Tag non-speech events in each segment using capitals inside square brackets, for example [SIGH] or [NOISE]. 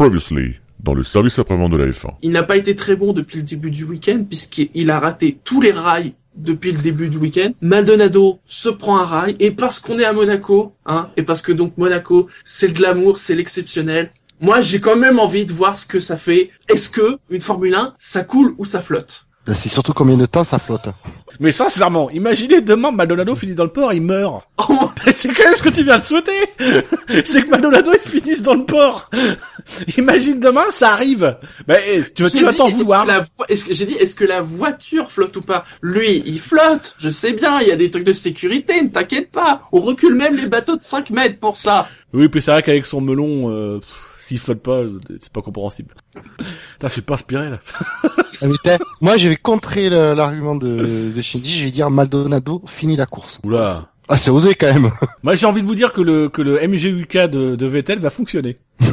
Dans le service de la F1. Il n'a pas été très bon depuis le début du week-end puisqu'il a raté tous les rails depuis le début du week-end. Maldonado se prend un rail et parce qu'on est à Monaco, hein, et parce que donc Monaco, c'est le glamour, c'est l'exceptionnel. Moi, j'ai quand même envie de voir ce que ça fait. Est-ce que une Formule 1, ça coule ou ça flotte? C'est surtout combien de temps ça flotte. Mais sincèrement, imaginez demain Maldonado finit dans le port, il meurt. Oh, [LAUGHS] Mais c'est quand même ce que tu viens de souhaiter. [LAUGHS] c'est que Maldonado il finisse dans le port. [LAUGHS] Imagine demain, ça arrive. Ben, eh, tu vas, J'ai tu vas t'en vouloir. que la vo- est-ce que j'ai dit est-ce que la voiture flotte ou pas? Lui, il flotte. Je sais bien, il y a des trucs de sécurité, ne t'inquiète pas. On recule même les bateaux de 5 mètres pour ça. Oui, puis c'est vrai qu'avec son melon, euh, s'il flotte pas, c'est pas compréhensible. Putain, je suis pas inspiré là. Ah, mais t'as- Moi, je vais contrer l'argument de, de Shinji. Je vais dire Maldonado finit la course. Oula. Ah, c'est osé quand même. [LAUGHS] Moi, j'ai envie de vous dire que le que le MGUK de, de Vettel va fonctionner. [LAUGHS]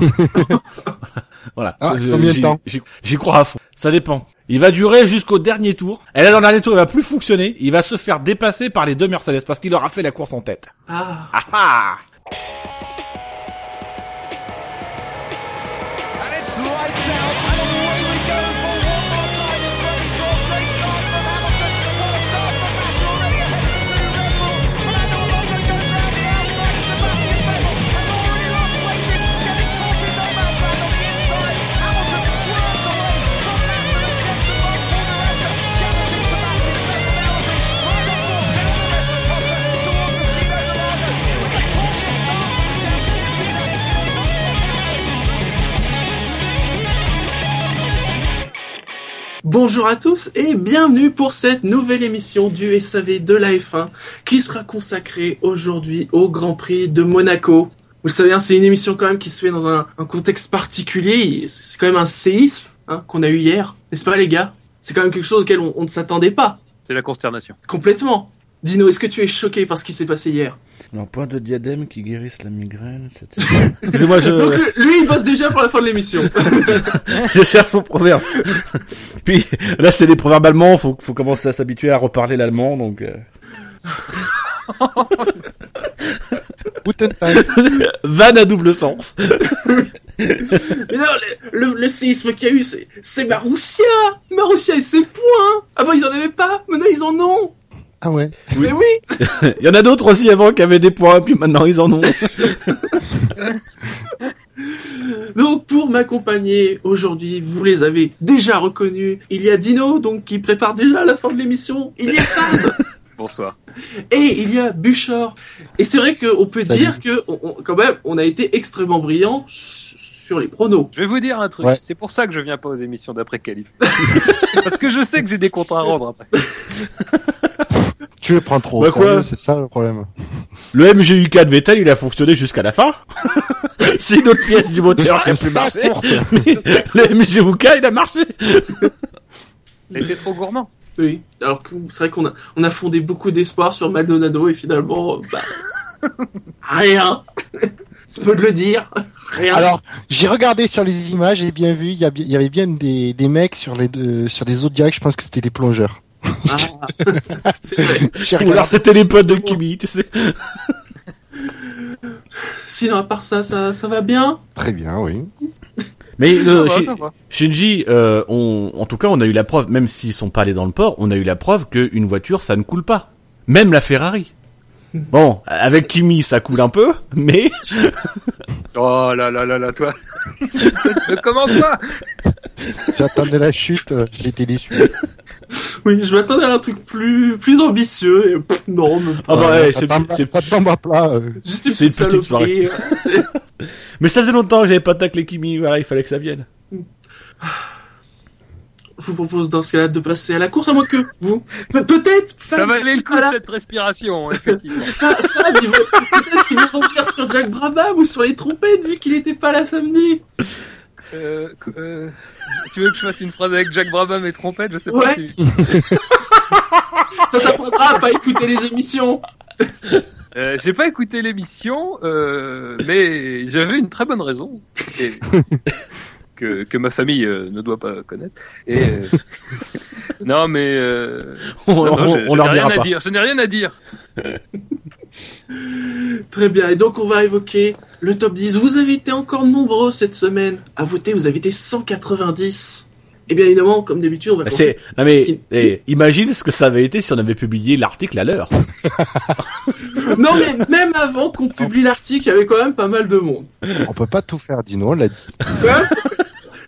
voilà. Ah, Je- combien de j'y- temps J'y j'y crois à fond. Ça dépend. Il va durer jusqu'au dernier tour. Et là, dans le dernier tour, il va plus fonctionner. Il va se faire dépasser par les deux Mercedes parce qu'il aura fait la course en tête. Ah. Ah ah Bonjour à tous et bienvenue pour cette nouvelle émission du SAV de la F1 qui sera consacrée aujourd'hui au Grand Prix de Monaco. Vous le savez, hein, c'est une émission quand même qui se fait dans un, un contexte particulier. C'est quand même un séisme hein, qu'on a eu hier, n'est-ce pas les gars? C'est quand même quelque chose auquel on, on ne s'attendait pas C'est la consternation. complètement. Dino, est-ce que tu es choqué par ce qui s'est passé hier? Un point de diadème qui guérisse la migraine, etc. [LAUGHS] Excusez-moi, je, Donc lui, lui, il bosse déjà pour la fin de l'émission. [LAUGHS] je cherche mon proverbe. Puis là, c'est des proverbes allemands. Faut, faut commencer à s'habituer à reparler l'allemand. Donc, euh... [LAUGHS] Guten Tag. van à double sens. Mais non, le, le, le séisme qu'il y a eu, c'est, c'est Marussia Marussia et ses points Avant, ils en avaient pas, maintenant ils en ont Ah ouais. Mais oui [LAUGHS] Il y en a d'autres aussi avant qui avaient des points, puis maintenant ils en ont. [LAUGHS] Donc pour m'accompagner aujourd'hui, vous les avez déjà reconnus. Il y a Dino, donc qui prépare déjà la fin de l'émission. Il y a Fab [LAUGHS] Bonsoir. et il y a Buchor. Et c'est vrai qu'on peut Salut. dire que on- on- quand même, on a été extrêmement brillant sur les pronos. Je vais vous dire un truc. Ouais. C'est pour ça que je viens pas aux émissions d'après qualif. Parce que je sais que j'ai des comptes à rendre après. Tu le prends trop Bah sérieux, c'est ça le problème. Le MGUK de Vettel, il a fonctionné jusqu'à la fin. [LAUGHS] C'est une autre pièce du moteur qui a plus marché. [LAUGHS] le MGUK, il a marché. Il était trop gourmand. Oui. Alors que c'est vrai qu'on a, on a fondé beaucoup d'espoir sur Maldonado et finalement, bah, [LAUGHS] rien. C'est peu de le dire. Rien. Alors, j'ai regardé sur les images et bien vu, il y, avait bien des, des mecs sur les deux, sur des Zodiacs, je pense que c'était des plongeurs. Ah, [LAUGHS] c'est vrai. Ou alors c'était les potes de Kimi, tu sais. [LAUGHS] Sinon, à part ça, ça, ça va bien. Très bien, oui. Mais euh, va. Shinji, euh, on, en tout cas, on a eu la preuve, même s'ils sont pas allés dans le port, on a eu la preuve qu'une voiture, ça ne coule pas. Même la Ferrari. Bon, avec Kimi, ça coule un peu, mais [LAUGHS] Oh là là là là, toi. ne commence pas. J'attendais la chute, euh, été déçu. Oui, je m'attendais à un truc plus, plus ambitieux et pff, non, même pas. ah bah Ouais, c'est- c'est- c'est une petite c'est- [LAUGHS] mais ça faisait longtemps que j'avais pas taclé Kimi, voilà, il fallait que ça vienne. Je vous propose dans ce cas-là de passer à la course, à moins que vous. Pe- peut-être. Ça valait le coup de cette respiration, effectivement. [LAUGHS] Veut- peut-être qu'il veut revenir sur Jack Brabham ou sur les trompettes vu qu'il était pas là samedi. Euh, euh, tu veux que je fasse une phrase avec Jack Brabham et trompette? Je sais pas Ouais. si... [LAUGHS] Ça t'apprendra à pas écouter les émissions. Euh, j'ai pas écouté l'émission, euh, mais j'avais une très bonne raison et- [LAUGHS] que, que ma famille euh, ne doit pas connaître. Et euh, non, mais euh, On, non, non, on- je, on je leur n'ai rien à dire. Je n'ai rien à dire. [LAUGHS] Très bien. Et donc on va évoquer le top 10. Vous avez été encore nombreux cette semaine à voter. Vous avez été 190. Et bien évidemment, comme d'habitude, on va Bah, penser- C'est, non mais, Qui- eh, imagine ce que ça avait été si on avait publié l'article à l'heure. [LAUGHS] Non mais même avant qu'on publie l'article, il y avait quand même pas mal de monde. On peut pas tout faire, Dino, on l'a dit.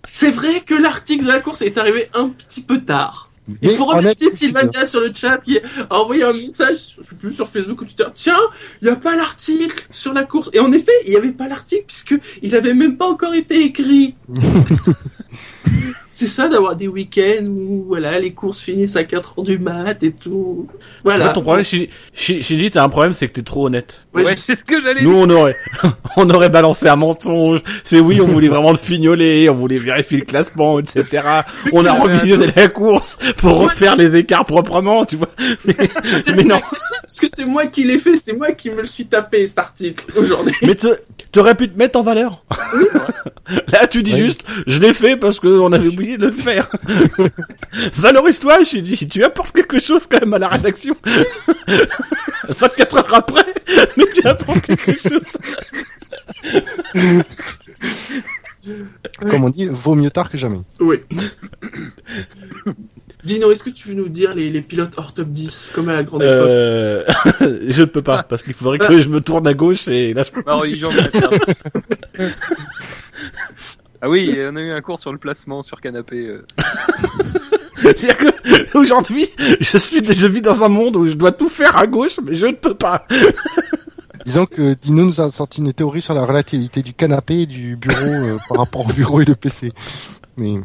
C'est vrai que l'article de la course est arrivé un petit peu tard. Il faut remercier tout Sylvania sur le chat qui a envoyé un message, je sais plus sur Facebook ou Twitter. Tiens, il n'y a pas l'article sur la course. Et en effet, il n'y avait pas l'article puisque il avait même pas encore été écrit. [LAUGHS] [LAUGHS] C'est ça d'avoir des week-ends où voilà les courses finissent à 4 heures du mat et tout. Voilà. Toi, ton problème, Shinji, t'as un problème, c'est que t'es trop honnête. Ouais, c'est ce que j'allais Nous, dire. on aurait, [LAUGHS] on aurait balancé un mensonge. C'est oui, on voulait vraiment le fignoler, on voulait vérifier le classement, etc. On a revisionné la course pour refaire les écarts proprement, tu vois. [LAUGHS] Mais, mais non. Parce que c'est moi qui l'ai fait, c'est moi qui me le suis tapé cet article aujourd'hui. Mais t'aurais pu te mettre en valeur. [LAUGHS] Là, tu dis Oui. juste, je l'ai fait parce qu'on avait oublié de le faire. [LAUGHS] Valorise-toi, j'ai dit, tu apportes quelque chose quand même à la rédaction. [LAUGHS] 24 heures après, mais tu apportes quelque chose. [LAUGHS] Comme on dit, vaut mieux tard que jamais. Oui. [COUGHS] Dino, est-ce que tu veux nous dire les, les pilotes hors top 10, comme à la grande époque Euh, je ne peux pas, parce qu'il faudrait que je me tourne à gauche et là je peux Ma religion chrétienne. Ah oui, et on a eu un cours sur le placement sur canapé. euh. [LAUGHS] C'est-à-dire que aujourd'hui, je suis, je vis dans un monde où je dois tout faire à gauche, mais je ne peux pas. [LAUGHS] Disons que Dino nous a sorti une théorie sur la relativité du canapé et du bureau euh, par rapport au bureau et le PC. Mais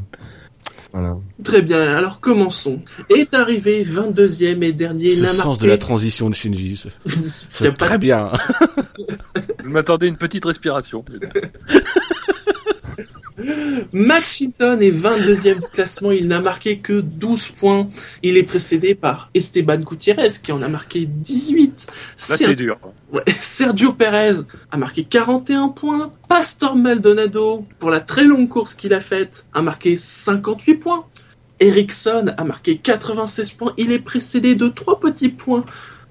voilà. Très bien, alors commençons. Est arrivé 22e et dernier Ce Namarque. sens de la transition de Shinji, c'est [LAUGHS] Il y a c'est pas très bien. Je m'attendais à une petite respiration. Max Chilton est 22e du classement, il n'a marqué que 12 points. Il est précédé par Esteban Gutiérrez qui en a marqué 18. Là, Ser- c'est dur. ouais, Sergio Perez a marqué 41 points. Pastor Maldonado, pour la très longue course qu'il a faite, a marqué 58 points. Ericsson a marqué 96 points. Il est précédé de trois petits points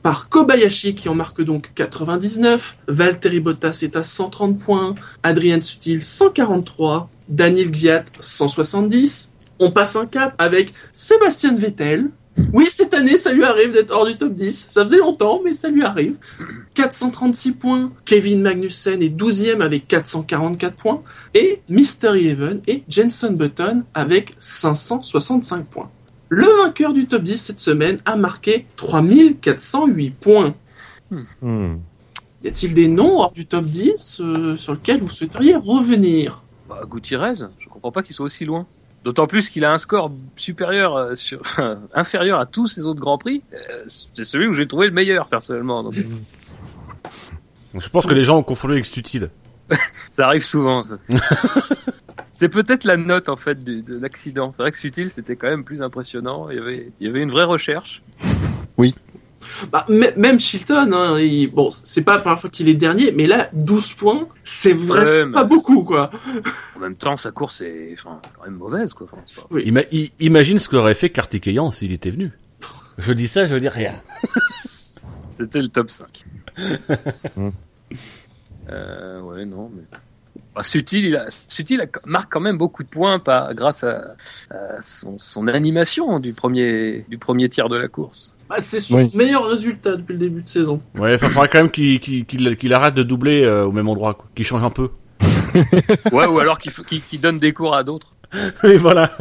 par Kobayashi qui en marque donc 99. Valtteri Bottas est à 130 points. Adrien Sutil 143. Daniel Gviat 170. On passe un cap avec Sébastien Vettel. Oui, cette année, ça lui arrive d'être hors du top 10. Ça faisait longtemps, mais ça lui arrive. 436 points. Kevin Magnussen est 12e avec 444 points. Et Mr. Eleven et Jenson Button avec 565 points. Le vainqueur du top 10 cette semaine a marqué 3408 points. Hmm. Y a-t-il des noms hors du top 10 euh, sur lesquels vous souhaiteriez revenir? Bah, Gutiérrez, je comprends pas qu'il soit aussi loin. D'autant plus qu'il a un score supérieur, euh, sur, [LAUGHS] inférieur à tous ces autres grands prix. Euh, c'est celui où j'ai trouvé le meilleur personnellement. Donc, Je pense que les gens ont confondu avec Stutide. [LAUGHS] ça arrive souvent. Ça. [LAUGHS] c'est peut-être la note en fait de, l'accident. C'est vrai que Sutil c'était quand même plus impressionnant. Il y avait, il y avait une vraie recherche. [LAUGHS] bah, m- Même Chilton, hein, il- bon, c'est pas la première fois qu'il est dernier, mais là, 12 points, c'est vraiment Ouais, mais- pas beaucoup, quoi. En même temps, sa course est, enfin, quand même mauvaise quoi. Enfin, Ima- imagine ce qu'aurait fait Kartikeyan s'il était venu. Je dis ça, je dis rien. C'était le top 5. Hmm. [LAUGHS] euh, ouais, non, mais. Bah, Sutil, il a, Sutil a- marque quand même beaucoup de points par, grâce à, à son, son animation du premier, du premier tiers de la course. Bah, c'est son Oui. meilleur résultat depuis le début de saison. Ouais, il faudrait quand même qu'il qu'il- qu'il- qu'il arrête de doubler euh, au même endroit, quoi. Qu'il change un peu. [LAUGHS] Ouais, ou alors qu'il f- qu'il qu'il donne des cours à d'autres. [LAUGHS] Et voilà.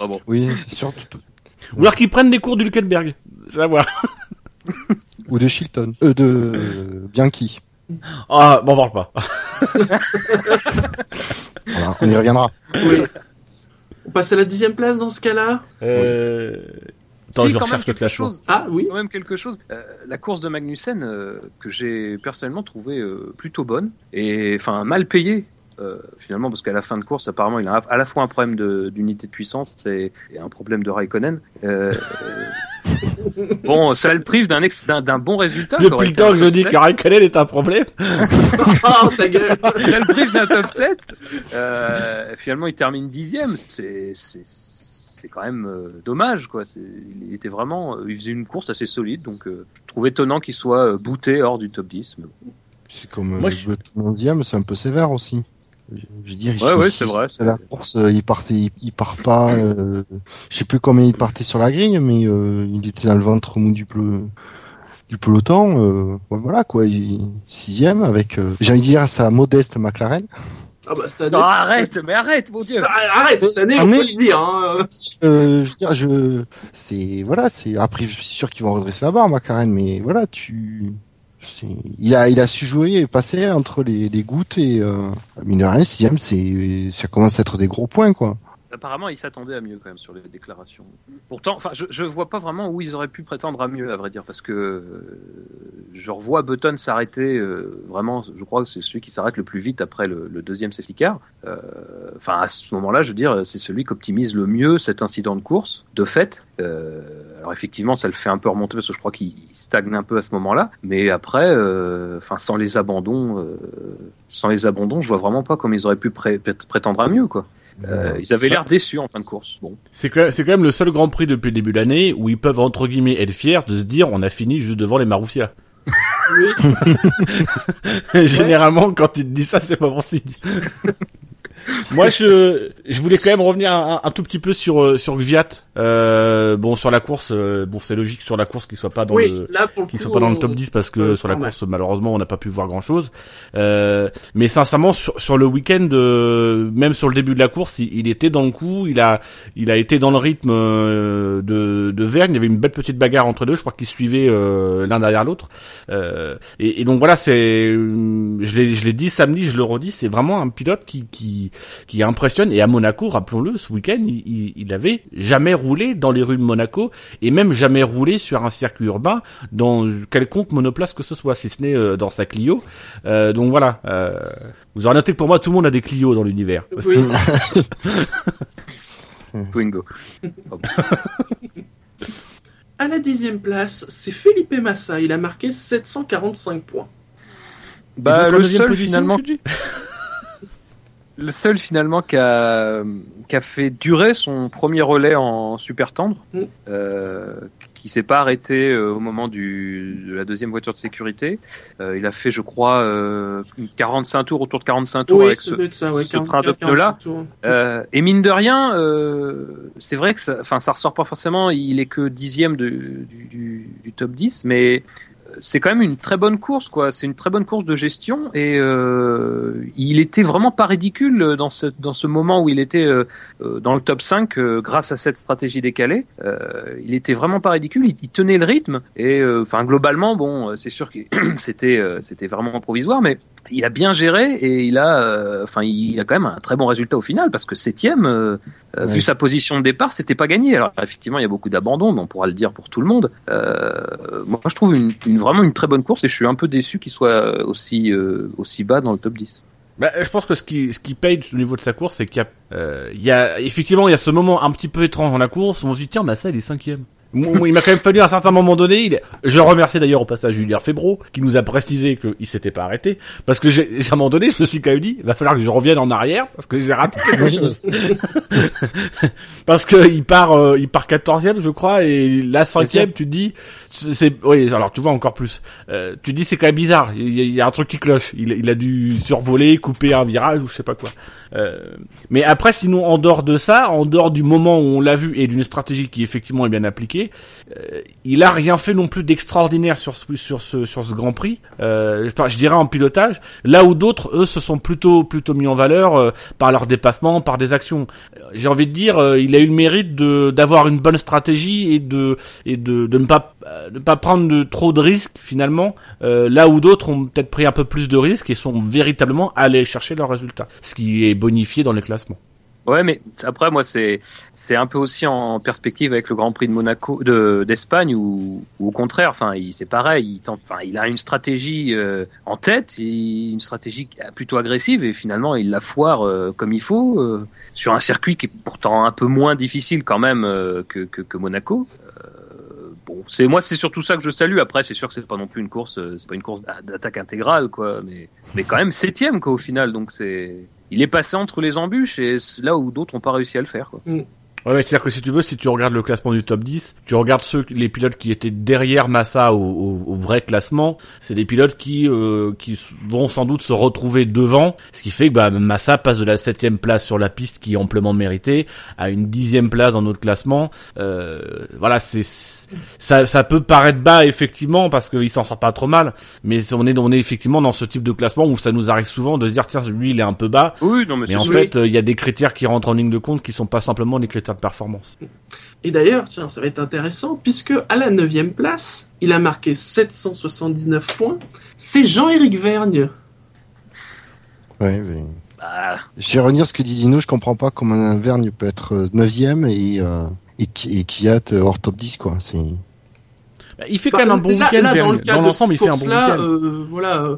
Ah bon. Oui, c'est sûr. tu peux- Ou alors qu'il prenne des cours du Luckenberg. C'est à voir. Ou de Chilton. Euh, de euh, Bianchi. Ah, bon, on parle pas. [LAUGHS] Voilà, on y reviendra. Oui. On passe à la dixième place dans ce cas-là Euh... Attends, Si, je quand même recherche le quelque chose. Ah oui. Quand même quelque chose. Euh, la course de Magnussen euh, que j'ai personnellement trouvé euh, plutôt bonne et enfin mal payée. euh, finalement, parce qu'à la fin de course, apparemment, il a à la fois un problème de- d'unité de, puissance et, et un problème de Raikkonen. [LAUGHS] Bon, ça le prive d'un ex- d'un d'un bon résultat. Depuis le temps que je dis 7. que Raikkonen est un problème. [LAUGHS] Oh, ta gueule. Ça le prive d'un top 7. Euh, finalement, il termine dixième. C'est c'est c'est quand même euh, dommage, quoi. C'est- Il était vraiment, euh, il faisait une course assez solide, donc euh, je trouve étonnant qu'il soit euh, booté hors du top 10. Mais. C'est comme Moi, je- le 11e, c'est un peu sévère aussi. Je veux dire, il Ouais, ouais, c'est vrai, La course, euh, il partait, il, il part pas. Euh, je sais plus combien il partait sur la grille, mais euh, il était dans le ventre mou du, pel- du peloton. Euh, ouais, voilà quoi, il, sixième avec, euh, j'ai envie de dire, sa modeste McLaren. Ah bah cette année. Non, arrête, mais arrête, mon dieu. Arrête, cette année, on peut le dire. Hein. Euh, je veux dire, je, c'est voilà, c'est après, je suis sûr qu'ils vont redresser la barre, McLaren, mais voilà, tu, il a, il a su jouer et passer entre les, gouttes et euh, mine de rien, sixième, c'est, ça commence à être des gros points quoi. Apparemment, ils s'attendaient à mieux quand même sur les déclarations. Pourtant, enfin, je, je vois pas vraiment où ils auraient pu prétendre à mieux, à vrai dire, parce que euh, je revois Button s'arrêter euh, vraiment. Je crois que c'est celui qui s'arrête le plus vite après le, le deuxième safety car. Euh, Enfin, à ce moment-là, je veux dire, c'est celui qui optimise le mieux cet incident de course, de fait. Euh, alors effectivement, ça le fait un peu remonter parce que je crois qu'il stagne un peu à ce moment-là. Mais après, euh, enfin, sans les abandons, sans les abandons, je vois vraiment pas comment ils auraient pu pré- prétendre à mieux, quoi. Euh, ils avaient l'air déçus en fin de course. Bon. C'est quand, même- c'est quand même le seul Grand Prix depuis le début de l'année où ils peuvent entre guillemets être fiers de se dire on a fini juste devant les Marussia. Oui. [LAUGHS] Généralement, quand ils te disent ça, c'est pas bon signe. [LAUGHS] Moi, je, je voulais quand même revenir un, un tout petit peu sur euh, sur Gviat. Euh, bon, sur la course, euh, bon, c'est logique sur la course qu'il soit pas dans oui, le là pour le qui coup, sont pas dans le top 10 parce que sur la course malheureusement on n'a pas pu voir grand chose euh, mais sincèrement sur, sur le week-end euh, même sur le début de la course il, il était dans le coup. Il a il a été dans le rythme euh, de, de Vergne. Il y avait une belle petite bagarre entre deux. Je crois qu'ils suivaient euh, l'un derrière l'autre. Euh, et, et donc voilà c'est je l'ai je l'ai dit samedi je le redis c'est vraiment un pilote qui qui qui impressionne et à Monaco rappelons-le ce week-end il, il, avait jamais roulé dans les rues de Monaco et même jamais roulé sur un circuit urbain dans quelconque monoplace que ce soit, si ce n'est euh, dans sa Clio. Euh, donc voilà. Euh, vous aurez noté que pour moi, tout le monde a des Clio dans l'univers. Oui. [LAUGHS] Twingo. À la dixième place, c'est Felipe Massa. Il a marqué 745 points. Bah, donc, le seul position, finalement, [LAUGHS] le seul finalement qui a, qui a fait durer son premier relais en super tendre, Mm. euh, qui s'est pas arrêté euh, au moment du, de la deuxième voiture de sécurité. Euh, il a fait, je crois, euh, 45 tours autour de 45 tours Oui, avec ce, ça, ouais, ce train 44, de pneus-là. 45 tours. Euh, et mine de rien, euh, c'est vrai que ça, enfin, ça ressort pas forcément. Il est que dixième de, du, du, du top 10, mais euh, c'est quand même une très bonne course, quoi. C'est une très bonne course de gestion et euh, il était vraiment pas ridicule dans ce dans ce moment où il était euh, euh, dans le top 5 euh, grâce à cette stratégie décalée. Euh, il était vraiment pas ridicule. Il, tenait le rythme et euh, enfin globalement, bon, c'est sûr que [CLEARS THROAT] c'était c'était vraiment provisoire, mais il a bien géré et il a, euh, enfin, il a quand même un très bon résultat au final parce que septième, euh, euh, Ouais. vu sa position de départ, c'était pas gagné. Alors effectivement, il y a beaucoup d'abandon, mais on pourra le dire pour tout le monde. Euh, moi, je trouve une, une- vraiment une très bonne course et je suis un peu déçu qu'il soit aussi euh, aussi bas dans le top 10. Bah, je pense que ce qui, ce qui paye au niveau de sa course, c'est qu'il y a, euh, il y a, effectivement, il y a ce moment un petit peu étrange dans la course où on se dit, tiens, bah ça, il est cinquième. Il m'a quand même fallu à un certain moment donné. Il... Je remercie d'ailleurs au passage Julien Febro qui nous a précisé qu'il s'était pas arrêté parce que j'ai, à un moment donné, je me suis quand même dit, il va falloir que je revienne en arrière parce que j'ai raté quelque chose. [LAUGHS] parce que il part, euh, il part quatorzième, je crois, et la cinquième, tu te dis, c'est, c'est- oui, alors tu vois encore plus. Euh, tu te dis c'est quand même bizarre. Il y, a, il y a un truc qui cloche. Il, il a dû survoler, couper un virage ou je sais pas quoi. Euh, mais après, sinon, en dehors de ça, en dehors du moment où on l'a vu et d'une stratégie qui effectivement est bien appliquée, euh, il a rien fait non plus d'extraordinaire sur ce, sur ce sur ce Grand Prix. Euh, je, je dirais en pilotage, là où d'autres eux se sont plutôt plutôt mis en valeur euh, par leur dépassement, par des actions. Euh, J'ai envie de dire, il a eu le mérite de d'avoir une bonne stratégie et de et de de ne pas euh, de pas prendre de, trop de risques finalement. euh, là où d'autres ont peut-être pris un peu plus de risques et sont véritablement allés chercher leurs résultats, ce qui est bonifié dans les classements. Ouais, mais après, moi, c'est c'est un peu aussi en perspective avec le Grand Prix de Monaco, de d'Espagne, où au contraire, enfin, il c'est pareil, il tente, enfin, il a une stratégie euh, en tête, une stratégie plutôt agressive, et finalement, il la foire euh, comme il faut euh, sur un circuit qui est pourtant un peu moins difficile quand même euh, que, que que Monaco. Bon, c'est moi, c'est surtout ça que je salue. Après, c'est sûr que c'est pas non plus une course, euh, c'est pas une course d'a- d'attaque intégrale, quoi. Mais, mais quand même septième, quoi, au final. Donc c'est, il est passé entre les embûches et là où d'autres ont pas réussi à le faire, quoi. Ouais, ouais, c'est-à-dire que si tu veux, si tu regardes le classement du top 10, tu regardes ceux, les pilotes qui étaient derrière Massa au, au- au vrai classement, c'est des pilotes qui, euh, qui vont sans doute se retrouver devant, ce qui fait que bah, Massa passe de la septième place sur la piste qui est amplement méritée à une dixième place dans notre classement. Euh, voilà, c'est ça, ça peut paraître bas effectivement parce qu'il s'en sort pas trop mal, mais on est, on est effectivement dans ce type de classement où ça nous arrive souvent de se dire tiens lui il est un peu bas, Oui, non, mais, en fait, euh, il y a des critères qui rentrent en ligne de compte qui sont pas simplement des critères de performance. Et d'ailleurs, tiens, ça va être intéressant, puisque à la neuvième place, il a marqué 779 points. C'est Jean-Éric Vergne. Ouais, mais... Bah, Je vais revenir ce que dit Dino, je comprends pas comment un Vergne peut être euh, neuvième et, euh, et, Ki- et Kiat euh, hors top 10, quoi. C'est... Bah, Il fait quand Bah, même un bon week-end. dans le cas de l'ensemble, il cette fait un bon course-là, week-end. euh, voilà. euh,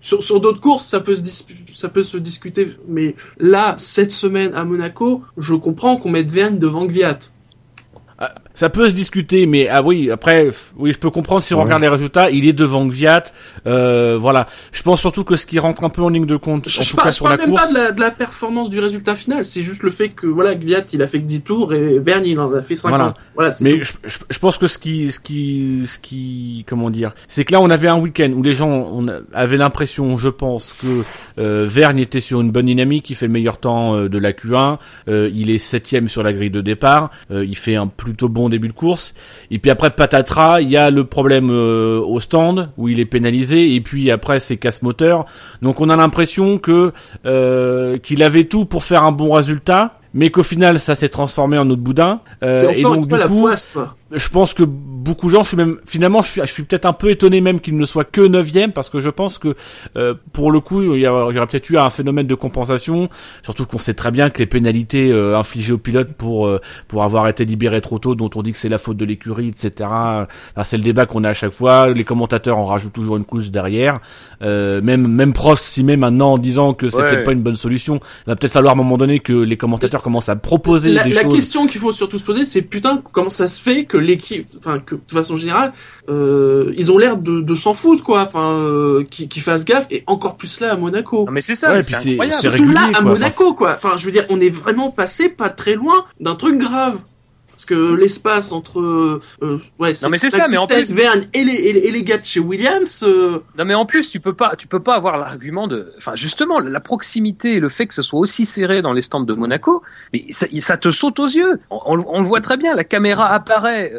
sur sur d'autres courses, ça peut se ça peut se discuter, mais là, cette semaine à Monaco, je comprends qu'on mette Vergne devant Gviat. Ça peut se discuter, mais ah oui, après, oui, je peux comprendre si on Ouais. regarde les résultats, il est devant Gviat. Euh, voilà, je pense surtout que ce qui rentre un peu en ligne de compte, Je, en je tout parle, cas je sur la parle même course. pas de la, de la performance du résultat final, c'est juste le fait que voilà, Gviat il a fait que 10 tours et Vergne il en a fait 50. Voilà. Voilà, Mais je, je, je pense que ce qui, ce qui, ce qui, comment dire, c'est que là on avait un week-end où les gens on a- avaient l'impression, je pense, que euh, Vergne était sur une bonne dynamique, il fait le meilleur temps euh, de la Q1, euh, il est septième sur la grille de départ, euh, il fait un plutôt bon début de course, et puis après patatras, il y a le problème euh, au stand où il est pénalisé, et puis après c'est casse moteur, donc on a l'impression que euh, qu'il avait tout pour faire un bon résultat. Mais qu'au final, ça s'est transformé en autre boudin. Euh, et donc, du la poisse quoi. Je pense que beaucoup de gens, je suis même finalement, je suis, je suis peut-être un peu étonné même qu'il ne soit que neuvième parce que je pense que euh, pour le coup, il y, a- il y aurait peut-être eu un phénomène de compensation, surtout qu'on sait très bien que les pénalités euh, infligées aux pilotes pour euh, pour avoir été libérés trop tôt, dont on dit que c'est la faute de l'écurie, etc. Enfin, c'est le débat qu'on a à chaque fois. Les commentateurs en rajoutent toujours une couche derrière. Euh, même même Prost s'y met maintenant en disant que c'est Ouais. peut-être pas une bonne solution. Il va peut-être falloir à un moment donné que les commentateurs commencent à proposer La, des la choses. question qu'il faut surtout se poser, c'est putain comment ça se fait que l'équipe, enfin que de façon générale, euh, ils ont l'air de, de s'en foutre quoi, enfin euh, qu'ils qu'ils fassent gaffe et encore plus là à Monaco. non, mais c'est ça, Ouais, c'est incroyable. c'est Surtout régulier, là à quoi. Monaco quoi. Enfin je veux dire, on est vraiment passé pas très loin d'un truc grave. Que l'espace entre euh, euh, ouais, Non, mais c'est ça, mais en plus- Vergne et les, et les, gars de chez Williams, euh, Non mais en plus tu peux pas tu peux pas avoir l'argument de enfin justement la proximité et le fait que ce soit aussi serré dans les stands de Monaco mais ça, ça te saute aux yeux. On, on- on le voit très bien la caméra apparaît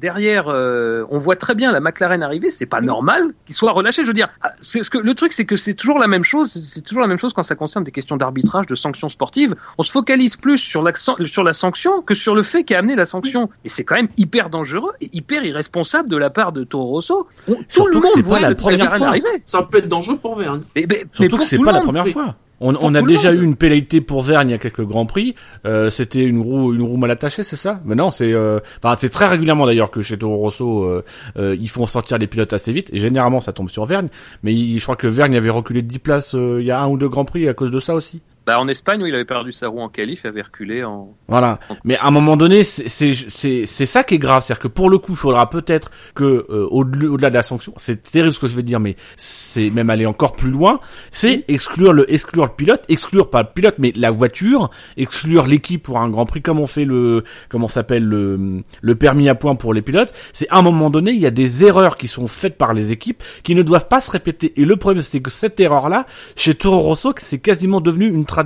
derrière euh, on voit très bien la McLaren arriver c'est pas normal qu'il soit relâché je veux dire. Ah, ce ce que le truc c'est que c'est toujours la même chose c'est toujours la même chose quand ça concerne des questions d'arbitrage de sanctions sportives. On se focalise plus sur l'accent sur la sanction que sur le fait qui a amené la sanction. Et c'est quand même hyper dangereux et hyper irresponsable de la part de Toro Rosso. On- tout Surtout le que monde c'est pas voit la première McLaren fois. arriver. Ça peut être dangereux pour Vergne. mais, mais- mais Surtout pour que c'est pas la première mais- fois. On, a déjà monde. eu une pénalité pour Vergne il y a quelques grands prix. Euh, C'était une roue, une roue mal attachée, c'est ça? Mais non, c'est, euh, enfin, c'est très régulièrement d'ailleurs que chez Toro Rosso, euh, euh, ils font sortir les pilotes assez vite. Et généralement, ça tombe sur Vergne. Mais il- je crois que Vergne avait reculé de 10 places euh, il y a un ou deux grands prix à cause de ça aussi. Bah, en Espagne, où il avait perdu sa roue en qualif, il avait reculé en. Voilà. Mais à un moment donné, c'est c'est c'est c'est ça qui est grave, c'est-à-dire que pour le coup, il faudra peut-être que euh, au-delà au-delà de la sanction, c'est terrible ce que je vais dire, mais c'est même aller encore plus loin, c'est exclure le exclure le pilote, exclure pas le pilote, mais la voiture, exclure l'équipe pour un Grand Prix, comme on fait le comment s'appelle le le permis à points pour les pilotes. C'est à un moment donné, il y a des erreurs qui sont faites par les équipes qui ne doivent pas se répéter. Et le problème, c'est que cette erreur-là, chez Toro Rosso, c'est quasiment devenu une tradition.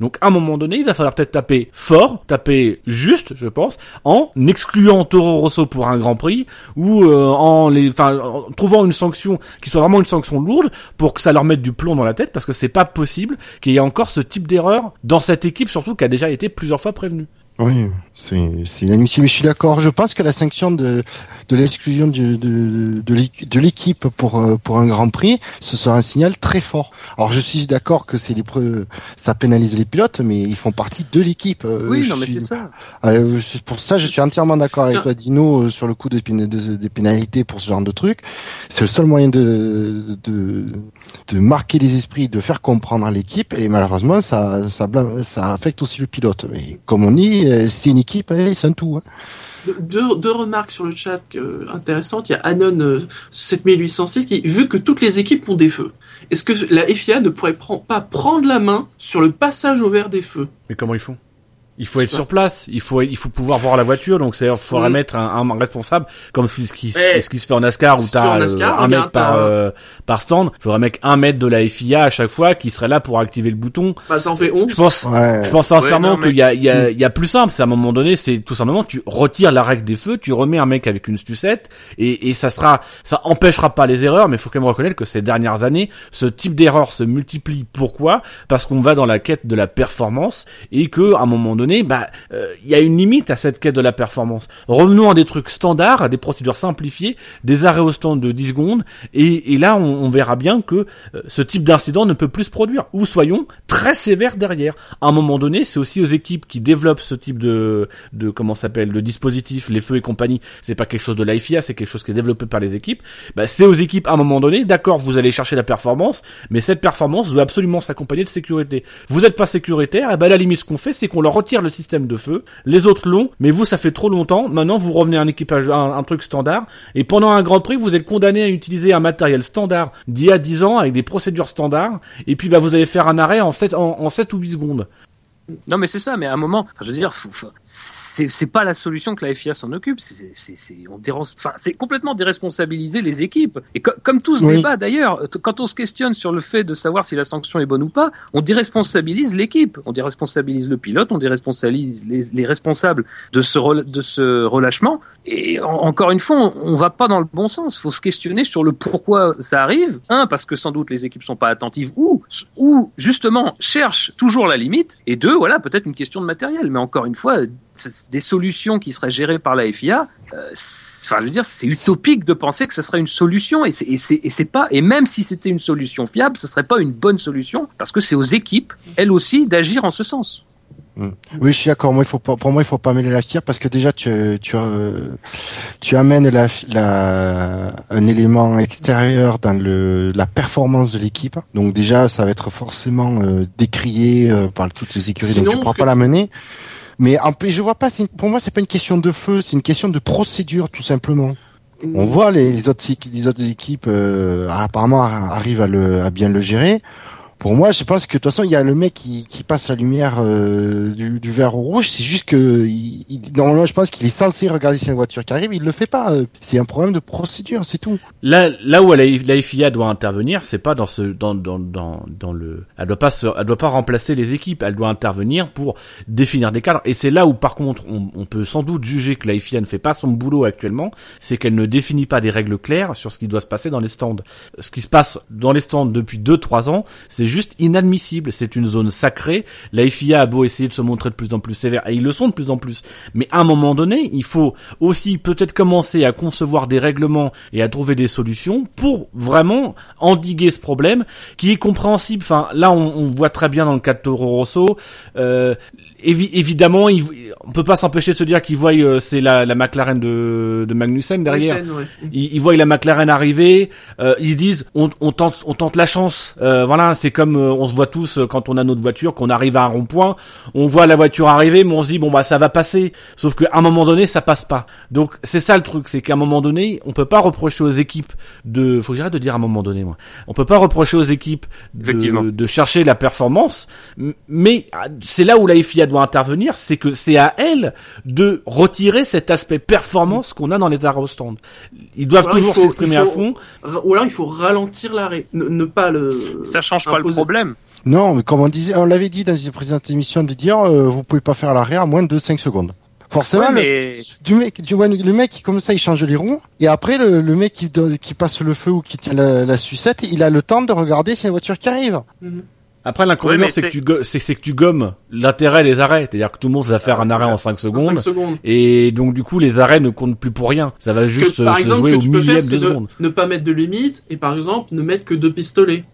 Donc à un moment donné, il va falloir peut-être taper fort, taper juste, je pense, en excluant Toro Rosso pour un Grand Prix ou euh, en trouvant une sanction qui soit vraiment une sanction lourde pour que ça leur mette du plomb dans la tête, parce que c'est pas possible qu'il y ait encore ce type d'erreur dans cette équipe, surtout qui a déjà été plusieurs fois prévenue. Oui, c'est c'est inadmissible. Mais je suis d'accord. Je pense que la sanction de de l'exclusion de de de l'équ- de l'équipe pour euh, pour un Grand Prix, ce sera un signal très fort. Alors je suis d'accord que c'est ça pénalise les pilotes, mais ils font partie de l'équipe. Euh, Oui, je non, mais suis- c'est ça. Euh, pour ça, je suis entièrement d'accord avec toi, Dino, sur le coup des, des pénalités pour ce genre de truc. C'est le seul moyen de, de, de marquer les esprits, de faire comprendre à l'équipe, et malheureusement, ça, ça, blâme- ça affecte aussi le pilote. Mais comme on dit, euh, c'est une équipe, c'est un tout. hein. Deux, deux remarques sur le chat euh, intéressantes. Il y a Anon euh, 7806 qui, vu que toutes les équipes ont des feux, est-ce que la FIA ne pourrait pas prendre la main sur le passage au vert des feux? Mais comment ils font? Il faut être sur place, il faut il faut pouvoir voir la voiture, donc c'est il faudrait Mm. mettre un, un responsable comme si ce qui ce qui se fait en NASCAR où t'as euh, NASCAR, un mec regarde, par euh, par stand, il faudrait mettre un mec de la FIA à chaque fois qui serait là pour activer le bouton. Bah, ça en fait 11. Je pense Ouais. je pense sincèrement Ouais, qu'il y a, il y, a, il y a plus simple. C'est à un moment donné, c'est tout simplement tu retires la règle des feux, tu remets un mec avec une sucette et, et ça sera, ça empêchera pas les erreurs. Mais il faut quand même reconnaître que ces dernières années, ce type d'erreur se multiplie. Pourquoi? Parce qu'on va dans la quête de la performance et que à un moment donné, bah, euh, il y a une limite à cette quête de la performance. Revenons à des trucs standards, à des procédures simplifiées, des arrêts au stand de 10 secondes et, et là on, on verra bien que euh, ce type d'incident ne peut plus se produire. Ou soyons très sévères derrière. À un moment donné, c'est aussi aux équipes qui développent ce type de, de comment s'appelle, de dispositifs, les feux et compagnie. C'est pas quelque chose de l'IFIA, c'est quelque chose qui est développé par les équipes. Bah, c'est aux équipes à un moment donné. D'accord, vous allez chercher la performance, mais cette performance doit absolument s'accompagner de sécurité. Vous êtes pas sécuritaire, et à la limite, ce qu'on fait, c'est qu'on leur retire le système de feu. Les autres l'ont, mais vous, ça fait trop longtemps. Maintenant, vous revenez à un équipage, un, truc standard, et pendant un Grand Prix, vous êtes condamné à utiliser un matériel standard d'il y a 10 ans avec des procédures standards, et puis bah vous allez faire un arrêt en 7, en, en 7 ou 8 secondes. Non, mais c'est ça. Mais à un moment, enfin, je veux dire, c'est pas la solution que la FIA s'en occupe. C'est complètement déresponsabiliser les équipes. Et co- comme tout ce Oui. débat d'ailleurs, quand on se questionne sur le fait de savoir si la sanction est bonne ou pas, on déresponsabilise l'équipe. On déresponsabilise le pilote, on déresponsabilise les, les responsables de ce de ce relâchement. Et en- encore une fois, on, va pas dans le bon sens. Faut se questionner sur le pourquoi ça arrive. Un, parce que sans doute les équipes sont pas attentives, ou ou justement cherchent toujours la limite. Et deux, voilà, peut-être une question de matériel. Mais encore une fois, des solutions qui seraient gérées par la FIA. euh, Enfin, je veux dire, c'est utopique de penser que ce serait une solution, et c'est pas. Et même si c'était une solution fiable, ce serait pas une bonne solution parce que c'est aux équipes, elles aussi, d'agir en ce sens. Oui, je suis d'accord. Moi, il faut pas, pour moi, il faut pas mêler la FIA parce que déjà, tu, tu, euh, tu amènes la, la, un élément extérieur dans le, la performance de l'équipe. Donc déjà, ça va être forcément euh, décrié euh, par toutes les écuries. Sinon, donc tu pourras pas la mener. Mais en plus, je vois pas. Pour moi, c'est pas une question de feu, c'est une question de procédure, tout simplement. On voit les, les autres équipes, les autres équipes euh, apparemment ar- arrivent à, le, à bien le gérer. Pour moi, je pense que de toute façon, il y a le mec qui, qui passe la lumière euh, du, du vert au rouge. C'est juste que il, il- normalement, je pense qu'il est censé regarder si y a une voiture qui arrive. Il le fait pas. Euh, C'est un problème de procédure, c'est tout. Là, là où la, la FIA doit intervenir, c'est pas dans ce, dans, dans, dans, dans le, elle doit pas se, elle doit pas remplacer les équipes, elle doit intervenir pour définir des cadres. Et c'est là où, par contre, on, on peut sans doute juger que la FIA ne fait pas son boulot actuellement, c'est qu'elle ne définit pas des règles claires sur ce qui doit se passer dans les stands. Ce qui se passe dans les stands depuis 2-3 ans, c'est juste inadmissible. C'est une zone sacrée. La FIA a beau essayer de se montrer de plus en plus sévère, et ils le sont de plus en plus. Mais à un moment donné, il faut aussi peut-être commencer à concevoir des règlements et à trouver des solutions pour vraiment endiguer ce problème qui est compréhensible. Enfin, là, on, on voit très bien dans le cas de Toro Rosso. Euh, évi- évidemment, il, on peut pas s'empêcher de se dire qu'ils voient euh, c'est la, la McLaren de, de Magnussen derrière. Magnussen, ouais. Ils, ils voient la McLaren arriver, euh, ils se disent on, on tente on tente la chance. Euh, voilà, c'est comme euh, on se voit tous euh, quand on a notre voiture, qu'on arrive à un rond-point, on voit la voiture arriver, mais on se dit bon bah ça va passer. Sauf qu'à un moment donné ça passe pas. Donc c'est ça le truc, c'est qu'à un moment donné on peut pas reprocher aux équipes de, faut que j'arrête de dire à un moment donné moi, on peut pas reprocher aux équipes de, de chercher la performance, mais ah, c'est là où la FIA doit intervenir, c'est que c'est à elle de retirer cet aspect performance qu'on a dans les arrêts au stand. Ils doivent il toujours faut- s'exprimer il à fond. Ou alors il faut ralentir l'arrêt, ne, ne pas le. Ça change pas le problème. Non, mais comme on disait, on l'avait dit dans une précédente émission de dire, euh, vous pouvez pas faire l'arrêt à moins de 5 secondes. Forcément, Ouais, le- mais du mec, le mec, qui, comme ça, il change les ronds, et après, le, le mec qui, passe le feu ou qui tient la, la sucette, il a le temps de regarder s'il y a une voiture qui arrive. Après, l'inconvénient, c'est que c'est- tu, go- c'est c'est que tu gommes l'intérêt des arrêts. C'est-à-dire que tout le monde va faire un arrêt en 5 En secondes. cinq secondes. Et donc, du coup, les arrêts ne comptent plus pour rien. Ça va juste Que, par se exemple, jouer ce au que tu peux millième faire, de c'est de seconde. ne pas mettre de limite et par exemple ne mettre que deux pistolets.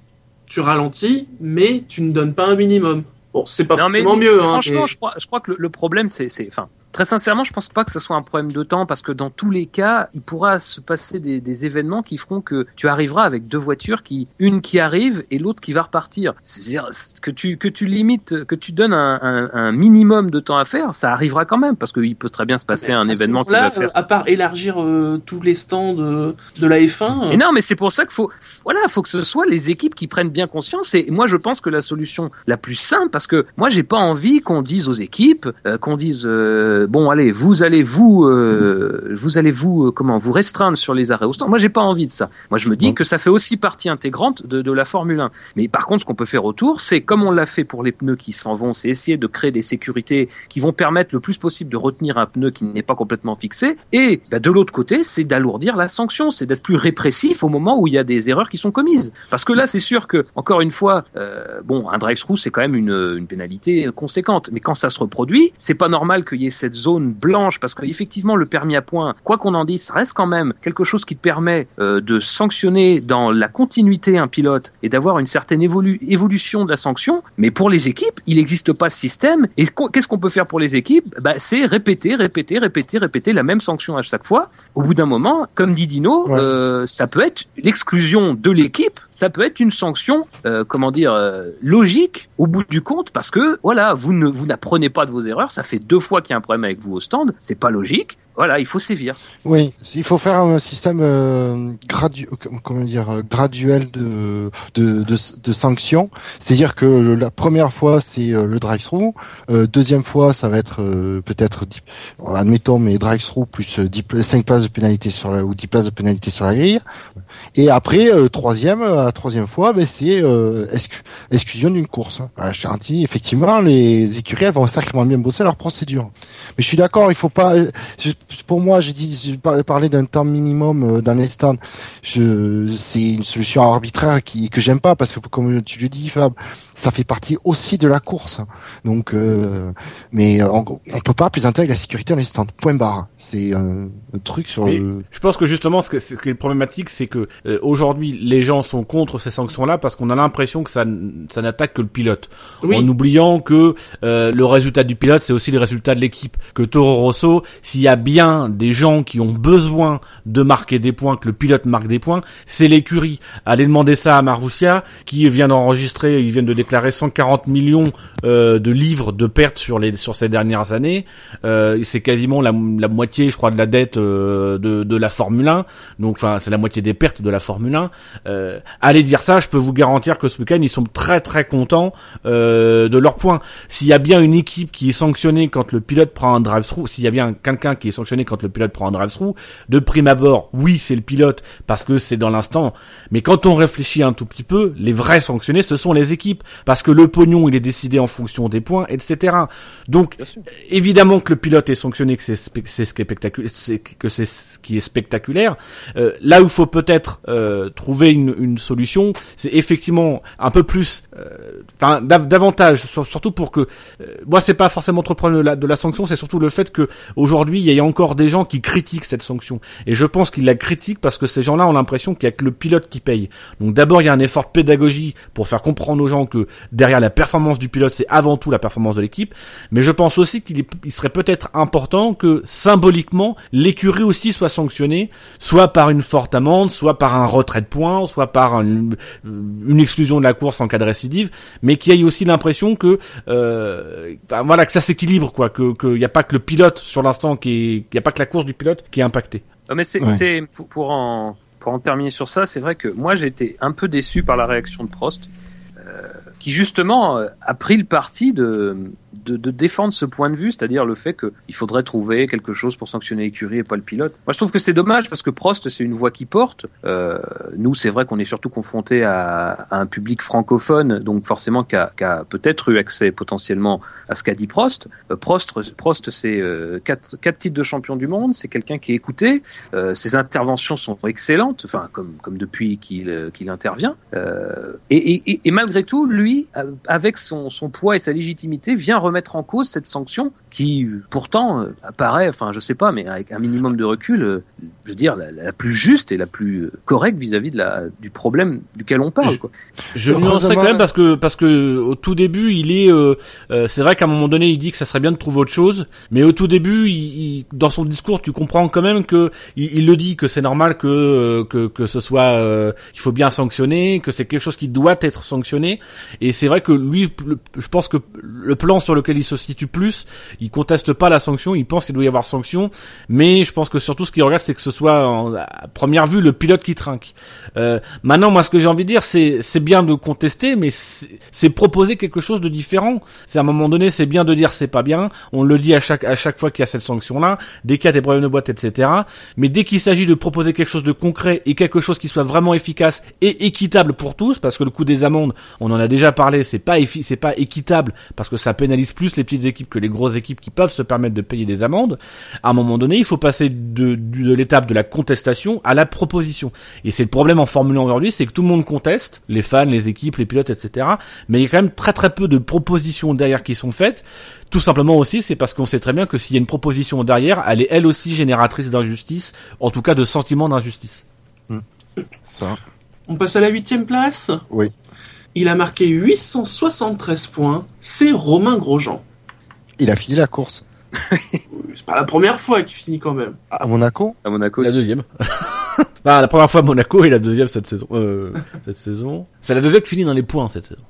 Tu ralentis, mais tu ne donnes pas un minimum. Bon, c'est pas Non, mais forcément mieux. Hein, franchement, mais- je crois, je crois que le, le problème, c'est, c'est, enfin, Très sincèrement, je pense pas que ce soit un problème de temps parce que dans tous les cas, il pourra se passer des, des événements qui feront que tu arriveras avec deux voitures qui, une qui arrive et l'autre qui va repartir. C'est-à-dire que tu que tu limites, que tu donnes un, un, un minimum de temps à faire, ça arrivera quand même parce qu'il peut très bien se passer un événement qui va faire. euh, à part élargir euh, tous les stands de, de la F1, Et non, mais c'est pour ça qu'il faut, voilà, faut que ce soit les équipes qui prennent bien conscience. Et moi, je pense que la solution la plus simple, parce que moi, j'ai pas envie qu'on dise aux équipes, euh, qu'on dise, euh, bon, allez, vous allez vous, euh, vous allez vous, euh, comment, vous restreindre sur les arrêts au stand. Moi, j'ai pas envie de ça. Moi, je me dis que ça fait aussi partie intégrante de, de la Formule 1. Mais par contre, ce qu'on peut faire autour, c'est comme on l'a fait pour les pneus qui s'en vont, c'est essayer de créer des sécurités qui vont permettre le plus possible de retenir un pneu qui n'est pas complètement fixé. Et bah, de l'autre côté, c'est d'alourdir la sanction, c'est d'être plus répressif au moment où il y a des erreurs qui sont commises. Parce que là, c'est sûr que, encore une fois, bon, un drive-through, c'est quand même une, une pénalité conséquente. Mais quand ça se reproduit, c'est pas normal qu'il y ait cette zone blanche, parce qu'effectivement, le permis à point, quoi qu'on en dise, reste quand même quelque chose qui te permet euh, de sanctionner dans la continuité un pilote et d'avoir une certaine évolu- évolution de la sanction. Mais pour les équipes, il n'existe pas ce système. Et qu- qu'est-ce qu'on peut faire pour les équipes? Bah, C'est répéter, répéter, répéter, répéter la même sanction à chaque fois. Au bout d'un moment, comme dit Dino, Ouais. euh, ça peut être l'exclusion de l'équipe, ça peut être une sanction, euh, comment dire, euh, logique au bout du compte, parce que voilà, vous ne vous n'apprenez pas de vos erreurs. Ça fait deux fois qu'il y a un problème avec vous au stand. C'est pas logique. Voilà, il faut sévir. Oui, il faut faire un système euh, gradu comment dire euh, graduel de de, de, sanctions. C'est-à-dire que la première fois c'est euh, le drive-through, euh, deuxième fois ça va être euh, peut-être 10 admettons mais drive-through plus euh, 10 pla- 5 places de pénalité sur la ou 10 places de pénalité sur la grille. Et après euh, troisième euh, la troisième fois ben c'est euh, excu- exclusion d'une course. Voilà, je garantis effectivement les écuries elles vont sacrément bien bosser leur procédure. Mais je suis d'accord, il faut pas pour moi, j'ai dit, parlé d'un temps minimum euh, dans les stands. Je, c'est une solution arbitraire qui que j'aime pas parce que comme tu le dis, Fab, ça fait partie aussi de la course. Donc, euh, mais on, on peut pas plaisanter avec la sécurité dans les stands. Point barre. C'est un, un truc sur Mais le. je pense que justement, ce, que, ce qui est problématique, c'est que euh, aujourd'hui, les gens sont contre ces sanctions-là parce qu'on a l'impression que ça, ça n'attaque que le pilote, oui. en oubliant que euh, le résultat du pilote, c'est aussi le résultat de l'équipe. Que Toro Rosso, s'il y a bien des gens qui ont besoin de marquer des points, que le pilote marque des points, c'est l'écurie. Allez demander ça à Marussia, qui vient d'enregistrer, ils viennent de déclarer 140 millions euh, de livres de pertes sur les sur ces dernières années. Euh, c'est quasiment la, la moitié, je crois, de la dette euh, de, de la Formule 1. Donc, enfin, c'est la moitié des pertes de la Formule 1. Euh, allez dire ça, je peux vous garantir que ce week-end, ils sont très très contents euh, de leurs points. S'il y a bien une équipe qui est sanctionnée quand le pilote prend un drive-through, s'il y a bien quelqu'un qui est sanctionné quand le pilote prend un drive-through, de prime abord, oui, c'est le pilote parce que c'est dans l'instant. Mais quand on réfléchit un tout petit peu, les vrais sanctionnés, ce sont les équipes parce que le pognon, il est décidé en fonction des points, etc. Donc, évidemment que le pilote est sanctionné, que c'est ce qui est spectaculaire, que c'est ce qui est spectaculaire. Euh, là où il faut peut-être euh, trouver une, une solution, c'est effectivement un peu plus, euh, enfin dav- davantage, sur- surtout pour que, euh, moi c'est pas forcément trop le problème de la, de la sanction, c'est surtout le fait que aujourd'hui il y a encore des gens qui critiquent cette sanction. Et je pense qu'ils la critiquent parce que ces gens-là ont l'impression qu'il y a que le pilote qui paye. Donc d'abord il y a un effort pédagogie pour faire comprendre aux gens que derrière la performance du pilote c'est avant tout la performance de l'équipe. Mais je pense aussi qu'il serait peut-être important que symboliquement l'écurie aussi soit sanctionnée, soit par une forte amende, soit par un retrait de points, soit par une, une exclusion de la course en cas de récidive, mais qu'il y ait aussi l'impression que euh, ben voilà que ça s'équilibre quoi, que qu'il n'y a pas que le pilote sur l'instant qui est, qu'il n'y a pas que la course du pilote qui est impactée. Ah, mais c'est, Ouais. c'est pour, pour en pour en terminer sur ça, c'est vrai que moi j'ai été un peu déçu par la réaction de Prost, euh, qui justement euh, a pris le parti de, de de défendre ce point de vue, c'est-à-dire le fait qu'il faudrait trouver quelque chose pour sanctionner l'écurie et pas le pilote. Moi je trouve que c'est dommage parce que Prost c'est une voix qui porte. Euh, nous c'est vrai qu'on est surtout confronté à, à un public francophone, donc forcément qui a, qui a peut-être eu accès potentiellement à ce qu'a dit Prost. Euh, Prost, Prost c'est euh, quatre, quatre titres de champion du monde, c'est quelqu'un qui est écouté, euh, ses interventions sont excellentes, enfin comme comme depuis qu'il euh, qu'il intervient. Euh, et, et, et- malgré tout, lui, avec son, son poids et sa légitimité, vient remettre en cause cette sanction qui, pourtant, euh, apparaît, enfin, je sais pas, mais avec un minimum de recul, euh, je veux dire, la, la plus juste et la plus euh, correcte vis-à-vis de la du problème duquel on parle. Quoi. Je Heureusement- nuancerais quand même parce que parce que au tout début il est euh, euh, c'est vrai qu'à un moment donné il dit que ça serait bien de trouver autre chose mais au tout début il, il- dans son discours tu comprends quand même que il, il le dit que c'est normal que euh, que que ce soit euh, il faut bien sanctionner que c'est quelque chose qui doit être sanctionné et c'est vrai que lui le- je pense que le plan sur lequel il se situe plus il conteste pas la sanction il pense qu'il doit y avoir sanction mais je pense que surtout ce qu'il regarde c'est que ce soit en- à première vue le pilote qui trinque euh, maintenant, moi, ce que j'ai envie de dire, c'est c'est bien de contester, mais c'est proposer quelque chose de différent. C'est à un moment donné, c'est bien de dire c'est pas bien. On le dit à chaque à chaque fois qu'il y a cette sanction-là, dès qu'il y a des problèmes de boîte, etc. Mais dès qu'il s'agit de proposer quelque chose de concret et quelque chose qui soit vraiment efficace et équitable pour tous, parce que le coût des amendes, on en a déjà parlé, c'est pas c'est pas équitable parce que ça pénalise plus les petites équipes que les grosses équipes qui peuvent se permettre de payer des amendes. À un moment donné, il faut passer de, l'étape de la contestation à la proposition. Et c'est le problème en Formule 1 aujourd'hui, c'est que tout le monde conteste, les fans, les équipes, les pilotes, etc. Mais il y a quand même très très peu de propositions derrière qui sont faites. Tout simplement aussi, c'est parce qu'on sait très bien que s'il y a une proposition derrière, elle est elle aussi génératrice d'injustice, en tout cas de sentiment d'injustice. Ça. On passe à la huitième place? Oui. Il a marqué 873 points. C'est Romain Grosjean. Il a fini la course. C'est pas la première fois qu'il finit quand même. À Monaco À Monaco, La deuxième. [LAUGHS] Bah, la première fois Monaco et la deuxième cette saison. Euh, cette saison. C'est la deuxième qui finit dans les points cette saison.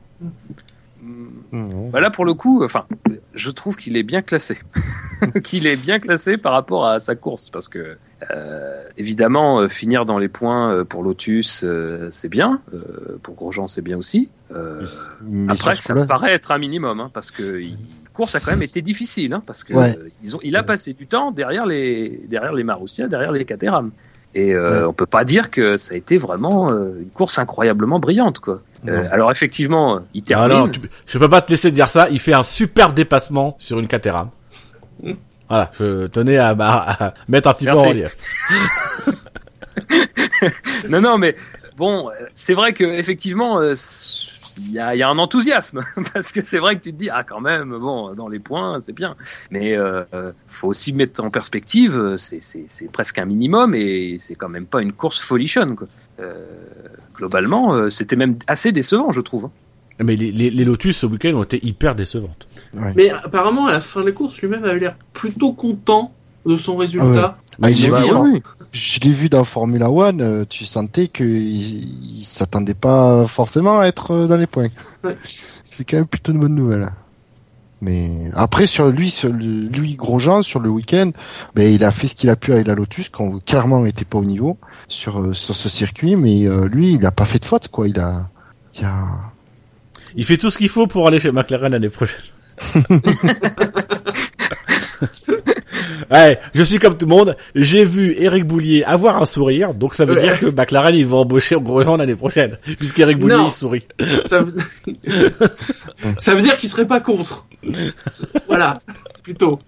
Non. Bah là, pour le coup, enfin, je trouve qu'il est bien classé. [LAUGHS] qu'il est bien classé par rapport à sa course, parce que euh, évidemment, euh, finir dans les points euh, pour Lotus, euh, c'est bien. Euh, pour Grosjean, c'est bien aussi. Euh, Mais après, ça me paraît être un minimum, hein, parce que il- la course a quand même été difficile, hein, parce que Ouais. euh, ils ont, il a passé du temps derrière les, derrière les Marussia, derrière les Caterham. Et euh, Ouais. on peut pas dire que ça a été vraiment euh, une course incroyablement brillante, quoi. Euh, alors effectivement, il termine. non, tu- je peux pas te laisser dire ça. Il fait un superbe dépassement sur une Caterham. Voilà, je tenais à, à- à mettre un petit peu Merci. en relief. [LAUGHS] Non, non, mais bon, c'est vrai que effectivement, euh, il y a, il y a un enthousiasme [LAUGHS] parce que c'est vrai que tu te dis ah quand même bon dans les points c'est bien, mais euh, faut aussi mettre en perspective c'est presque un minimum et c'est quand même pas une course folichonne quoi. Euh, globalement, euh, c'était même assez décevant je trouve. hein. Mais les, les, les Lotus ce week-end ont été hyper décevantes. Mais apparemment, à la fin de la course, lui-même avait l'air plutôt content de son résultat. Bah, il est Bah, vu, oui, hein. Je l'ai vu dans Formula One, euh, tu sentais qu'il il s'attendait pas forcément à être euh, dans les points. Ouais. C'est quand même plutôt une bonne nouvelle. Mais après sur lui, sur lui Grosjean sur le week-end, ben il a fait ce qu'il a pu avec la Lotus, quand clairement n'était pas au niveau sur euh, sur ce circuit, mais euh, lui il a pas fait de faute quoi. Il a, il a... Il fait tout ce qu'il faut pour aller chez McLaren l'année prochaine. [LAUGHS] ouais, je suis comme tout le monde. J'ai vu Eric Boulier avoir un sourire, donc ça veut Ouais. dire que McLaren ils vont embaucher Grosjean l'année prochaine, puisqu'Eric Boulier Non. il sourit. Ça veut, ça veut dire qu'il serait pas contre. Voilà, c'est plutôt.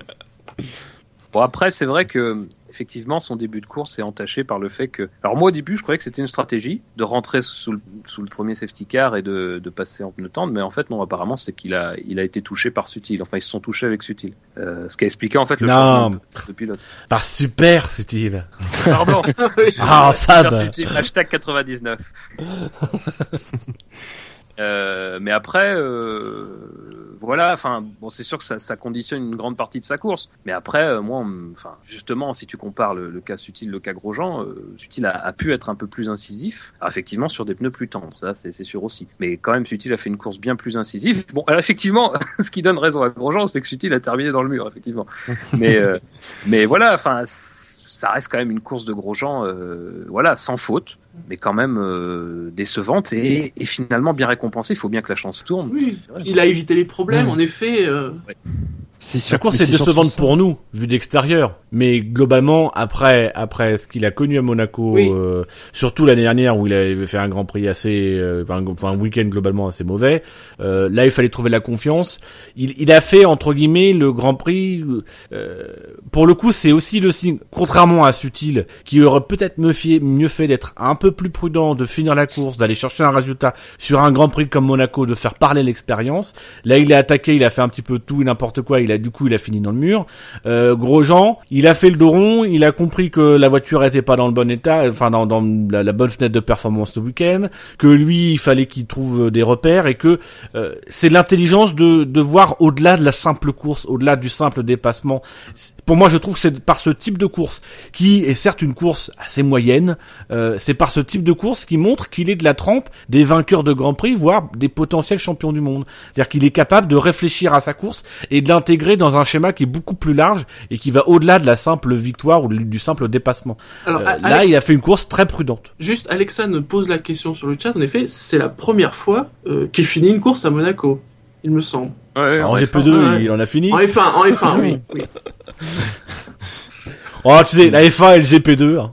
Bon après c'est vrai que effectivement son début de course est entaché par le fait que alors moi au début je croyais que c'était une stratégie de rentrer sous le, sous le premier safety car et de, de passer en pneu tendre mais en fait non apparemment c'est qu'il a il a été touché par Sutil enfin ils se sont touchés avec Sutil euh, ce qui a expliqué en fait le Non. de, de pilote Par super subtil. pardon [LAUGHS] Ah, Fab. Sutil, hashtag 99 [LAUGHS] Euh, mais après, euh, voilà, enfin, bon, c'est sûr que ça, ça conditionne une grande partie de sa course. Mais après, euh, moi, enfin, justement, si tu compares le, le cas Sutil, le cas Grosjean, euh, Sutil a, a pu être un peu plus incisif, Alors, effectivement, sur des pneus plus tendres, ça, c'est c'est sûr aussi. Mais quand même, Sutil a fait une course bien plus incisive. Bon, alors, effectivement, [LAUGHS] ce qui donne raison à Grosjean, c'est que Sutil a terminé dans le mur, effectivement. Mais, euh, [LAUGHS] mais voilà, enfin, ça reste quand même une course de Grosjean, euh, voilà, sans faute mais quand même euh, décevante et, et finalement bien récompensée. Il faut bien que la chance tourne. Oui, il a évité les problèmes, en effet. euh, Sa course est mais surtout décevante pour nous, vu d'extérieur. Mais globalement, après, après ce qu'il a connu à Monaco, Oui. euh, surtout l'année dernière où il avait fait un Grand Prix assez, euh, enfin, un- un week-end globalement assez mauvais. euh, là, il fallait trouver la confiance. Il, il a fait entre guillemets le Grand Prix. euh, pour le coup, c'est aussi le signe, contrairement à Sutil, qui aurait peut-être mieux fait, mieux fait d'être un peu plus prudent, de finir la course, d'aller chercher un résultat sur un Grand Prix comme Monaco, de faire parler l'expérience. Là, il a attaqué, il a fait un petit peu tout et n'importe quoi. Il a du coup, il a fini dans le mur. Euh, Grosjean, il a fait le dos rond. Il a compris que la voiture était pas dans le bon état, enfin dans, dans la, bonne fenêtre de performance ce week-end. Que lui, il fallait qu'il trouve des repères et que euh, c'est l'intelligence de, de voir au-delà de la simple course, au-delà du simple dépassement. Pour moi, je trouve que c'est par ce type de course qui est certes une course assez moyenne. euh, c'est par ce type de course qui montre qu'il est de la trempe des vainqueurs de Grand Prix, voire des potentiels champions du monde. C'est-à-dire qu'il est capable de réfléchir à sa course et de l'intégrer dans un schéma qui est beaucoup plus large et qui va au-delà de la simple victoire ou du simple dépassement. Alors, Euh, là, il a fait une course très prudente. Juste, Alexa nous pose la question sur le chat. En effet, c'est la première fois euh, qu'il finit une course à Monaco, il me semble. Ouais, En ouais, GP2, ouais. il en a fini. En F1, en F1, oui. [LAUGHS] oui. Oh, tu sais, la F1 et le GP2. hein.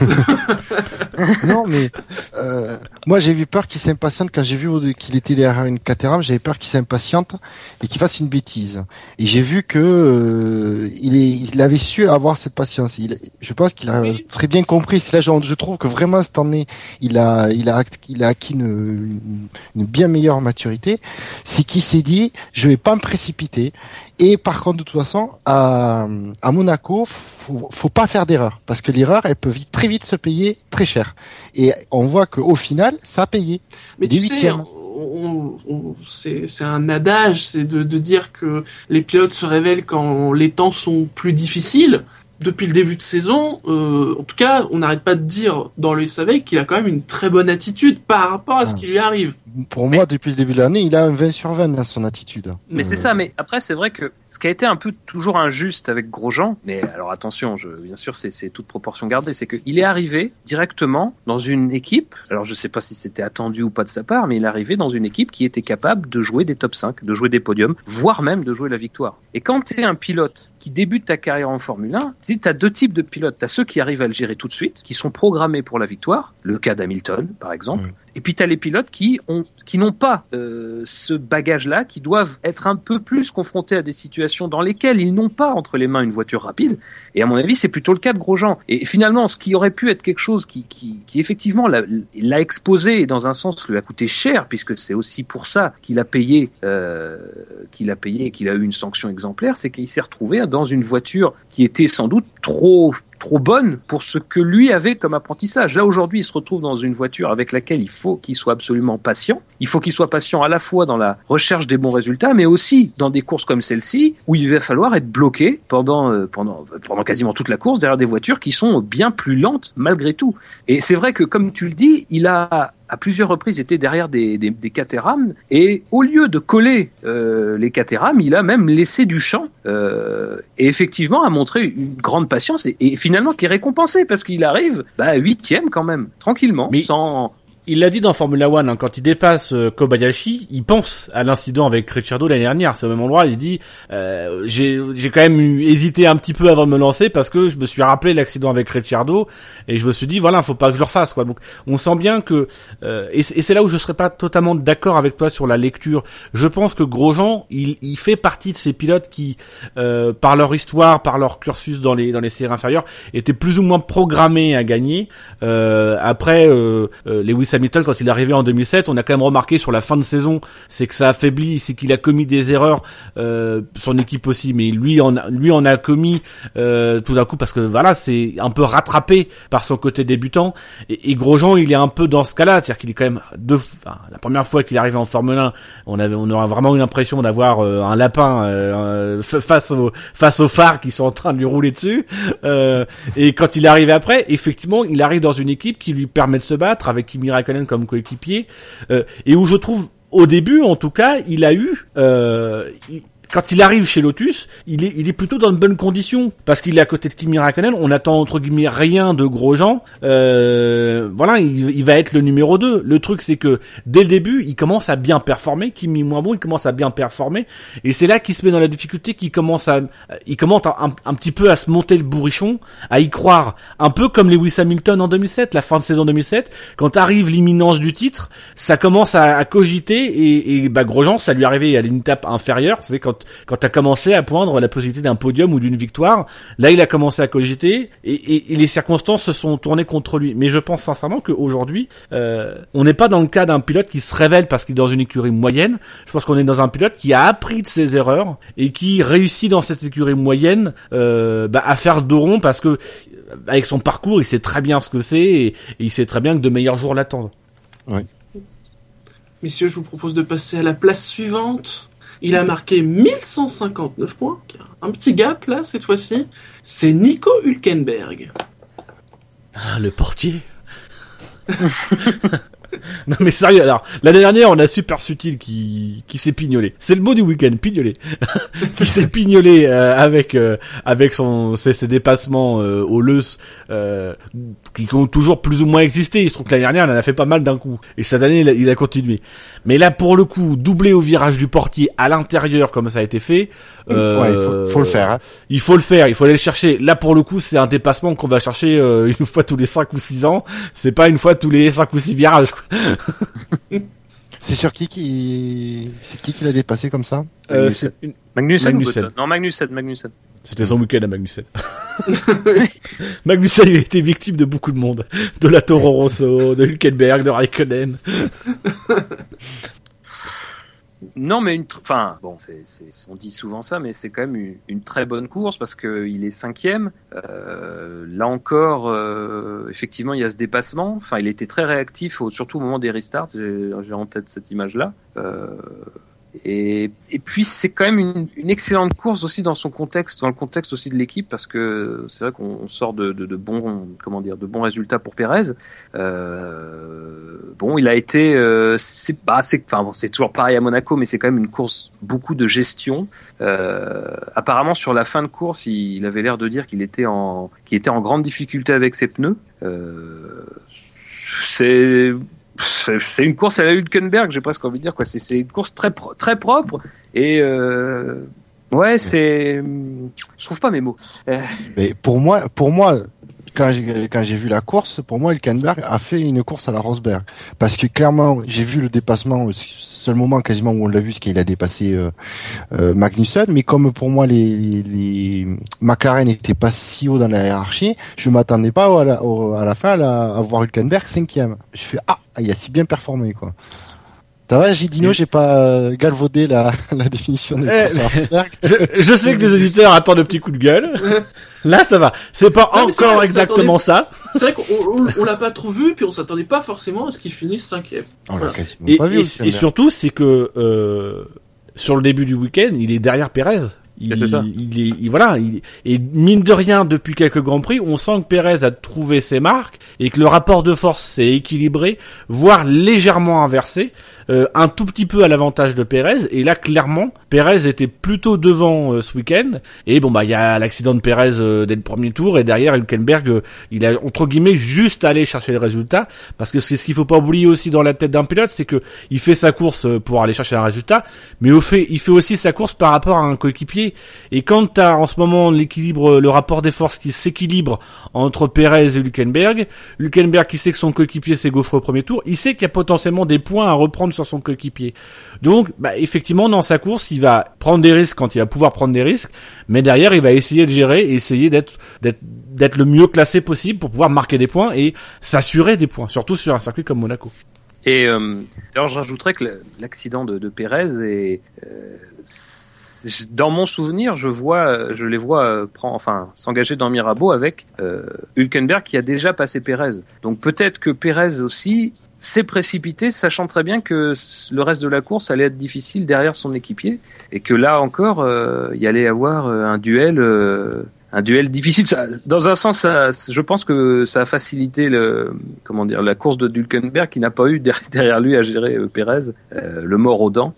[LAUGHS] Non, mais euh, moi j'ai eu peur qu'il s'impatiente quand j'ai vu qu'il était derrière une Caterham. J'avais peur qu'il s'impatiente et qu'il fasse une bêtise. Et j'ai vu que euh, il, est, il avait su avoir cette patience. Il, je pense qu'il a très bien compris. C'est là je, je trouve que vraiment cette année il a il a il a acquis une, une, une bien meilleure maturité. C'est qu'il s'est dit je vais pas me précipiter. Et par contre de toute façon à, à Monaco faut, faut pas faire d'erreur parce que l'erreur elle peut vite, très vite se payer très cher. Et on voit qu'au final, ça a payé. Mais Des tu sais, huitièmes. on, on- c'est c'est un adage, c'est de, de dire que les pilotes se révèlent quand les temps sont plus difficiles. Depuis le début de saison, euh, en tout cas, on n'arrête pas de dire dans le SAV qu'il a quand même une très bonne attitude par rapport à ce Ah. qui lui arrive. Pour moi, depuis le début de l'année, il a un 20 sur 20 dans son attitude. Mais c'est Euh, ça, mais après c'est vrai que ce qui a été un peu toujours injuste avec Grosjean, mais alors attention, je, bien sûr c'est toute proportion gardée, c'est qu'il est arrivé directement dans une équipe, alors je sais pas si c'était attendu ou pas de sa part, mais il est arrivé dans une équipe qui était capable de jouer des top 5, de jouer des podiums, voire même de jouer la victoire. Et quand tu es un pilote qui débute ta carrière en Formule 1, tu as deux types de pilotes. Tu as ceux qui arrivent à le gérer tout de suite, qui sont programmés pour la victoire, le cas d'Hamilton par exemple. Et puis tu as les pilotes qui ont qui n'ont pas euh, ce bagage-là, qui doivent être un peu plus confrontés à des situations dans lesquelles ils n'ont pas entre les mains une voiture rapide. Et à mon avis, c'est plutôt le cas de Grosjean. Et finalement, ce qui aurait pu être quelque chose qui, qui, qui effectivement l'a exposé et dans un sens lui a coûté cher, puisque c'est aussi pour ça qu'il a payé, euh, qu'il a payé et qu'il a eu une sanction exemplaire, c'est qu'il s'est retrouvé dans une voiture qui était sans doute trop trop bonne pour ce que lui avait comme apprentissage. Là aujourd'hui, il se retrouve dans une voiture avec laquelle il faut qu'il soit absolument patient. Il faut qu'il soit patient à la fois dans la recherche des bons résultats, mais aussi dans des courses comme celle-ci où il va falloir être bloqué pendant euh, pendant pendant quasiment toute la course derrière des voitures qui sont bien plus lentes malgré tout. Et c'est vrai que comme tu le dis, il a à plusieurs reprises été derrière des, des, des Caterham et au lieu de coller euh, les Caterham, il a même laissé du champ euh, et effectivement a montré une grande patience et, et finalement qui est récompensé parce qu'il arrive bah huitième quand même tranquillement Mais- sans Il l'a dit dans Formula One, hein, quand il dépasse euh, Kobayashi, il pense à l'incident avec Ricciardo l'année dernière. C'est au même endroit, il dit euh, j'ai quand même hésité un petit peu avant de me lancer parce que je me suis rappelé l'accident avec Ricciardo et je me suis dit voilà, faut pas que je le refasse quoi. Donc on sent bien que euh, et c'est là où je serais pas totalement d'accord avec toi sur la lecture. Je pense que Grosjean, il il fait partie de ces pilotes qui euh, par leur histoire, par leur cursus dans les dans les séries inférieures, étaient plus ou moins programmés à gagner. Euh, après euh, Lewis Hamilton, quand il est arrivé en 2007, on a quand même remarqué sur la fin de saison, c'est que ça affaiblit, c'est qu'il a commis des erreurs, euh, son équipe aussi, mais lui en a, lui en a commis euh, tout d'un coup parce que voilà, c'est un peu rattrapé par son côté débutant. Et, et Grosjean, il est un peu dans ce cas-là, c'est-à-dire qu'il est quand même deux, enfin, la première fois qu'il est arrivé en Formule 1, on avait, on aura vraiment eu l'impression d'avoir euh, un lapin face au face aux phares qui sont en train de lui rouler dessus. Et quand il est arrivé après, effectivement, il arrive dans une équipe qui lui permet de se battre avec Kimi Raikkonen comme coéquipier, euh, et où je trouve au début, en tout cas, il a eu, euh, quand il arrive chez Lotus, il est, il est plutôt dans de bonnes conditions parce qu'il est à côté de Kimi Raikkonen. On attend entre guillemets rien de Grosjean. Euh, voilà, il, va être le numéro 2 Le truc, c'est que dès le début, il commence à bien performer. Kimi moins bon, il commence à bien performer, et c'est là qu'il se met dans la difficulté, qu'il commence à, il commence un, petit peu à se monter le bourrichon, à y croire, un peu comme Lewis Hamilton en 2007, la fin de saison 2007, quand arrive l'imminence du titre, ça commence à, cogiter et, et bah Grosjean, ça lui arrivait à une étape inférieure, c'est quand quand t'as commencé à poindre la possibilité d'un podium ou d'une victoire, là il a commencé à cogiter et, et, et les circonstances se sont tournées contre lui. Mais je pense sincèrement qu'aujourd'hui, euh, on n'est pas dans le cas d'un pilote qui se révèle parce qu'il est dans une écurie moyenne. Je pense qu'on est dans un pilote qui a appris de ses erreurs et qui réussit dans cette écurie moyenne euh, bah, à faire deux ronds parce que avec son parcours, il sait très bien ce que c'est et, et il sait très bien que de meilleurs jours l'attendent. Messieurs, je vous propose de passer à la place suivante. Il a marqué 1159 points. Un petit gap là, cette fois-ci. C'est Nico Hülkenberg. Ah, le portier. [LAUGHS] non mais sérieux, alors, l'année dernière, on a Super Sutil qui, qui s'est pignolé. C'est le mot du week-end, pignolé. [LAUGHS] qui s'est pignolé euh, avec euh, avec son ses, ses dépassements euh, au Leus, euh, qui ont toujours plus ou moins existé. Il se trouve que l'année dernière, il en a fait pas mal d'un coup. Et cette année, il a, il a continué. Mais là, pour le coup, doublé au virage du portier à l'intérieur, comme ça a été fait, euh, Ouais, il faut, faut le faire. Hein. il faut le faire, il faut aller le chercher. Là, pour le coup, c'est un dépassement qu'on va chercher euh, [LAUGHS] une fois tous les 5 ou 6 ans. C'est pas une fois tous les 5 ou 6 virages. quoi. [LAUGHS] C'est sur qui qui c'est qui qui l'a dépassé comme ça? Euh, Magnussen. c'est une- Magnussen, Magnussen. Non, Magnussen, Magnussen. C'était son week-end à Magnussen. [LAUGHS] Magnussen, il a été victime de beaucoup de monde. De la Toro Rosso, de Hülkenberg, de Raikkonen. Non, mais une, enfin, bon, on dit souvent ça, mais c'est quand même une, une très bonne course parce que il est cinquième. Euh, là encore, euh, effectivement, il y a ce dépassement. Enfin, il était très réactif, au- surtout au moment des restarts. J'ai, j'ai en tête cette image-là. Euh, et, et puis c'est quand même une, une excellente course aussi dans son contexte, dans le contexte aussi de l'équipe, parce que c'est vrai qu'on sort de, de, de bons, comment dire, de bons résultats pour Pérez. Euh, bon, il a été, euh, c'est bah, enfin bon, c'est toujours pareil à Monaco, mais c'est quand même une course beaucoup de gestion. Euh, apparemment, sur la fin de course, il, il avait l'air de dire qu'il était en, qu'il était en grande difficulté avec ses pneus. Euh, c'est c'est une course à la Hülkenberg, j'ai presque envie de dire quoi. C'est c'est une course très pro- très propre et euh, ouais, c'est je trouve pas mes mots. Euh, Mais pour moi, pour moi, quand j'ai vu la course, pour moi, Hülkenberg a fait une course à la Rosberg parce que clairement, j'ai vu le dépassement. au Seul moment quasiment où on l'a vu, c'est qu'il a dépassé euh, euh, Magnussen. Mais comme pour moi, les, McLaren n'étaient pas si haut dans la hiérarchie, je m'attendais pas à la, à la fin à, la- à voir Hülkenberg cinquième. Je fais ah, il a si bien performé quoi. Ça va, Gidino, j'ai pas euh, galvaudé la, [LAUGHS] la définition de Eh. [LAUGHS] Je, je sais que les auditeurs attendent le petit coup de gueule. [LAUGHS] Là, ça va. C'est pas Non, vrai, encore exactement ça. C'est vrai qu'on on, on l'a pas trop vu, puis on s'attendait pas forcément à ce qu'il finisse cinquième. On l'a Voilà. quasiment Et, pas vu. et- et surtout, c'est que euh, sur le début du week-end, il est derrière Pérez. Il, c'est ça. il est, il- voilà, il- et mine de rien, depuis quelques grands prix, on sent que Pérez a trouvé ses marques et que le rapport de force s'est équilibré, voire légèrement inversé, euh, un tout petit peu à l'avantage de Pérez. Et là, clairement, Pérez était plutôt devant euh, ce week-end. Et bon, bah, il y a l'accident de Pérez euh, dès le premier tour, et derrière, Hülkenberg, euh, il a entre guillemets juste allé chercher le résultat, parce que c'est ce qu'il faut pas oublier aussi dans la tête d'un pilote, c'est que il fait sa course euh, pour aller chercher un résultat, mais au fait, il fait aussi sa course par rapport à un coéquipier. Et quand t'as en ce moment l'équilibre, le rapport des forces qui s'équilibre entre Perez et Hülkenberg, Hülkenberg qui sait que son coéquipier s'est gaufré au premier tour, il sait qu'il y a potentiellement des points à reprendre sur son coéquipier. Donc, bah, effectivement, dans sa course, il va prendre des risques quand il va pouvoir prendre des risques, mais derrière, il va essayer de gérer et essayer d'être le mieux classé possible pour pouvoir marquer des points et s'assurer des points, surtout sur un circuit comme Monaco. Et euh, d'ailleurs, je rajouterais que l'accident de, Pérez est euh, dans mon souvenir, je vois, je les vois euh, enfin, s'engager dans Mirabeau avec euh, Hülkenberg qui a déjà passé Pérez. Donc peut-être que Pérez aussi s'est précipité, sachant très bien que le reste de la course allait être difficile derrière son équipier et que là encore, euh, il y allait avoir euh, un duel. euh, un duel difficile. Dans un sens, je pense que ça a facilité comment dire, la course de Hülkenberg qui n'a pas eu [LAUGHS] derrière, lui à gérer Pérez, le mort aux dents.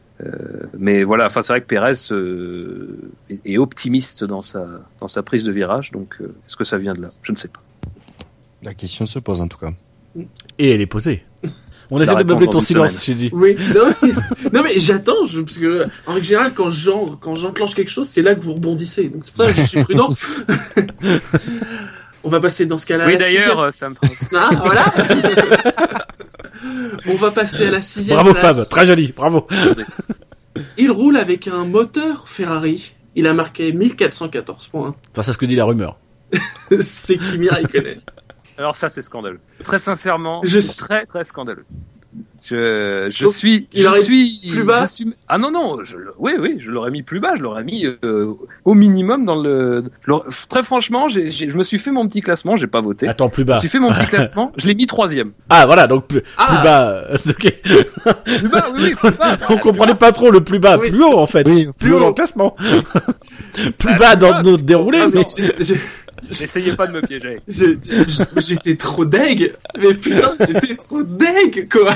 Mais voilà, enfin c'est vrai que Pérez est, est optimiste dans sa dans sa prise de virage. Donc est-ce que ça vient de là? Je ne sais pas. La question se pose en tout cas. Et elle est posée. On essaie de meubler ton silence, j'ai dit. Oui, non mais, non, mais j'attends, je- parce que en règle générale, quand j'en- quand j'enclenche quelque chose, c'est là que vous rebondissez. Donc c'est pour ça que je suis prudent. [LAUGHS] On va passer dans ce cas-là. à oui la d'ailleurs, ça me sixième- Ah, voilà. On va passer à la sixième Bravo place. Fab, très joli, bravo. [LAUGHS] Il roule avec un moteur Ferrari. Il a marqué 1414 points. Enfin, c'est ce que dit la rumeur. [LAUGHS] c'est Kimi Raikkonen. Alors ça c'est scandaleux. Très sincèrement, Je- c'est très très scandaleux. Je, je Donc, suis, il je suis plus bas je suis- Ah non non, je, oui oui, je l'aurais mis plus bas, je l'aurais mis euh, au minimum dans le. très franchement, j'ai, j'ai- je me suis fait mon petit classement, j'ai pas voté. Attends, plus Je me bas. suis fait mon petit [LAUGHS] classement, je l'ai mis troisième. Ah, voilà, donc plus, Ah. plus bas. euh, c'est ok. Plus bas, oui oui, plus bas. [LAUGHS] On comprenait pas trop le plus bas, Oui. plus haut en fait. Oui, Plus haut haut. dans le classement. [LAUGHS] plus Bah, bas plus dans bas, notre déroulé, Ah, mais... N'essayez pas de me piéger. [LAUGHS] J'étais trop deg. Mais putain, j'étais trop deg, quoi.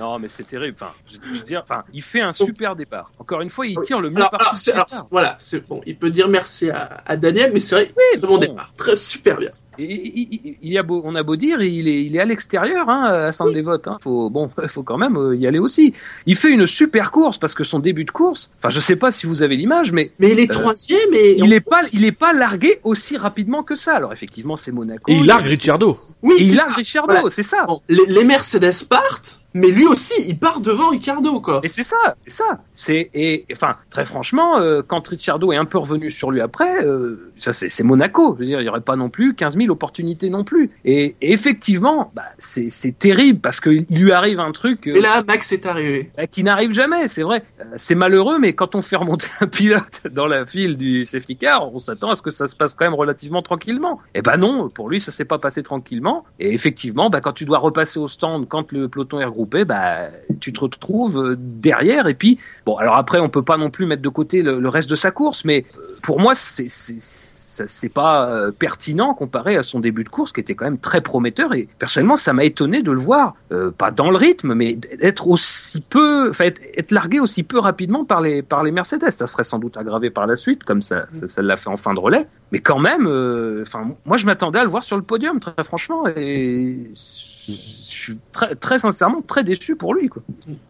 Non mais c'est terrible. Enfin, je, je veux dire, enfin, il fait un super départ. Encore une fois, il tire le mieux Alors, parti alors, c'est- du alors, départ. voilà, c'est bon. Il peut dire merci à, à Daniel, mais c'est vrai, Oui, c'est mon bon. départ. Très super bien. Et il, il- y a beau, on a beau dire, il est, il est à l'extérieur, hein, à Saint-Dévote. Hein. Faut, bon, [LAUGHS] faut quand même euh, y aller aussi. Il fait une super course parce que son début de course, enfin, je sais pas si vous avez l'image, mais Mais il est Euh, troisième et il est pas, il est pas largué aussi rapidement que ça. Alors effectivement, c'est Monaco. Et il largue Ricciardo. Oui, il c'est largue. Ricciardo, Voilà. c'est ça. Bon, les, les Mercedes partent, mais lui aussi, il part devant Ricardo, quoi. Et c'est ça, c'est ça. C'est et enfin très franchement, euh, quand Ricciardo est un peu revenu sur lui après, euh, ça c'est Monaco. Je veux dire, il y aurait pas non plus 15 000 opportunités non plus. Et, et effectivement, bah, c'est terrible parce qu'il lui arrive un truc. euh, Et là, Max est arrivé. bah, qui n'arrive jamais, c'est vrai. Euh, C'est malheureux, mais quand on fait remonter un pilote dans la file du safety car, on s'attend à ce que ça se passe quand même relativement tranquillement. Et ben non, pour lui, ça s'est pas passé tranquillement. Et effectivement, bah, quand tu dois repasser au stand, quand le peloton est regroupé, bah, tu te retrouves euh, derrière. Et puis, bon, alors après, on peut pas non plus mettre de côté le, le reste de sa course, mais euh, pour moi, c'est pas euh, pertinent comparé à son début de course qui était quand même très prometteur. Et personnellement ça m'a étonné de le voir euh, pas dans le rythme mais être aussi peu enfin être, être largué aussi peu rapidement par les par les Mercedes. Ça serait sans doute aggravé par la suite comme ça ça, ça l'a fait en fin de relais mais quand même euh, enfin moi je m'attendais à le voir sur le podium très franchement et je suis très très sincèrement très déçu pour lui quoi.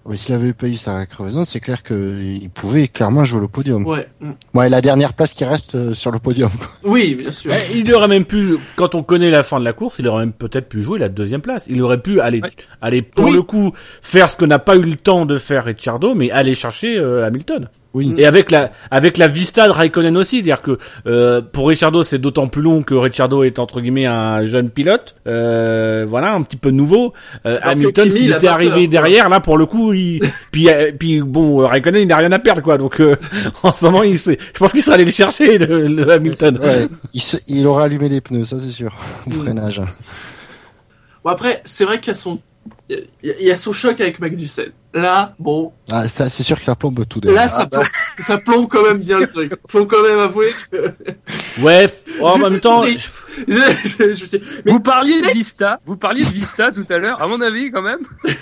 Mais s'il avait pas eu sa crevaison, c'est clair qu'il pouvait clairement jouer le podium. Ouais. Ouais, la dernière place qui reste euh, sur le podium. quoi. Oui, bien sûr. Eh, il aurait même pu, quand on connaît la fin de la course, il aurait même peut-être pu jouer la deuxième place. Il aurait pu aller, Ouais. aller pour Oui. le coup faire ce que n'a pas eu le temps de faire Ricciardo, mais aller chercher euh, Hamilton. Oui. Et avec la avec la vista de Raikkonen aussi, c'est-à-dire que euh, pour Ricciardo c'est d'autant plus long que Ricciardo est entre guillemets un jeune pilote, euh, voilà un petit peu nouveau. Euh, Hamilton s'il était arrivé peur, derrière, là pour le coup, il [LAUGHS] puis euh, puis bon Raikkonen il n'a rien à perdre quoi, donc euh, [LAUGHS] en ce moment il sait, je pense qu'il serait allé le chercher le, le Hamilton. Ouais, il, se- il aurait allumé les pneus, ça c'est sûr. Au freinage. Bon, après, c'est vrai qu'il y a son, il y, a- il y a son choc avec Magnussen. Là, bon, Ah, ça, c'est sûr que ça plombe tout. derrière. là, ça plombe, ça plombe quand même bien le truc. Faut quand même avouer que, [LAUGHS] Ouais, f- en même temps, compris. je, je, je sais. Mais vous parliez de Vista, vous parliez de Vista tout à l'heure. À mon avis, quand même, [LAUGHS]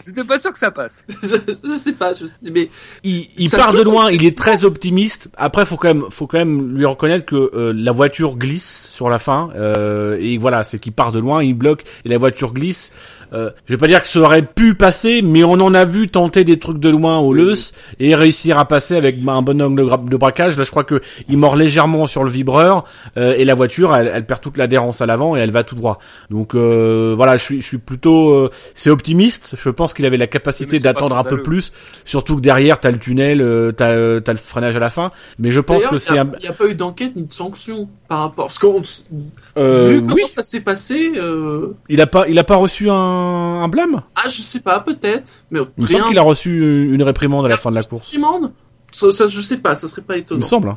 c'était pas sûr que ça passe. je, je sais pas, je mais il, part de loin, il est très optimiste. Après, faut quand même, faut quand même lui reconnaître que euh, la voiture glisse sur la fin. euh, et voilà, c'est qu'il part de loin, il bloque et la voiture glisse. Euh, je vais pas dire que ça aurait pu passer, mais on en a vu tenter des trucs de loin au Leus et réussir à passer avec un bon angle de, braquage. Là, je crois que il mord légèrement sur le vibreur euh, et la voiture, elle, elle perd toute l'adhérence à l'avant et elle va tout droit. Donc euh, voilà, je suis, je suis plutôt, euh, c'est optimiste. Je pense qu'il avait la capacité d'attendre un peu plus, surtout que derrière t'as le tunnel, euh, t'as, euh, t'as le freinage à la fin. Mais je pense que il c'est a- un, il n'y a, pas eu d'enquête ni de sanction par rapport, parce qu'on, vu comment oui, ça s'est passé, euh, il a pas, il a pas reçu un, un blâme? ah, je sais pas, peut-être, mais Il me rien. semble qu'il a reçu une réprimande à la fin de la course. Réprimande? Ça, ça, je sais pas, ça serait pas Il me étonnant. semble.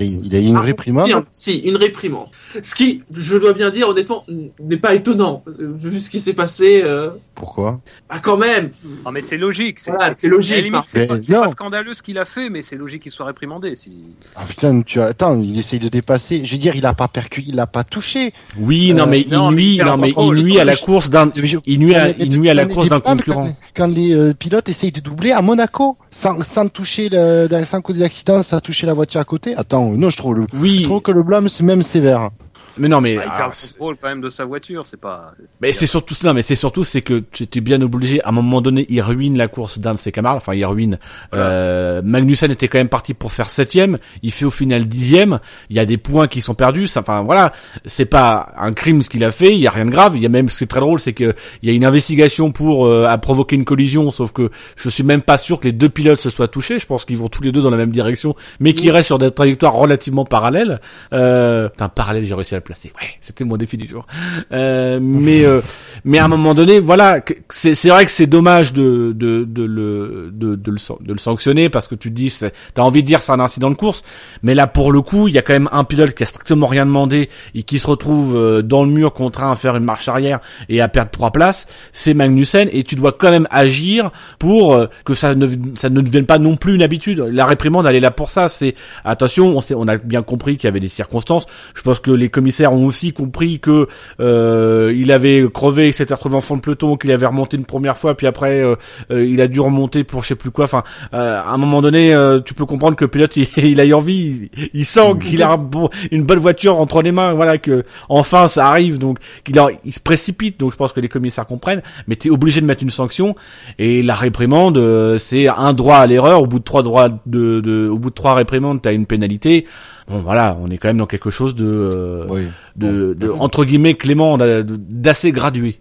Il a eu une Ah, réprimande. Si, hein, si, une réprimande. Ce qui, je dois bien dire honnêtement, n'est pas étonnant euh, vu ce qui s'est passé. Euh... Pourquoi? Ah quand même. Non, mais c'est logique. Voilà, c'est la logique. hein. c'est pas, scandaleux ce qu'il a fait, mais c'est logique qu'il soit réprimandé. Si... Ah putain, tu as... attends, il essaye de dépasser. Je veux dire, il a pas percuté, il a pas touché. Oui, non Euh, mais il nuit, non mais il nuit à la course d'un, il nuit à, il nuit à la quand course les- d'un concurrent. Quand les pilotes essayent de doubler à Monaco, sans, sans toucher, le, sans causer d'accident, sans toucher la voiture à côté. Attends, non, je trouve, le, je trouve que le blâme c'est même sévère. Mais non mais Bah, il perd le contrôle quand même de sa voiture, c'est pas. Mais c'est surtout ça, mais c'est surtout c'est que tu étais bien obligé. À un moment donné, il ruine la course d'un de ses camarades. Enfin, il ruine. Euh, Magnussen était quand même parti pour faire septième. Il fait au final dixième. Il y a des points qui sont perdus. Ça, Enfin voilà, c'est pas un crime ce qu'il a fait. Il y a rien de grave. Il y a même ce qui est très drôle, c'est que il y a une investigation pour euh, à provoquer une collision. Sauf que je suis même pas sûr que les deux pilotes se soient touchés. Je pense qu'ils vont tous les deux dans la même direction, mais qu'ils restent sur des trajectoires relativement parallèles. Euh, putain, parallèle, j'ai réussi à le placer. Ouais, c'était mon défi du jour. Euh, mais euh, mais à un moment donné, voilà, c'est vrai que c'est dommage de de de le de, de le de le sanctionner parce que tu te dis, t'as envie de dire c'est un incident de course, mais là pour le coup, il y a quand même un pilote qui a strictement rien demandé et qui se retrouve euh, dans le mur contraint à faire une marche arrière et à perdre trois places, c'est Magnussen et tu dois quand même agir pour euh, que ça ne ça ne devienne pas non plus une habitude. La réprimande elle est là pour ça. C'est attention, on sait, on a bien compris qu'il y avait des circonstances. Je pense que les commissaires ont aussi compris que euh, il avait crevé, s'était retrouvé en fond de peloton, qu'il avait remonté une première fois, puis après euh, euh, il a dû remonter pour je sais plus quoi. Enfin, euh, à un moment donné, euh, tu peux comprendre que le pilote il, [LAUGHS] il a eu envie, il, il sent qu'il a bon- une bonne voiture entre les mains, voilà que enfin ça arrive, donc qu'il il se précipite. Donc je pense que les commissaires comprennent, mais t'es obligé de mettre une sanction et la réprimande euh, c'est un droit à l'erreur. Au bout de trois droits de, de au bout de trois réprimandes, t'as une pénalité. Bon voilà, on est quand même dans quelque chose de euh, Oui. de, de entre guillemets clément, d'a- d'assez gradué.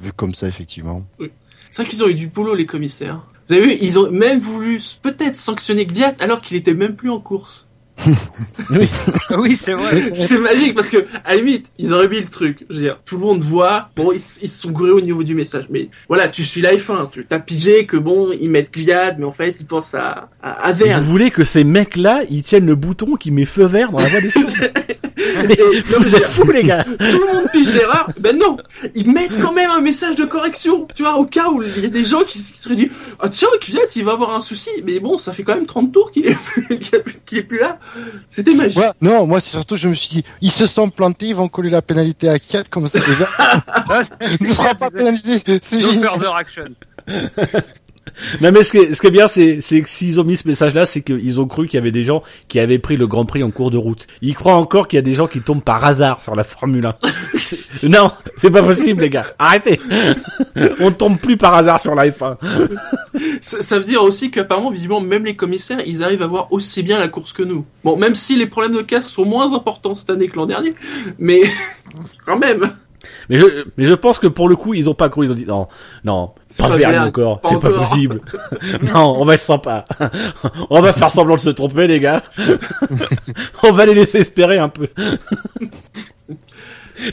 Vu comme ça, effectivement. C'est vrai qu'ils ont eu du boulot les commissaires. Vous avez vu, ils ont même voulu peut-être sanctionner Gviat alors qu'il était même plus en course. [LAUGHS] Ah [LAUGHS] oui, c'est vrai. C'est magique parce que à la limite, ils auraient mis le truc. Je veux dire, tout le monde voit. Bon, ils, se sont gourés au niveau du message, mais voilà, tu suis la F1. Tu t'as pigé que bon, ils mettent Gviat, mais en fait, ils pensent à à, à Verne. vous voulez que ces mecs-là, ils tiennent le bouton qui met feu vert dans la voie des [LAUGHS] non, Vous êtes fous les gars tout le monde pige l'erreur. Ben non, ils mettent quand même un message de correction. Tu vois, au cas où il y a des gens qui, s- qui seraient dit, ah tiens, Kvyat, il va avoir un souci. Mais bon, ça fait quand même 30 tours qu'il est, plus- qu'il est plus là. C'était magique. Ouais, non, moi c'est surtout, je me suis dit, ils se sont plantés, ils vont coller la pénalité à 4 comme ça. [LAUGHS] Il ne sera pas pénalisé. C'est No further action. Non mais ce qui est, ce qui est bien, c'est, c'est que s'ils ont mis ce message-là, c'est qu'ils ont cru qu'il y avait des gens qui avaient pris le Grand Prix en cours de route. Ils croient encore qu'il y a des gens qui tombent par hasard sur la Formule 1. C'est- [LAUGHS] non, c'est pas possible les gars. Arrêtez. [LAUGHS] On tombe plus par hasard sur la F1. Ça, ça veut dire aussi qu'apparemment, visiblement, même les commissaires, ils arrivent à voir aussi bien la course que nous. Bon, même si les problèmes de casse sont moins importants cette année que l'an dernier, mais [LAUGHS] quand même. Mais je, mais je pense que pour le coup, ils ont pas cru. Ils ont dit non, non, C'est pas bien, encore. C'est pas possible. [LAUGHS] [LAUGHS] non, on va être sympa. [LAUGHS] on va faire semblant de se tromper, les gars. on va les laisser espérer un peu.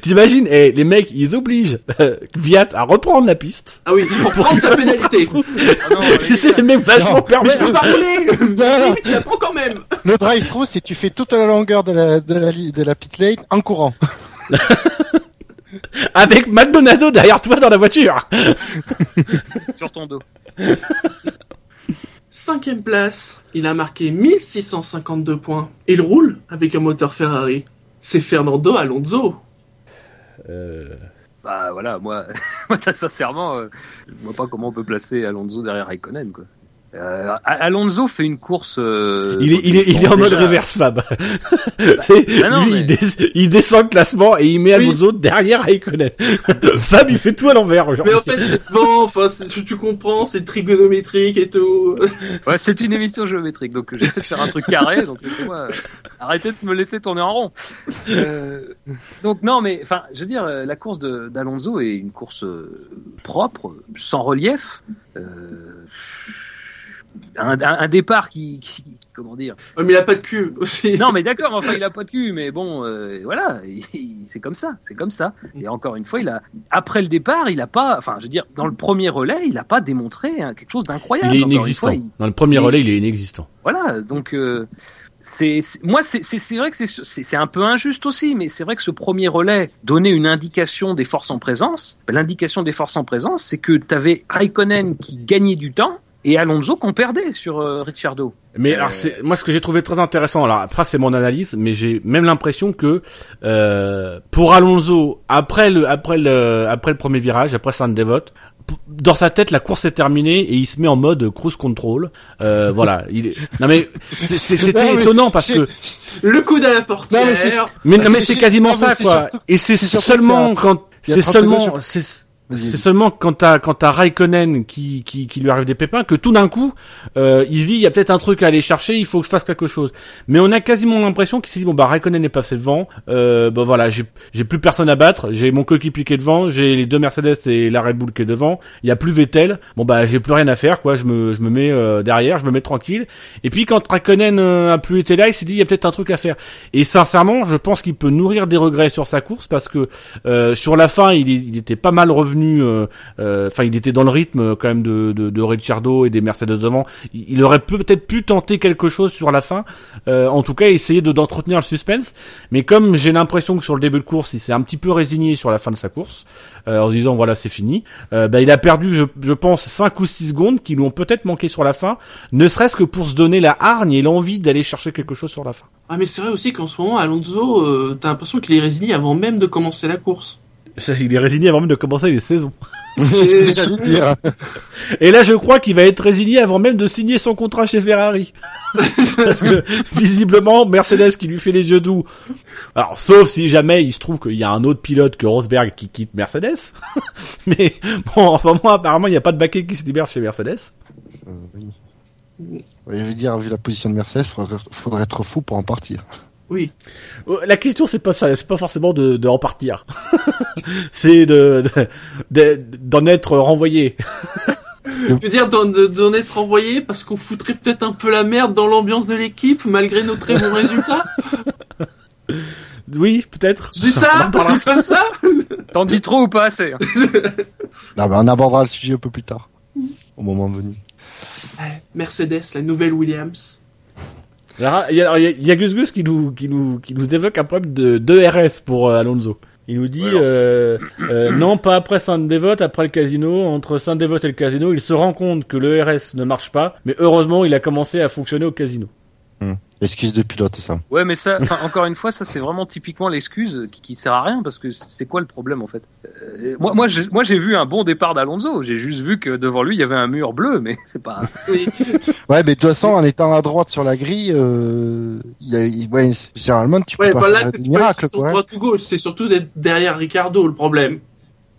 T'imagines, eh, les mecs, ils obligent euh, Viat à reprendre la piste. Ah oui, pour prendre sa pénalité. Ah non, les mecs vachement Non, Mais je permis. peux pas rouler non. Mais tu la prends quand même Le drive-through, c'est tu fais toute la longueur de la, de la, de la pit lane en courant. [LAUGHS] Avec Maldonado derrière toi dans la voiture. [LAUGHS] sur ton dos. Cinquième place, il a marqué 1652 points. Il roule avec un moteur Ferrari. C'est Fernando Alonso. Bah voilà, [LAUGHS] moi, sincèrement, euh, je vois pas comment on peut placer Alonso derrière Raikkonen quoi. Euh, Alonso fait une course. euh, Il est, il est, il est en mode déjà, reverse Fab. [LAUGHS] Bah non, lui, mais- il, des- il descend le classement et il met Alonso derrière Raikkonen. [LAUGHS] Fab, il fait tout à l'envers. Mais en fait, c'est bon, enfin, c'est- tu, tu comprends, c'est trigonométrique et tout. [LAUGHS] Ouais, c'est une émission géométrique, donc j'essaie de faire un truc carré, donc laissez-moi euh, arrêtez de me laisser tourner en rond. Euh, donc non, mais enfin, je veux dire, euh, la course d'Alonso est une course euh, propre, sans relief. Euh, un, départ qui, qui- comment dire Ouais, mais il a pas de cul aussi. Non, mais d'accord, enfin, il a pas de cul, mais bon, euh, voilà, il- il- c'est comme ça, c'est comme ça. Et encore une fois, il a, après le départ, il a pas, enfin, je veux dire, dans le premier relais, il a pas démontré hein, quelque chose d'incroyable. Il est inexistant. fois, il- Dans le premier il- relais, il est inexistant. voilà, donc euh, c'est moi c'est vrai que c'est c'est c'est un peu injuste aussi, mais c'est vrai que ce premier relais donnait une indication des forces en présence. Ben, L'indication des forces en présence, c'est que tu avais Raikkonen qui gagnait du temps et Alonso qu'on perdait sur euh, Ricciardo. Mais Euh, alors c'est moi ce que j'ai trouvé très intéressant. Alors après c'est mon analyse, mais j'ai même l'impression que euh, pour Alonso après le après le après le premier virage, après Saint Devot, p- dans sa tête la course est terminée et il se met en mode cruise control. Euh, [LAUGHS] voilà. Il est... Non mais c'est- c'est- c'était étonnant parce que Le coude à la portière. Non, mais c'est- mais, non, mais c'est- c'est quasiment ça quoi. surtout- Et c'est seulement quand c'est 30 seulement secondes, c'est seulement quand t'as quand t'as Raikkonen qui, qui qui lui arrive des pépins que tout d'un coup euh, il se dit il y a peut-être un truc à aller chercher il faut que je fasse quelque chose. Mais on a quasiment l'impression qu'il s'est dit bon bah Raikkonen est passé devant euh, bah voilà j'ai j'ai plus personne à battre j'ai mon coéquipier qui est devant j'ai les deux Mercedes et la Red Bull qui est devant il y a plus Vettel bon bah j'ai plus rien à faire quoi je me je me mets euh, derrière je me mets tranquille. Et puis quand Raikkonen euh, a plus été là il s'est dit il y a peut-être un truc à faire. Et sincèrement je pense qu'il peut nourrir des regrets sur sa course parce que euh, sur la fin il, il était pas mal revenu euh, euh, enfin il était dans le rythme euh, quand même de, de, Ricciardo et des Mercedes devant. Il, il aurait peut-être pu tenter quelque chose sur la fin en tout cas essayer de d'entretenir le suspense. Mais comme j'ai l'impression que sur le début de course il s'est un petit peu résigné sur la fin de sa course en se disant voilà c'est fini bah, il a perdu je, je pense 5 ou 6 secondes qui lui ont peut-être manqué sur la fin ne serait-ce que pour se donner la hargne et l'envie d'aller chercher quelque chose sur la fin. Ah mais c'est vrai aussi qu'en ce moment Alonso, euh, t'as l'impression qu'il est résigné avant même de commencer la course. Il est résigné avant même de commencer les saisons [LAUGHS] C'est- J'allais dire. Et là, je crois qu'il va être résigné avant même de signer son contrat chez Ferrari. [LAUGHS] Parce que, visiblement, Mercedes qui lui fait les yeux doux. Alors, sauf si jamais il se trouve qu'il y a un autre pilote que Rosberg qui quitte Mercedes. [LAUGHS] Mais, bon, en ce moment, apparemment, il n'y a pas de baquet qui se libère chez Mercedes. Euh, oui. Je veux dire, vu la position de Mercedes, faudrait, faudrait être fou pour en partir. Oui. Euh, La question, c'est pas ça, c'est pas forcément de, de en partir. [LAUGHS] c'est de, de- de- d'en être renvoyé. [LAUGHS] Je veux dire d'en de- d'en être envoyé parce qu'on foutrait peut-être un peu la merde dans l'ambiance de l'équipe malgré nos très bons résultats. [LAUGHS] Oui, peut-être. Je dis ça comme ça. T'en dis trop ou pas assez hein Ah bah, on abordera le sujet un peu plus tard. Au moment venu. Mercedes, la nouvelle Williams. Alors, il y a, il y a- Gus Gus qui nous, qui nous, qui nous évoque un problème de, de RS pour euh, Alonso. Il nous dit, Ouais, euh, euh, [CLEARS THROAT] non, pas après Saint-Dévote, après le casino, entre Saint-Dévote et le casino, il se rend compte que le RS ne marche pas, mais heureusement, il a commencé à fonctionner au casino. Excuse de pilote, ça. Ouais, mais ça, encore une fois, ça c'est vraiment typiquement l'excuse qui, qui sert à rien parce que c'est quoi le problème en fait? Euh, Moi, moi, j'ai- moi, j'ai vu un bon départ d'Alonso. J'ai juste vu que devant lui il y avait un mur bleu, mais c'est pas. [LAUGHS] Oui. Ouais, mais de toute façon, en étant à droite sur la grille, euh, y a, il- ouais, généralement, tu peux Ouais, pas bah là faire des pas miracles, quoi. hein. droite ou gauche, c'est surtout d'être derrière Ricardo le problème.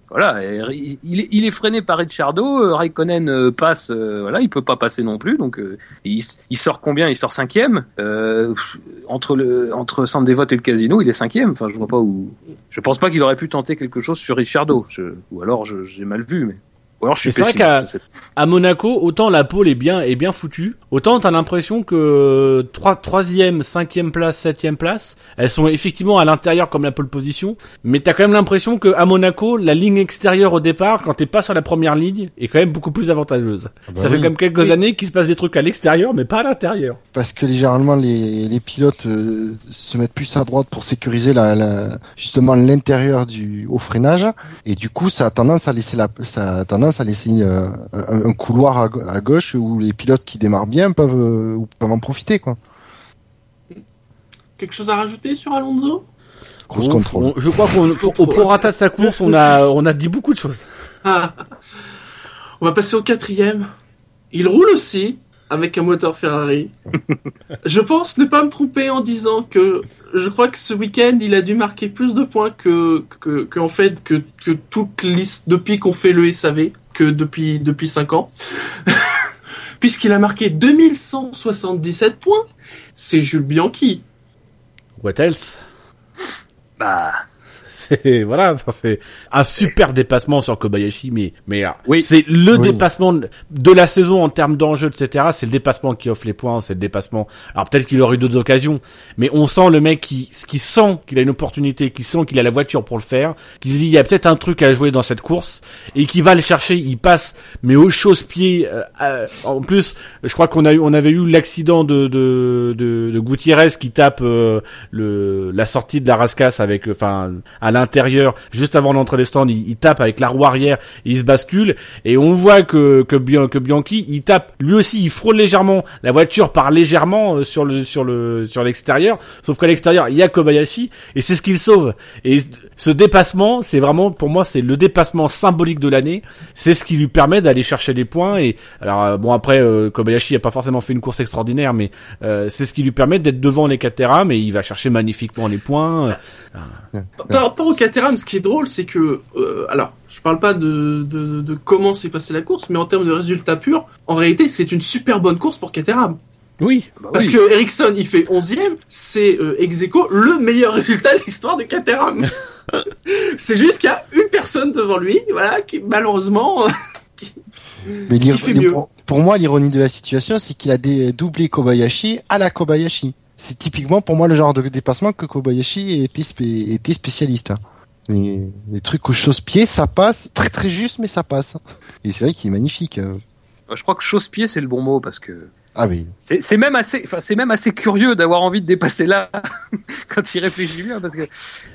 Voilà, il, il est- freiné par Ricciardo. euh, Raikkonen euh, passe, euh, voilà, il peut pas passer non plus. Donc euh, il, il sort combien? Il sort cinquième? Euh, entre le entre et le Casino, il est cinquième. Enfin, je vois pas où. Je pense pas qu'il aurait pu tenter quelque chose sur Ricciardo. Je, ou alors j'ai mal vu, mais. Ou alors je suis Mais c'est vrai qu'à-. À Monaco, autant la pole est bien, est bien foutue, autant t'as l'impression que trois, troisième, cinquième place, septième place, elles sont effectivement à l'intérieur comme la pole position, mais t'as quand même l'impression que à Monaco, la ligne extérieure au départ, quand t'es pas sur la première ligne, est quand même beaucoup plus avantageuse. Ah bah Ça fait oui. quand même quelques Oui. années qu'il se passe des trucs à l'extérieur, mais pas à l'intérieur. Parce que généralement, les, les pilotes euh, se mettent plus à droite pour sécuriser la, la- justement l'intérieur du au freinage, et du coup, ça a tendance à laisser la, ça a tendance à laisser euh, un, un couloir à, ga- à gauche où les pilotes qui démarrent bien peuvent, euh, peuvent en profiter, quoi. Quelque chose à rajouter sur Alonso? Je crois qu'on Cruise au control. prorata de sa course, on a, on a dit beaucoup de choses. Ah. On va passer au quatrième. Il roule aussi avec un moteur Ferrari. [LAUGHS] je pense ne pas me tromper en disant que je crois que ce week-end il a dû marquer plus de points que que, que en fait que que toute liste depuis qu'on fait le SAV que depuis depuis cinq ans. [LAUGHS] Puisqu'il a marqué 2177 points. C'est Jules Bianchi. What else? Bah, C'est voilà, enfin, c'est un super dépassement sur Kobayashi, mais mais euh, Oui. c'est le Oui. dépassement de la saison en termes d'enjeu, etc. C'est le dépassement qui offre les points, c'est le dépassement. Alors peut-être qu'il aurait eu d'autres occasions, mais on sent le mec qui qui sent qu'il a une opportunité, qui sent qu'il a la voiture pour le faire, qui se dit il y a peut-être un truc à jouer dans cette course et qui va le chercher. Il passe, mais au chausse-pied. euh, euh, en plus, je crois qu'on a eu on avait eu l'accident de de de, de Gutiérrez qui tape euh, le la sortie de la Rascasse avec euh, enfin à l'intérieur juste avant l'entrée des stands il, il tape avec la roue arrière il se bascule et on voit que que, Bian- que Bianchi il tape lui aussi il frôle légèrement la voiture part légèrement euh, sur le sur le sur l'extérieur sauf qu'à l'extérieur il y a Kobayashi et c'est ce qu'il sauve ce dépassement c'est vraiment pour moi c'est le dépassement symbolique de l'année c'est ce qui lui permet d'aller chercher des points et alors euh, bon après euh, Kobayashi a pas forcément fait une course extraordinaire mais euh, c'est ce qui lui permet d'être devant les Caterham mais il va chercher magnifiquement les points Par rapport au Caterham, ce qui est drôle, c'est que, euh, alors, je parle pas de, de, de comment s'est passée la course, mais en termes de résultats purs, en réalité, c'est une super bonne course pour Caterham. oui Bah Parce oui. que Ericsson, il fait 11ème, c'est euh, le meilleur résultat de l'histoire de Caterham. [LAUGHS] [LAUGHS] c'est juste qu'il y a une personne devant lui, voilà, qui malheureusement... [LAUGHS] Mais fait mieux. pour, pour moi, l'ironie de la situation, c'est qu'il a dé- doublé Kobayashi à la Kobayashi. C'est typiquement pour moi le genre de dépassement que Kobayashi était, spé- était spécialiste. hein. Les trucs aux chausse-pieds, ça passe très très juste, mais ça passe. Et c'est vrai qu'il est magnifique. euh. Je crois que chausse-pied c'est le bon mot parce que Ah oui. c'est c'est même assez, enfin c'est même assez curieux d'avoir envie de dépasser là [LAUGHS] quand il réfléchit bien parce que.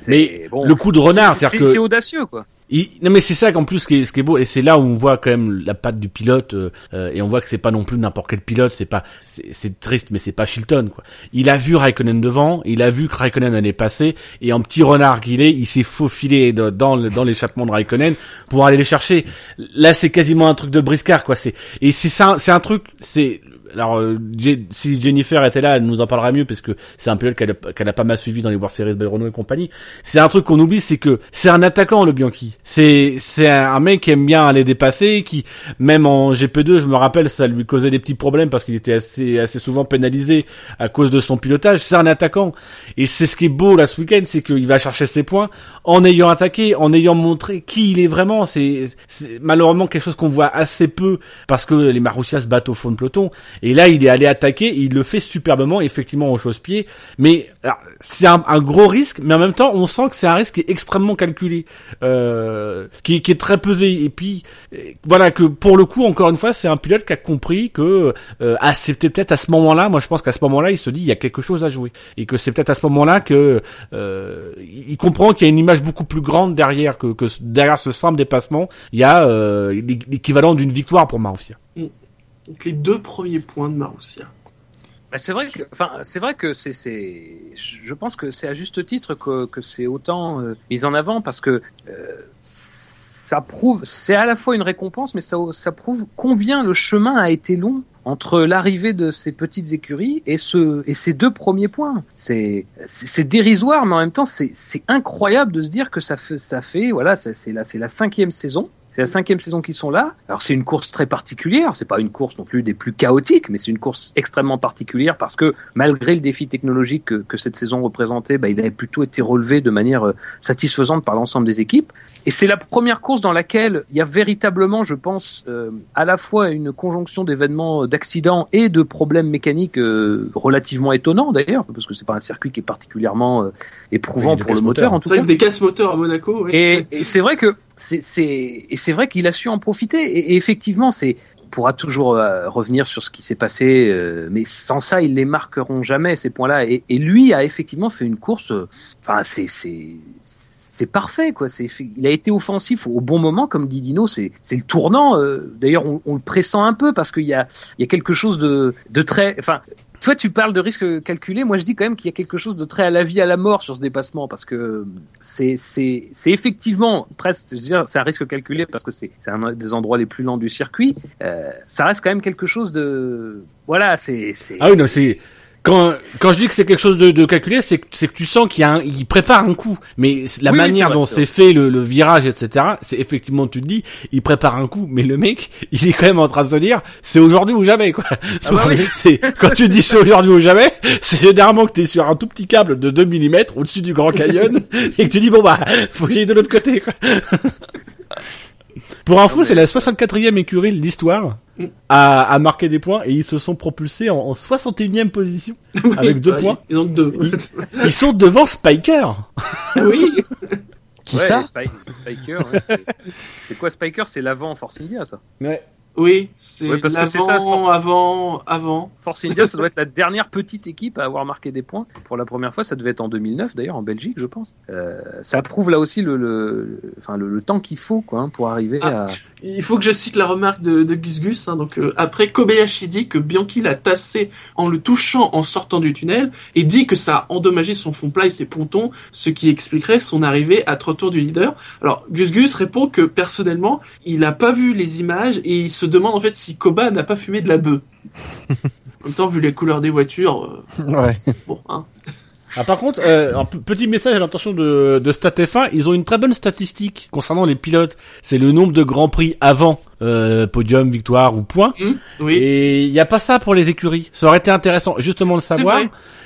Mais bon, le coup de renard, c'est- que c'est audacieux quoi. Il- non mais c'est ça qu'en plus ce qui est, ce qui est beau et c'est là où on voit quand même la patte du pilote euh, euh, et on voit que c'est pas non plus n'importe quel pilote c'est pas c'est c'est triste mais c'est pas Chilton quoi il a vu Raikkonen devant il a vu que Raikkonen allait passer et en petit renard qu'il est il s'est faufilé de- dans le- dans l'échappement de Raikkonen pour aller les chercher là c'est quasiment un truc de briscard quoi c'est et c'est ça c'est un truc c'est alors euh, si Jennifer était là elle nous en parlera mieux parce que c'est un pilote qu'elle a, qu'elle a pas mal suivi dans les World Series Renault et compagnie c'est un truc qu'on oublie, c'est que c'est un attaquant le Bianchi. C'est c'est un mec qui aime bien aller dépasser, qui même en GP2, je me rappelle, ça lui causait des petits problèmes parce qu'il était assez assez souvent pénalisé à cause de son pilotage. C'est un attaquant et c'est ce qui est beau là ce week-end, c'est qu'il va chercher ses points en ayant attaqué, en ayant montré qui il est vraiment. C'est malheureusement quelque chose qu'on voit assez peu parce que les Marussia se battent au fond de peloton. Et là, il est allé attaquer, et il le fait superbement, effectivement, au chausse-pied. Mais c'est un, gros risque, mais en même temps, on sent que c'est un risque qui est extrêmement calculé, euh, qui, qui est très pesé. Et puis, euh, voilà, que pour le coup, encore une fois, c'est un pilote qui a compris que euh, ah, peut-être à ce moment-là, moi je pense qu'à ce moment-là, il se dit, il y a quelque chose à jouer. Et que c'est peut-être à ce moment-là que euh, il comprend qu'il y a une image beaucoup plus grande derrière, que, que derrière ce simple dépassement, il y a euh, l'équivalent d'une victoire pour Marussia. Donc les deux premiers points de Marussia. Bah, c'est vrai que, enfin, c'est vrai que c'est, c'est, je pense que c'est à juste titre que, que c'est autant euh, mis en avant parce que euh, ça prouve, c'est à la fois une récompense, mais ça, ça prouve combien le chemin a été long entre l'arrivée de ces petites écuries et ce et ces deux premiers points. C'est c'est dérisoire, mais en même temps c'est c'est incroyable de se dire que ça fait ça fait voilà c'est la c'est la cinquième saison. C'est la cinquième saison qu'ils sont là. Alors c'est une course très particulière. C'est pas une course non plus des plus chaotiques, mais c'est une course extrêmement particulière parce que malgré le défi technologique que, que cette saison représentait, bah, il avait plutôt été relevé de manière euh, satisfaisante par l'ensemble des équipes. Et c'est la première course dans laquelle il y a véritablement, je pense, euh, à la fois une conjonction d'événements, euh, d'accidents et de problèmes mécaniques euh, relativement étonnants d'ailleurs, parce que c'est pas un circuit qui est particulièrement euh, éprouvant Oui, pour le moteur en tout C'est vrai cas. que des casse-moteurs à Monaco, c'est- et c'est vrai que c'est et c'est vrai qu'il a su en profiter. Et, effectivement, c'est pourra toujours euh, revenir sur ce qui s'est passé, euh, mais sans ça, ils les marqueront jamais ces points-là. Et, et lui a effectivement fait une course. euh, Enfin, c'est c'est c'est parfait quoi. C'est il a été offensif au bon moment, comme dit Dino. C'est c'est le tournant. euh, D'ailleurs, on, on le pressent un peu parce qu'il y a il y a quelque chose de de très. Enfin, toi, tu parles de risque calculé. Moi, je dis quand même qu'il y a quelque chose de très à la vie, à la mort sur ce dépassement, parce que c'est c'est c'est effectivement presque, je veux dire, c'est un risque calculé parce que c'est c'est un des endroits les plus lents du circuit. Euh, ça reste quand même quelque chose de voilà, c'est c'est Ah oui, non, c'est- quand quand je dis que c'est quelque chose de, de calculé, c'est que c'est que tu sens qu'il y a un, il prépare un coup, mais la Oui, manière dont c'est c'est fait le, le virage, etc. C'est effectivement tu te dis, il prépare un coup, mais le mec, [LAUGHS] il est quand même en train de se dire, c'est aujourd'hui ou jamais quoi. Ah [LAUGHS] bah oui. c'est quand tu dis c'est aujourd'hui ou jamais, c'est généralement que t'es sur un tout petit câble de 2 mm au-dessus du Grand Canyon [LAUGHS] et que tu dis bon bah faut que j'aille de l'autre côté quoi. Pour info, mais- c'est la 64e écurie de l'histoire Mm. à, à marquer des points et ils se sont propulsés en, en 61e position [LAUGHS] avec deux Bah, points. Et donc deux. Ils sont devant Spiker. [LAUGHS] oui. Qui ouais, ça Spiker, ouais, c'est quoi Spiker? C'est l'avant Force India, ça. Ouais. Oui, c'est Ouais, parce que c'est ça, l'avant, avant, avant. Force India, ça doit être la dernière petite équipe à avoir marqué des points pour la première fois. Ça devait être en 2009, d'ailleurs, en Belgique, je pense. Euh, ça prouve là aussi le, le, enfin, le, le temps qu'il faut quoi, hein, pour arriver Ah, à. Il faut que je cite la remarque de, de Gus Gus. Hein, donc euh, après, Kobayashi dit que Bianchi l'a tassé en le touchant en sortant du tunnel et dit que ça a endommagé son fond plat et ses pontons, ce qui expliquerait son arrivée à trois tours du leader. Alors Gus Gus répond que personnellement, il n'a pas vu les images et il se demande en fait si Koba n'a pas fumé de la bœuf. en même temps, vu les couleurs des voitures, euh, Ouais. bon, hein. Ah, par contre, euh, un petit message à l'intention de, de StatF1, ils ont une très bonne statistique concernant les pilotes. C'est le nombre de grands prix avant euh, podium, victoire ou point. Hum, oui. Et il n'y a pas ça pour les écuries. Ça aurait été intéressant justement de savoir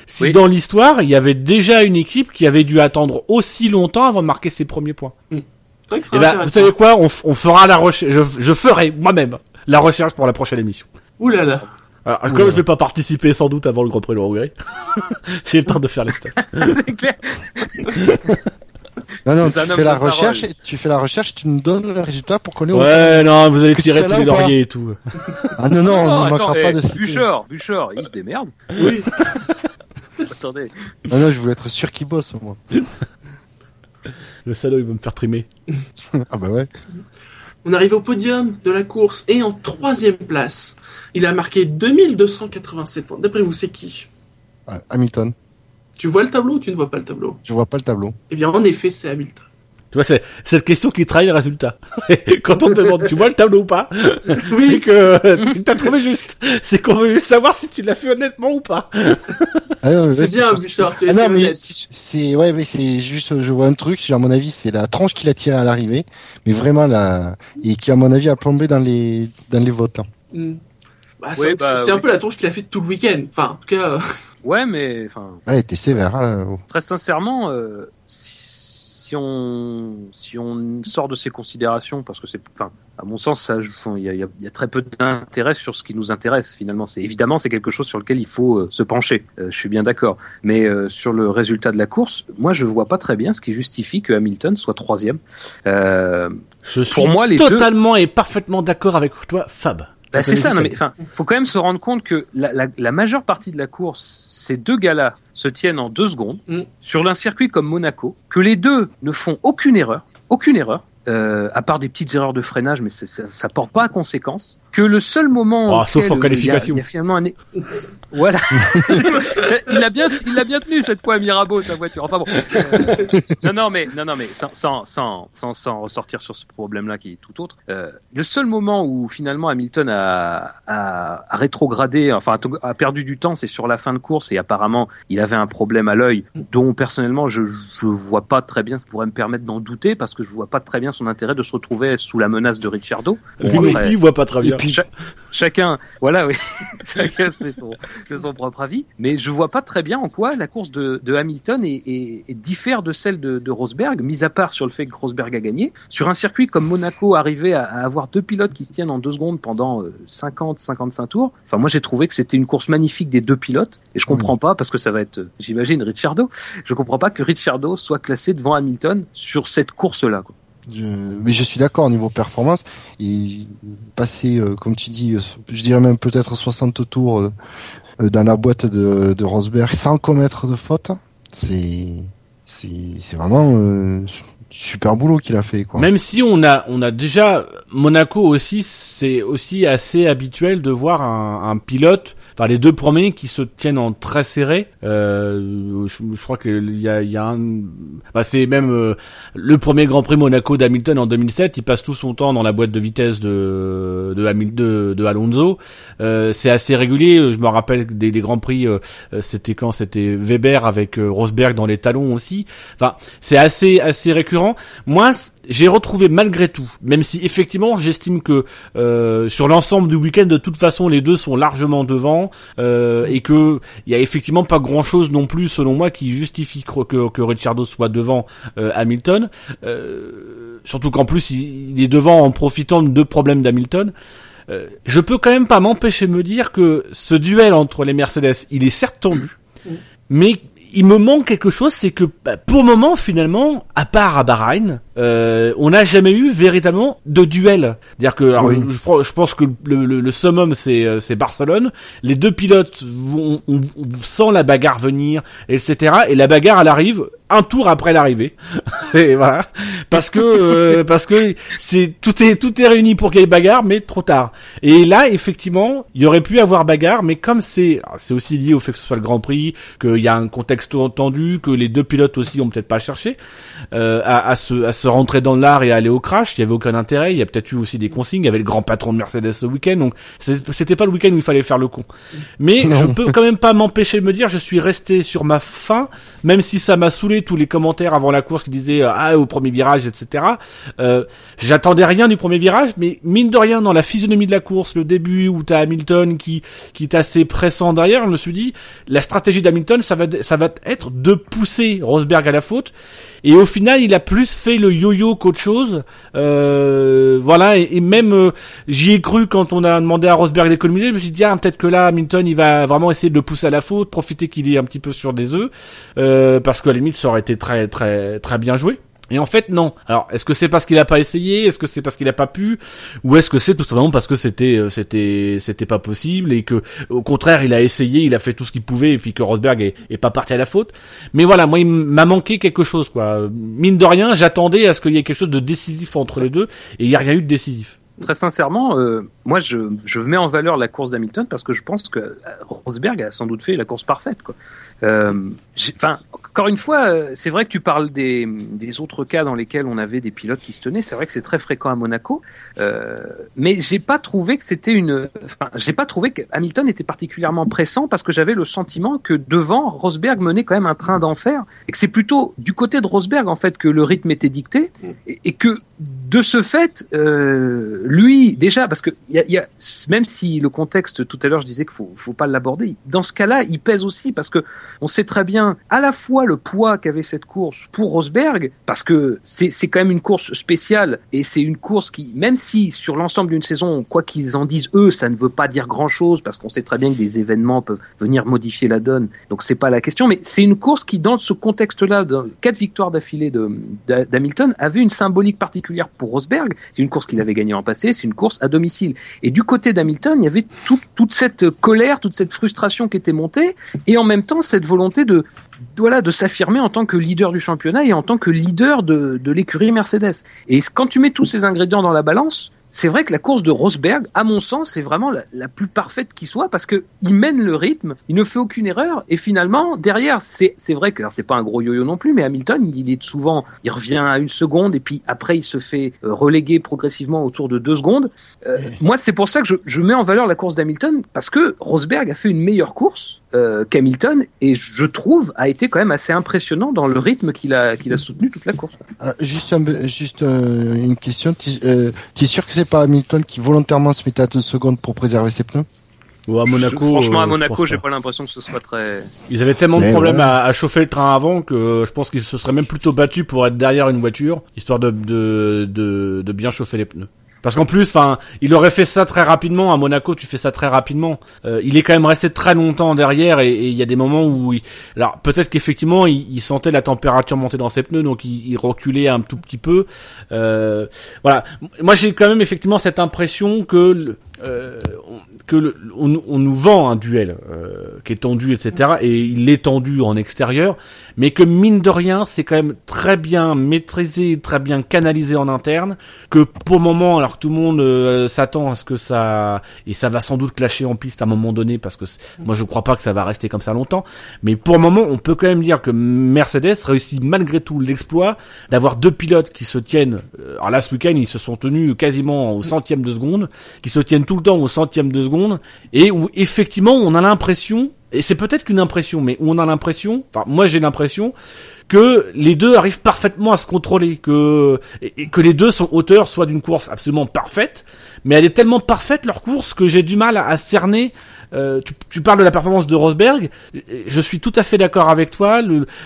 si Oui. dans l'histoire il y avait déjà une équipe qui avait dû attendre aussi longtemps avant de marquer ses premiers points. C'est vrai que c'est Et ben, vous savez quoi on, f- on fera la recherche. Je, je ferai moi-même la recherche pour la prochaine émission. Ouh là là. Alors, comme je vais pas participer sans doute avant le Grand Prix de Hongrie, [LAUGHS] j'ai le temps de faire les stats. [LAUGHS] C'est clair. Non, non, tu fais la recherche, et tu fais la recherche, tu nous donnes le résultat pour qu'on ait Ouais, non, vous allez tirer tous les lauriers et tout. Ah non, non, on ne attends, manquera eh, pas de citer. Bouchard, Bouchard, il se démerde. Oui. [LAUGHS] Attendez. Non, non, je voulais être sûr qu'il bosse, moi. Le salaud, il va me faire trimer. [LAUGHS] Ah bah ouais. On arrive au podium de la course et en troisième place, il a marqué 2287 points. D'après vous, c'est qui? Ah, Hamilton. Tu vois le tableau ou tu ne vois pas le tableau? Je vois pas le tableau. Eh bien, en effet, c'est Hamilton. Tu vois, c'est cette question qui trahit les résultats. [LAUGHS] Quand on te demande, tu vois le tableau ou pas C'est Oui, que [LAUGHS] tu t'as trouvé juste. C'est qu'on veut juste savoir si tu l'as fait honnêtement ou pas. Ah, c'est bien, Bouchard. Ah non, mais honnête. c'est- c'est ouais, mais c'est juste, je vois un truc. c'est, À mon avis, c'est la tranche qu'il a tirée à l'arrivée, mais vraiment là, et qui à mon avis a plombé dans les dans les votes. hein. Hmm. Bah, Ouais, c'est bah, c'est un peu la tronche qu'il a fait tout le week-end. Enfin, en tout cas, euh, Ouais, mais enfin, Ouais, t'es sévère. Hein, très sincèrement, euh, si, on si on sort de ces considérations, parce que c'est, enfin, à mon sens, il y a, y y très peu d'intérêt sur ce qui nous intéresse finalement. C'est évidemment c'est quelque chose sur lequel il faut euh, se pencher. Euh, je suis bien d'accord. Mais euh, sur le résultat de la course, moi je vois pas très bien ce qui justifie que Hamilton soit troisième. Je suis Pour moi, les deux- totalement et parfaitement d'accord avec toi, Fab. Bah, c'est ça, non mais enfin, faut quand même se rendre compte que la, la, la majeure partie de la course, ces deux gars-là se tiennent en deux secondes Mm. sur un circuit comme Monaco, que les deux ne font aucune erreur, aucune erreur, euh, à part des petites erreurs de freinage, mais ça, ça porte pas à conséquence. Que le seul moment, Ah, auquel, sauf en qualification. il y a, il y a finalement un, [LAUGHS] voilà, [LAUGHS] il a bien, il l'a bien tenu cette fois Mirabeau sa voiture. Enfin bon, Euh, non non mais non non mais sans sans sans sans, ressortir sur ce problème-là qui est tout autre. Euh, le seul moment où finalement Hamilton a, a, a rétrogradé, enfin a, a perdu du temps, c'est sur la fin de course et apparemment il avait un problème à l'œil dont personnellement je je vois pas très bien ce qui pourrait me permettre d'en douter parce que je vois pas très bien son intérêt de se retrouver sous la menace de Ricciardo. Lui Bon, non après, plus, il voit pas très bien. Cha- chacun, voilà, oui, [LAUGHS] chacun se fait son, son propre avis. Mais je vois pas très bien en quoi la course de, de Hamilton est, est- est diffère de celle de, de Rosberg, mis à part sur le fait que Rosberg a gagné. Sur un circuit comme Monaco, arriver à, à avoir deux pilotes qui se tiennent en deux secondes pendant euh, 50, 55 tours. Enfin, moi, j'ai trouvé que c'était une course magnifique des deux pilotes. Et je comprends pas, parce que ça va être, euh, j'imagine, Ricciardo. Je comprends pas que Ricciardo soit classé devant Hamilton sur cette course-là. quoi. Mais je suis d'accord au niveau performance. Et passer, euh, comme tu dis, je dirais même peut-être 60 tours euh, euh, dans la boîte de, de Rosberg sans commettre de faute, c'est c'est vraiment euh, super boulot qu'il a fait quoi. Même si on a, on a déjà Monaco aussi, c'est aussi assez habituel de voir un pilote enfin les deux premiers qui se tiennent en très serré. Euh, je, je crois qu'il y a, il y a un, bah, c'est même euh, le premier Grand Prix Monaco d'Hamilton en 2007. Il passe tout son temps dans la boîte de vitesse de de, de, de Alonso. Euh, c'est assez régulier. Je me rappelle des, des grands prix. euh, c'était quand C'était Weber avec euh, Rosberg dans les talons aussi. Enfin, c'est assez assez récurrent. Moi, j'ai retrouvé malgré tout, même si effectivement j'estime que euh, sur l'ensemble du week-end, de toute façon, les deux sont largement devant euh, et que il y a effectivement pas grand-chose non plus, selon moi, qui justifie que, que, que Ricciardo soit devant euh, Hamilton. Euh, surtout qu'en plus, il, il est devant en profitant de deux problèmes d'Hamilton. Euh, je peux quand même pas m'empêcher de me dire que ce duel entre les Mercedes, il est certes tendu, mais il me manque quelque chose, c'est que bah, pour le moment, finalement, à part à Bahreïn, euh, on n'a jamais eu véritablement de duel. C'est-à-dire que alors, Oui. je, pense que le, le- le summum c'est euh, c'est Barcelone. Les deux pilotes vont on, on sent la bagarre venir, etc. Et la bagarre elle arrive un tour après l'arrivée. [LAUGHS] c'est voilà parce que euh, [LAUGHS] parce que c'est tout est tout est réuni pour qu'il y ait bagarre, mais trop tard. Et là effectivement, il y aurait pu avoir bagarre, mais comme c'est c'est aussi lié au fait que ce soit le Grand Prix, qu'il y a un contexte tendu, que les deux pilotes aussi ont peut-être pas cherché euh, à, à se à se rentrer dans l'art et à aller au crash. Il y avait aucun intérêt. Il y a peut-être eu aussi des consignes. Il y avait le grand patron de Mercedes ce week-end, donc c'était pas le week-end où il fallait faire le con. Mais [LAUGHS] je peux quand même pas m'empêcher de me dire, je suis resté sur ma faim, même si ça m'a saoulé tous les commentaires avant la course qui disaient euh, ah au premier virage, etc. Euh, J'attendais rien du premier virage, mais mine de rien dans la physionomie de la course, le début où t'as Hamilton qui qui est assez pressant derrière, je me suis dit la stratégie d'Hamilton, ça va ça va être de pousser Rosberg à la faute. Et au final, il a plus fait le yo-yo qu'autre chose. Euh, voilà, et, même euh, j'y ai cru quand on a demandé à Rosberg d'économiser. Je me suis dit, ah, peut-être que là, Hamilton, il va vraiment essayer de le pousser à la faute, profiter qu'il est un petit peu sur des œufs, euh, parce qu'à la limite, ça aurait été très, très, très bien joué. Et en fait, non. Alors, est-ce que c'est parce qu'il a pas essayé? Est-ce que c'est parce qu'il a pas pu? Ou est-ce que c'est tout simplement parce que c'était, euh, c'était, c'était pas possible et que, au contraire, il a essayé, il a fait tout ce qu'il pouvait et puis que Rosberg est, pas parti à la faute Mais voilà, moi, il m'a manqué quelque chose, quoi. Mine de rien, j'attendais à ce qu'il y ait quelque chose de décisif entre les deux et il y a rien eu de décisif. Très sincèrement, euh, moi je, je mets en valeur la course d'Hamilton parce que je pense que euh, Rosberg a sans doute fait la course parfaite. Quoi. Euh, Enfin, encore une fois, euh, c'est vrai que tu parles des, des autres cas dans lesquels on avait des pilotes qui se tenaient. C'est vrai que c'est très fréquent à Monaco, euh, mais j'ai pas trouvé que c'était une. Enfin, j'ai pas trouvé que Hamilton était particulièrement pressant parce que j'avais le sentiment que devant Rosberg menait quand même un train d'enfer et que c'est plutôt du côté de Rosberg en fait que le rythme était dicté et, et que de ce fait, euh, lui déjà parce que y a, y a- même si le contexte tout à l'heure je disais qu'il faut faut pas l'aborder, dans ce cas-là il pèse aussi parce que on sait très bien à la fois le poids qu'avait cette course pour Rosberg parce que c'est quand même une course spéciale et c'est une course qui même si sur l'ensemble d'une saison quoi qu'ils en disent eux ça ne veut pas dire grand-chose parce qu'on sait très bien que des événements peuvent venir modifier la donne donc c'est pas la question mais c'est une course qui dans ce contexte-là quatre victoires d'affilée d'Hamilton avait une symbolique particulière pour Rosberg. C'est une course qu'il avait gagnée en passé c'est une course à domicile. Et du côté d'Hamilton il y avait tout- toute cette colère toute cette frustration qui était montée et en même temps volonté de voilà de s'affirmer en tant que leader du championnat et en tant que leader de, l'écurie Mercedes. Et quand tu mets tous ces ingrédients dans la balance, c'est vrai que la course de Rosberg, à mon sens, c'est vraiment la, plus parfaite qui soit parce que il mène le rythme, il ne fait aucune erreur et finalement derrière, c'est c'est vrai que c'est pas un gros yo-yo non plus, mais Hamilton, il est souvent, il revient à une seconde et puis après il se fait euh, reléguer progressivement autour de deux secondes. Euh, moi, c'est pour ça que je, je mets en valeur la course d'Hamilton parce que Rosberg a fait une meilleure course euh, qu'Hamilton et je trouve a été quand même assez impressionnant dans le rythme qu'il a qu'il a soutenu toute la course. Euh, juste un- juste euh, une question. Tu euh, es sûr que c'est pas Hamilton qui volontairement se mettait à deux secondes pour préserver ses pneus? Ou à Monaco. Je- franchement, euh, à je Monaco, j'ai pas. pas l'impression que ce soit très. Ils avaient tellement de problèmes ouais. à, à chauffer le train avant que euh, je pense qu'ils se seraient même plutôt battus pour être derrière une voiture, histoire de, de, de, de bien chauffer les pneus. Parce qu'en plus, enfin, il aurait fait ça très rapidement. À Monaco, tu fais ça très rapidement. Euh, il est quand même resté très longtemps derrière et il y a des moments où, il... alors peut-être qu'effectivement, il, sentait la température monter dans ses pneus, donc il, reculait un tout petit peu. Euh, voilà. Moi, j'ai quand même effectivement cette impression que euh, que le- on, on nous vend un duel euh, qui est tendu, etc. Et il est tendu en extérieur, mais que mine de rien, c'est quand même très bien maîtrisé, très bien canalisé en interne. Que pour le moment, alors que tout le monde euh, s'attend à ce que ça et ça va sans doute clasher en piste à un moment donné, parce que moi je crois pas que ça va rester comme ça longtemps. Mais pour le moment, on peut quand même dire que Mercedes réussit malgré tout l'exploit d'avoir deux pilotes qui se tiennent. euh, Alors là, ce week-end, ils se sont tenus quasiment au centième de seconde, qui se tiennent tout le temps au centième de seconde, et où effectivement, on a l'impression, et c'est peut-être qu'une impression, mais où on a l'impression, enfin moi j'ai l'impression que les deux arrivent parfaitement à se contrôler, que et, que les deux sont auteurs soit d'une course absolument parfaite, mais elle est tellement parfaite leur course que j'ai du mal à, cerner. euh, tu, parles de la performance de Rosberg, je suis tout à fait d'accord avec toi.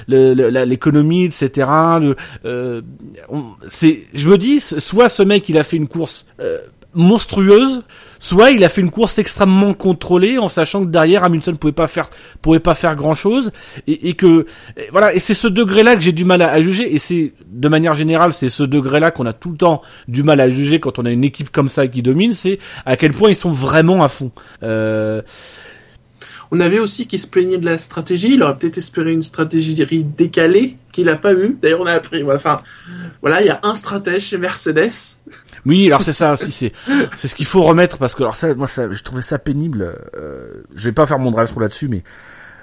L'économie, etc. Le, euh, je me dis, soit ce mec il a fait une course euh, monstrueuse, soit il a fait une course extrêmement contrôlée en sachant que derrière Hamilton pouvait pas faire pouvait pas faire grand chose et, et que voilà et c'est ce degré là que j'ai du mal à, juger et c'est de manière générale c'est ce degré là qu'on a tout le temps du mal à juger quand on a une équipe comme ça qui domine c'est à quel point ils sont vraiment à fond euh, On avait aussi qui se plaignait de la stratégie. Il aurait peut-être espéré une stratégie décalée qu'il a pas eu. D'ailleurs, on a appris. Voilà, enfin, voilà, il y a un stratège chez Mercedes. Oui, alors c'est ça aussi, c'est c'est ce qu'il faut remettre parce que alors ça, moi, ça, je trouvais ça pénible. Euh, je vais pas faire mon drive là-dessus, mais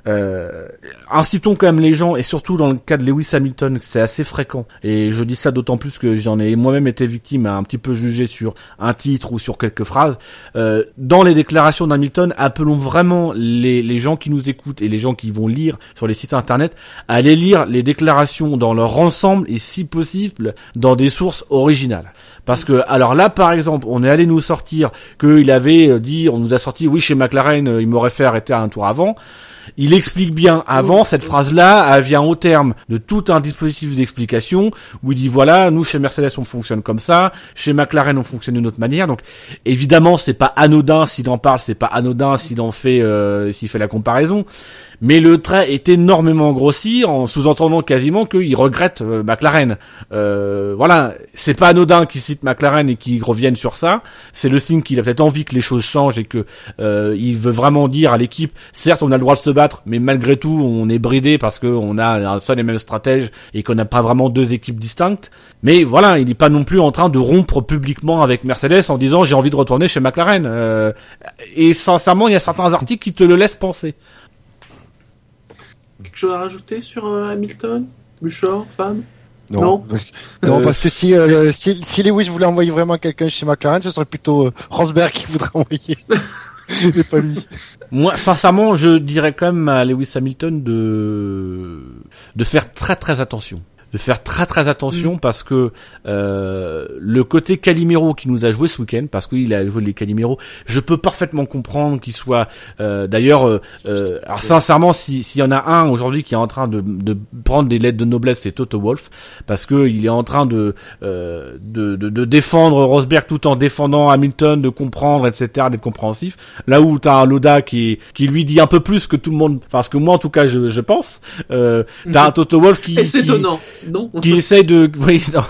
euh, incitons quand même les gens et surtout dans le cas de Lewis Hamilton, c'est assez fréquent. Et je dis ça d'autant plus que j'en ai moi-même été victime, à un petit peu jugé sur un titre ou sur quelques phrases. Euh, dans les déclarations d'Hamilton, appelons vraiment les, les gens qui nous écoutent et les gens qui vont lire sur les sites internet à aller lire les déclarations dans leur ensemble et si possible dans des sources originales. Parce que, alors là, par exemple, on est allé nous sortir qu'il avait euh, dit, on nous a sorti, oui, chez McLaren, euh, il m'aurait fait arrêter un tour avant. Il explique bien avant cette phrase-là, elle vient au terme de tout un dispositif d'explication où il dit voilà, nous chez Mercedes on fonctionne comme ça, chez McLaren on fonctionne d'une autre manière. Donc évidemment c'est pas anodin s'il en parle, c'est pas anodin s'il en fait euh, s'il fait la comparaison. Mais le trait est énormément grossi en sous-entendant quasiment qu'il regrette euh, McLaren. Euh, voilà, c'est pas anodin qu'il cite McLaren et qu'il revienne sur ça. C'est le signe qu'il a peut-être envie que les choses changent et que euh, il veut vraiment dire à l'équipe, certes on a le droit de se battre, mais malgré tout on est bridé parce qu'on a un seul et même stratège et qu'on n'a pas vraiment deux équipes distinctes. Mais voilà, il n'est pas non plus en train de rompre publiquement avec Mercedes en disant j'ai envie de retourner chez McLaren. Euh, et sincèrement, il y a certains articles qui te le laissent penser. Quelque chose à rajouter sur euh, Hamilton, Bouchard, femme? Non, Non. parce [LAUGHS] que, non, Euh, parce que si, euh, si, si Lewis voulait envoyer vraiment quelqu'un chez McLaren, ce serait plutôt euh, Rosberg qui voudrait [LAUGHS] envoyer. Mais pas lui. Moi, sincèrement, je dirais quand même à Lewis Hamilton de de faire très très attention. De faire très très attention parce que euh, le côté Calimero qui nous a joué ce week-end, parce qu'il a joué les Calimero, je peux parfaitement comprendre qu'il soit. euh, D'ailleurs, euh, euh, alors sincèrement, si- s'il y en a un aujourd'hui qui est en train de, de prendre des lettres de noblesse, c'est Toto Wolff, parce que il est en train de, euh, de, de de défendre Rosberg tout en défendant Hamilton, de comprendre, etc., d'être compréhensif. Là où t'as un Loda qui qui lui dit un peu plus que tout le monde, parce que moi en tout cas je, je pense. Euh, t'as un Toto Wolff qui Et c'est étonnant, qui essaye de [LAUGHS] oui, non,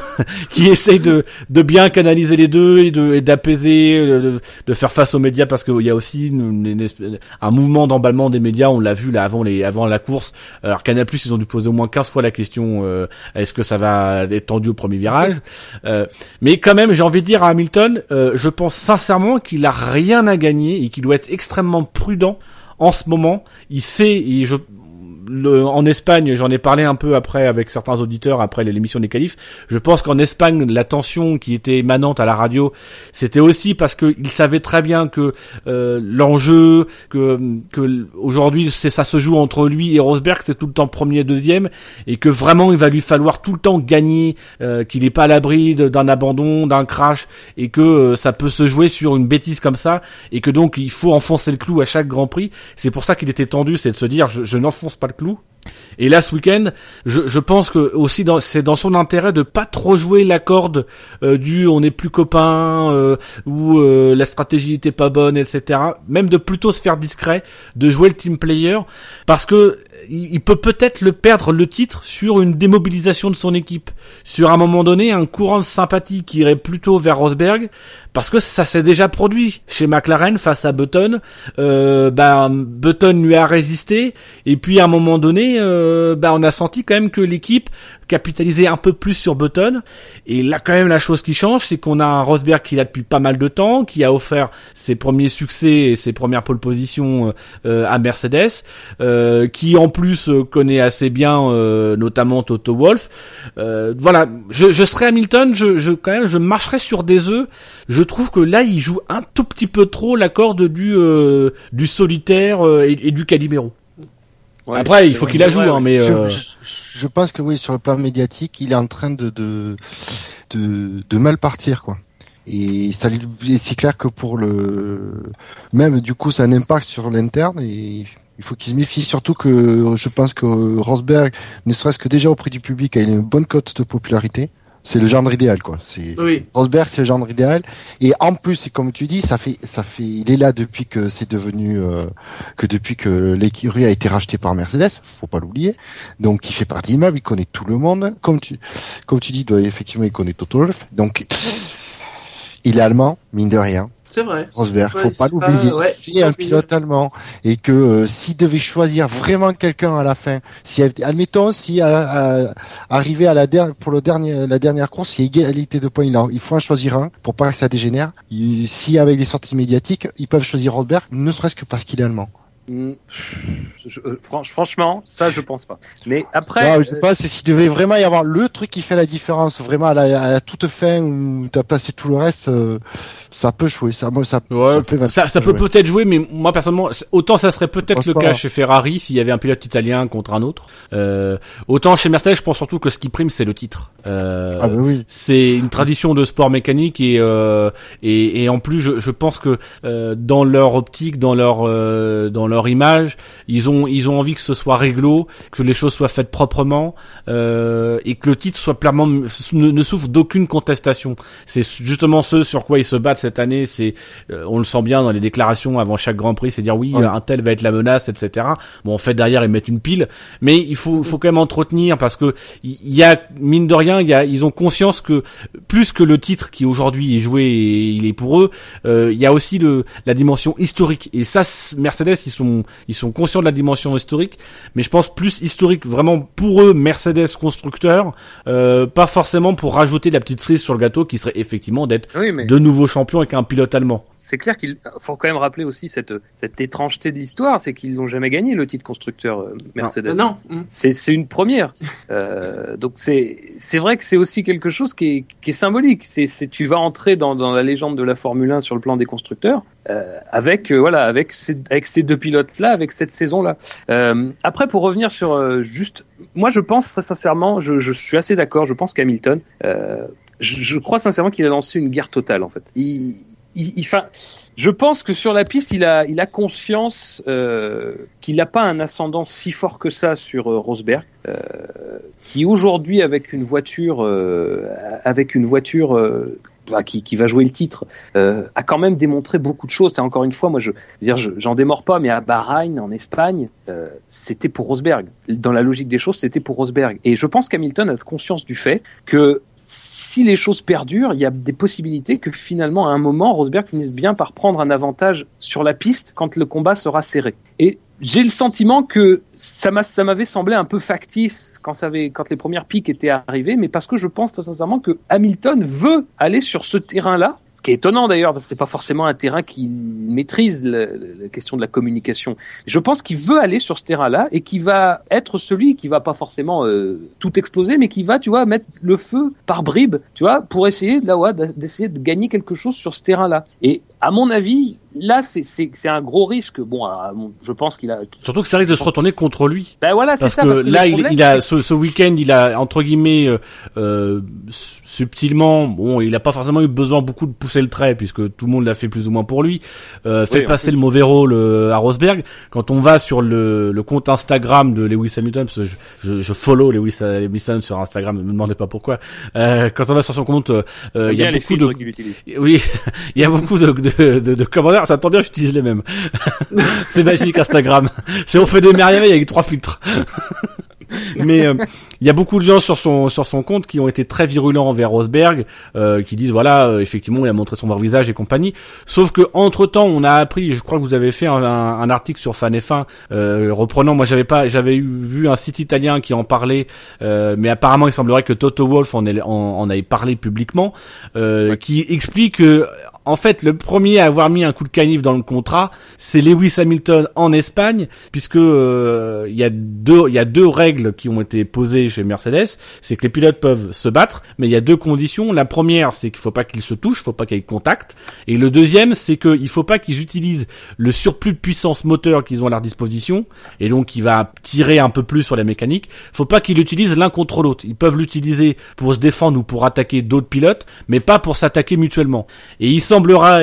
qui essaye de de bien canaliser les deux et de et d'apaiser de, de faire face aux médias parce qu'il y a aussi une- espèce- un mouvement d'emballement des médias. On l'a vu là avant les avant la course. Alors Canal ils ont dû poser au moins 15 fois la question euh, est-ce que ça va être tendu au premier virage? Euh, mais quand même j'ai envie de dire à Hamilton euh, je pense sincèrement qu'il a rien à gagner et qu'il doit être extrêmement prudent en ce moment. Il sait et je en Espagne, j'en ai parlé un peu après avec certains auditeurs après l'émission des qualifs. Je pense qu'en Espagne, la tension qui était émanante à la radio, c'était aussi parce qu'il savait très bien que euh, l'enjeu, que, que aujourd'hui c'est ça se joue entre lui et Rosberg, c'est tout le temps premier, deuxième, et que vraiment il va lui falloir tout le temps gagner, euh, qu'il n'est pas à l'abri d'un abandon, d'un crash, et que euh, ça peut se jouer sur une bêtise comme ça, et que donc il faut enfoncer le clou à chaque Grand Prix. C'est pour ça qu'il était tendu, c'est de se dire je, je n'enfonce pas le Et là, ce week-end, je, pense que aussi c'est dans son intérêt de pas trop jouer la corde euh, du on n'est plus copains euh, ou euh, la stratégie était pas bonne, etc. Même de plutôt se faire discret, de jouer le team player, parce que il peut peut-être le perdre le titre sur une démobilisation de son équipe, sur un moment donné un courant de sympathie qui irait plutôt vers Rosberg, parce que ça s'est déjà produit chez McLaren face à Button. Euh, bah, Button lui a résisté et puis à un moment donné, euh, bah, on a senti quand même que l'équipe capitalisait un peu plus sur Button. Et là, quand même, la chose qui change, c'est qu'on a un Rosberg qui là depuis pas mal de temps, qui a offert ses premiers succès et ses premières pole positions euh, à Mercedes, euh, qui en plus euh, connaît assez bien, euh, notamment Toto Wolff. Euh, voilà, je, je serais Hamilton, je, je quand même, je marcherais sur des œufs. Je trouve que là, il joue un tout petit peu trop la corde du euh, du solitaire euh, et, et du Calimero. Ouais, Après, il faut qu'il la joue, hein, mais Je, euh, je- je pense que oui, sur le plan médiatique, il est en train de de de, de mal partir quoi. Et ça c'est clair que pour le même du coup ça a un impact sur l'interne et il faut qu'il se méfie surtout que je pense que Rosberg ne serait-ce que déjà auprès du public a une bonne cote de popularité. C'est le genre idéal quoi. C'est Oui. Rosberg, c'est le genre idéal. Et en plus, et comme tu dis, ça fait, ça fait, il est là depuis que c'est devenu, euh, que depuis que l'écurie a été rachetée par Mercedes. Faut pas l'oublier. Donc, il fait partie de l'immeuble, il connaît tout le monde. Comme tu, comme tu dis, doit, effectivement, il connaît Toto Wolff. Donc, il est allemand, mine de rien. C'est vrai. Rosberg, Ouais, faut pas l'oublier. ouais, c'est un pilote allemand et que euh, s'il devait choisir vraiment quelqu'un à la fin, si admettons si à, à- arrivé à la dernière pour le dernier la dernière course, il y a égalité de points, il, il faut en choisir un pour pas que ça dégénère. Il- si avec des sorties médiatiques, ils peuvent choisir Rosberg, ne serait-ce que parce qu'il est allemand. Mm. Je- euh, franch- franchement, ça, je pense pas. Mais après, non, je sais euh, pas, c'est s'il devait vraiment y avoir le truc qui fait la différence, vraiment à la, à la toute fin où t'as passé tout le reste, euh, ça peut jouer. Ça, moi, ça, Ouais, ça peut, ça, ça peut jouer. peut-être jouer, mais moi personnellement, autant ça serait peut-être le pas. cas chez Ferrari s'il y avait un pilote italien contre un autre. Euh, autant chez Mercedes, je pense surtout que ce qui prime, c'est le titre. Euh, Ah bah oui. c'est une tradition de sport mécanique et euh, et, et en plus, je, je pense que euh, dans leur optique, dans leur euh, dans leur image, ils ont ils ont envie que ce soit réglo, que les choses soient faites proprement euh, et que le titre soit clairement ne, ne souffre d'aucune contestation. C'est justement ce sur quoi ils se battent cette année. C'est euh, on le sent bien dans les déclarations avant chaque Grand Prix, c'est dire oui, un tel va être la menace, etc. Bon, en fait derrière ils mettent une pile, mais il faut faut quand même entretenir parce que il y a mine de rien, il y a ils ont conscience que plus que le titre qui aujourd'hui est joué et il est pour eux, euh, il y a aussi le la dimension historique et ça Mercedes ils sont ils sont conscients de la dimension historique, mais je pense plus historique vraiment pour eux Mercedes constructeur, euh, pas forcément pour rajouter la petite cerise sur le gâteau qui serait effectivement d'être oui, mais de nouveaux champions avec un pilote allemand. c'est clair qu'il faut quand même rappeler aussi cette, cette étrangeté de l'histoire, c'est qu'ils n'ont jamais gagné le titre constructeur euh, Mercedes. Euh, Non. Mm. C'est une première. Euh, donc c'est c'est vrai que c'est aussi quelque chose qui est, qui est symbolique. C'est c'est tu vas entrer dans, dans la légende de la Formule 1 sur le plan des constructeurs euh, avec euh, voilà avec ces, avec ces deux pilotes là, avec cette saison là. Euh, après pour revenir sur euh, juste, moi je pense très sincèrement, je, je suis assez d'accord. Je pense qu'Hamilton, euh, je, je crois sincèrement qu'il a lancé une guerre totale en fait. Il, il, il- je pense que sur la piste, il a, il a conscience euh, qu'il n'a pas un ascendant si fort que ça sur Rosberg, qui aujourd'hui avec une voiture, avec une voiture bah, qui, qui va jouer le titre, euh, a quand même démontré beaucoup de choses. Et encore une fois, moi, je dire, je- j'en démords pas, mais à Bahreïn, en Espagne, euh, c'était pour Rosberg. Dans la logique des choses, c'était pour Rosberg. Et je pense qu'Hamilton a conscience du fait que si les choses perdurent, il y a des possibilités que finalement, à un moment, Rosberg finisse bien par prendre un avantage sur la piste quand le combat sera serré. Et j'ai le sentiment que ça m'a, ça m'avait semblé un peu factice quand ça avait, quand les premières piques étaient arrivées, mais parce que je pense très sincèrement que Hamilton veut aller sur ce terrain-là. Qui est étonnant d'ailleurs, parce que c'est pas forcément un terrain qui maîtrise la, question de la communication. Je pense qu'il veut aller sur ce terrain-là et qui va être celui qui va pas forcément euh, tout exploser, mais qui va, tu vois, mettre le feu par bribes, tu vois, pour essayer là, ouais, d'essayer de gagner quelque chose sur ce terrain-là. À mon avis, là, c'est un gros risque. Bon, à je pense qu'il a. Surtout que ça risque de se retourner contre lui. Ben voilà, c'est ça. que parce que là, il, a ce, ce week-end, il a entre guillemets euh, euh, su- subtilement, bon, il a pas forcément eu besoin beaucoup de pousser le trait puisque tout le monde l'a fait plus ou moins pour lui, euh, fait Oui, passer le mauvais rôle euh, à Rosberg. Quand on va sur le, le compte Instagram de Lewis Hamilton, parce que je, je, je follow Lewis Hamilton sur Instagram, ne me demandez pas pourquoi. Euh, quand on va sur son compte, euh, euh, il y a beaucoup de oui, [LAUGHS] il y a beaucoup de, de, de, de. Ça tombe bien, j'utilise les mêmes. [LAUGHS] c'est magique Instagram. C'est on fait des merveilles avec trois filtres. [LAUGHS] Mais euh, il y a beaucoup de gens sur son sur son compte qui ont été très virulents envers Rosberg, euh, qui disent voilà euh, effectivement il a montré son vrai visage et compagnie. Sauf que entre temps on a appris, je crois que vous avez fait un, un- un article sur Fan F1 euh, reprenant. Moi j'avais pas j'avais vu un site italien qui en parlait, euh, mais apparemment il semblerait que Toto Wolff en, ait- en, en avait parlé publiquement, euh, qui explique que en fait, le premier à avoir mis un coup de canif dans le contrat, c'est Lewis Hamilton en Espagne, puisque euh, il y a deux y a deux règles qui ont été posées chez Mercedes, c'est que les pilotes peuvent se battre, mais il y a deux conditions. La première, c'est qu'il faut pas qu'ils se touchent, faut pas qu'il y ait contact, et le deuxième, c'est qu'il faut pas qu'ils utilisent le surplus de puissance moteur qu'ils ont à leur disposition, et donc qui va tirer un peu plus sur la mécanique. Faut pas qu'ils l'utilisent l'un contre l'autre. Ils peuvent l'utiliser pour se défendre ou pour attaquer d'autres pilotes, mais pas pour s'attaquer mutuellement. Et il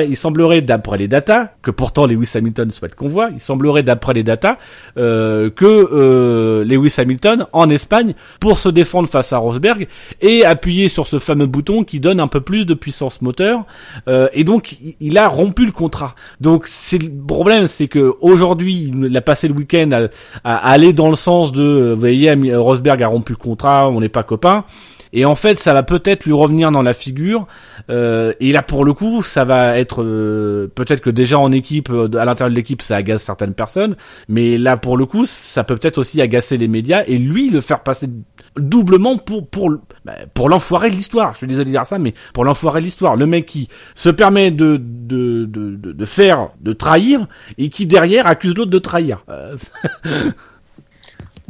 il semblerait d'après les datas, que pourtant Lewis Hamilton souhaite qu'on voit, il semblerait d'après les datas euh, que euh, Lewis Hamilton en Espagne, pour se défendre face à Rosberg, et appuyer sur ce fameux bouton qui donne un peu plus de puissance moteur, euh, et donc il- a rompu le contrat. Donc c'est le problème, c'est que aujourd'hui il a passé le week-end à, à aller dans le sens de, vous voyez, Rosberg a rompu le contrat, on n'est pas copains. Et en fait, ça va peut-être lui revenir dans la figure. Euh, et là, pour le coup, ça va être euh, peut-être que déjà en équipe, euh, à l'intérieur de l'équipe, ça agace certaines personnes. Mais là, pour le coup, ça peut peut-être aussi agacer les médias et lui le faire passer doublement pour pour bah, pour l'enfoiré de l'histoire. Je suis désolé de dire ça, mais pour l'enfoiré de l'histoire, le mec qui se permet de de de de, faire de trahir et qui derrière accuse l'autre de trahir. Euh, [LAUGHS]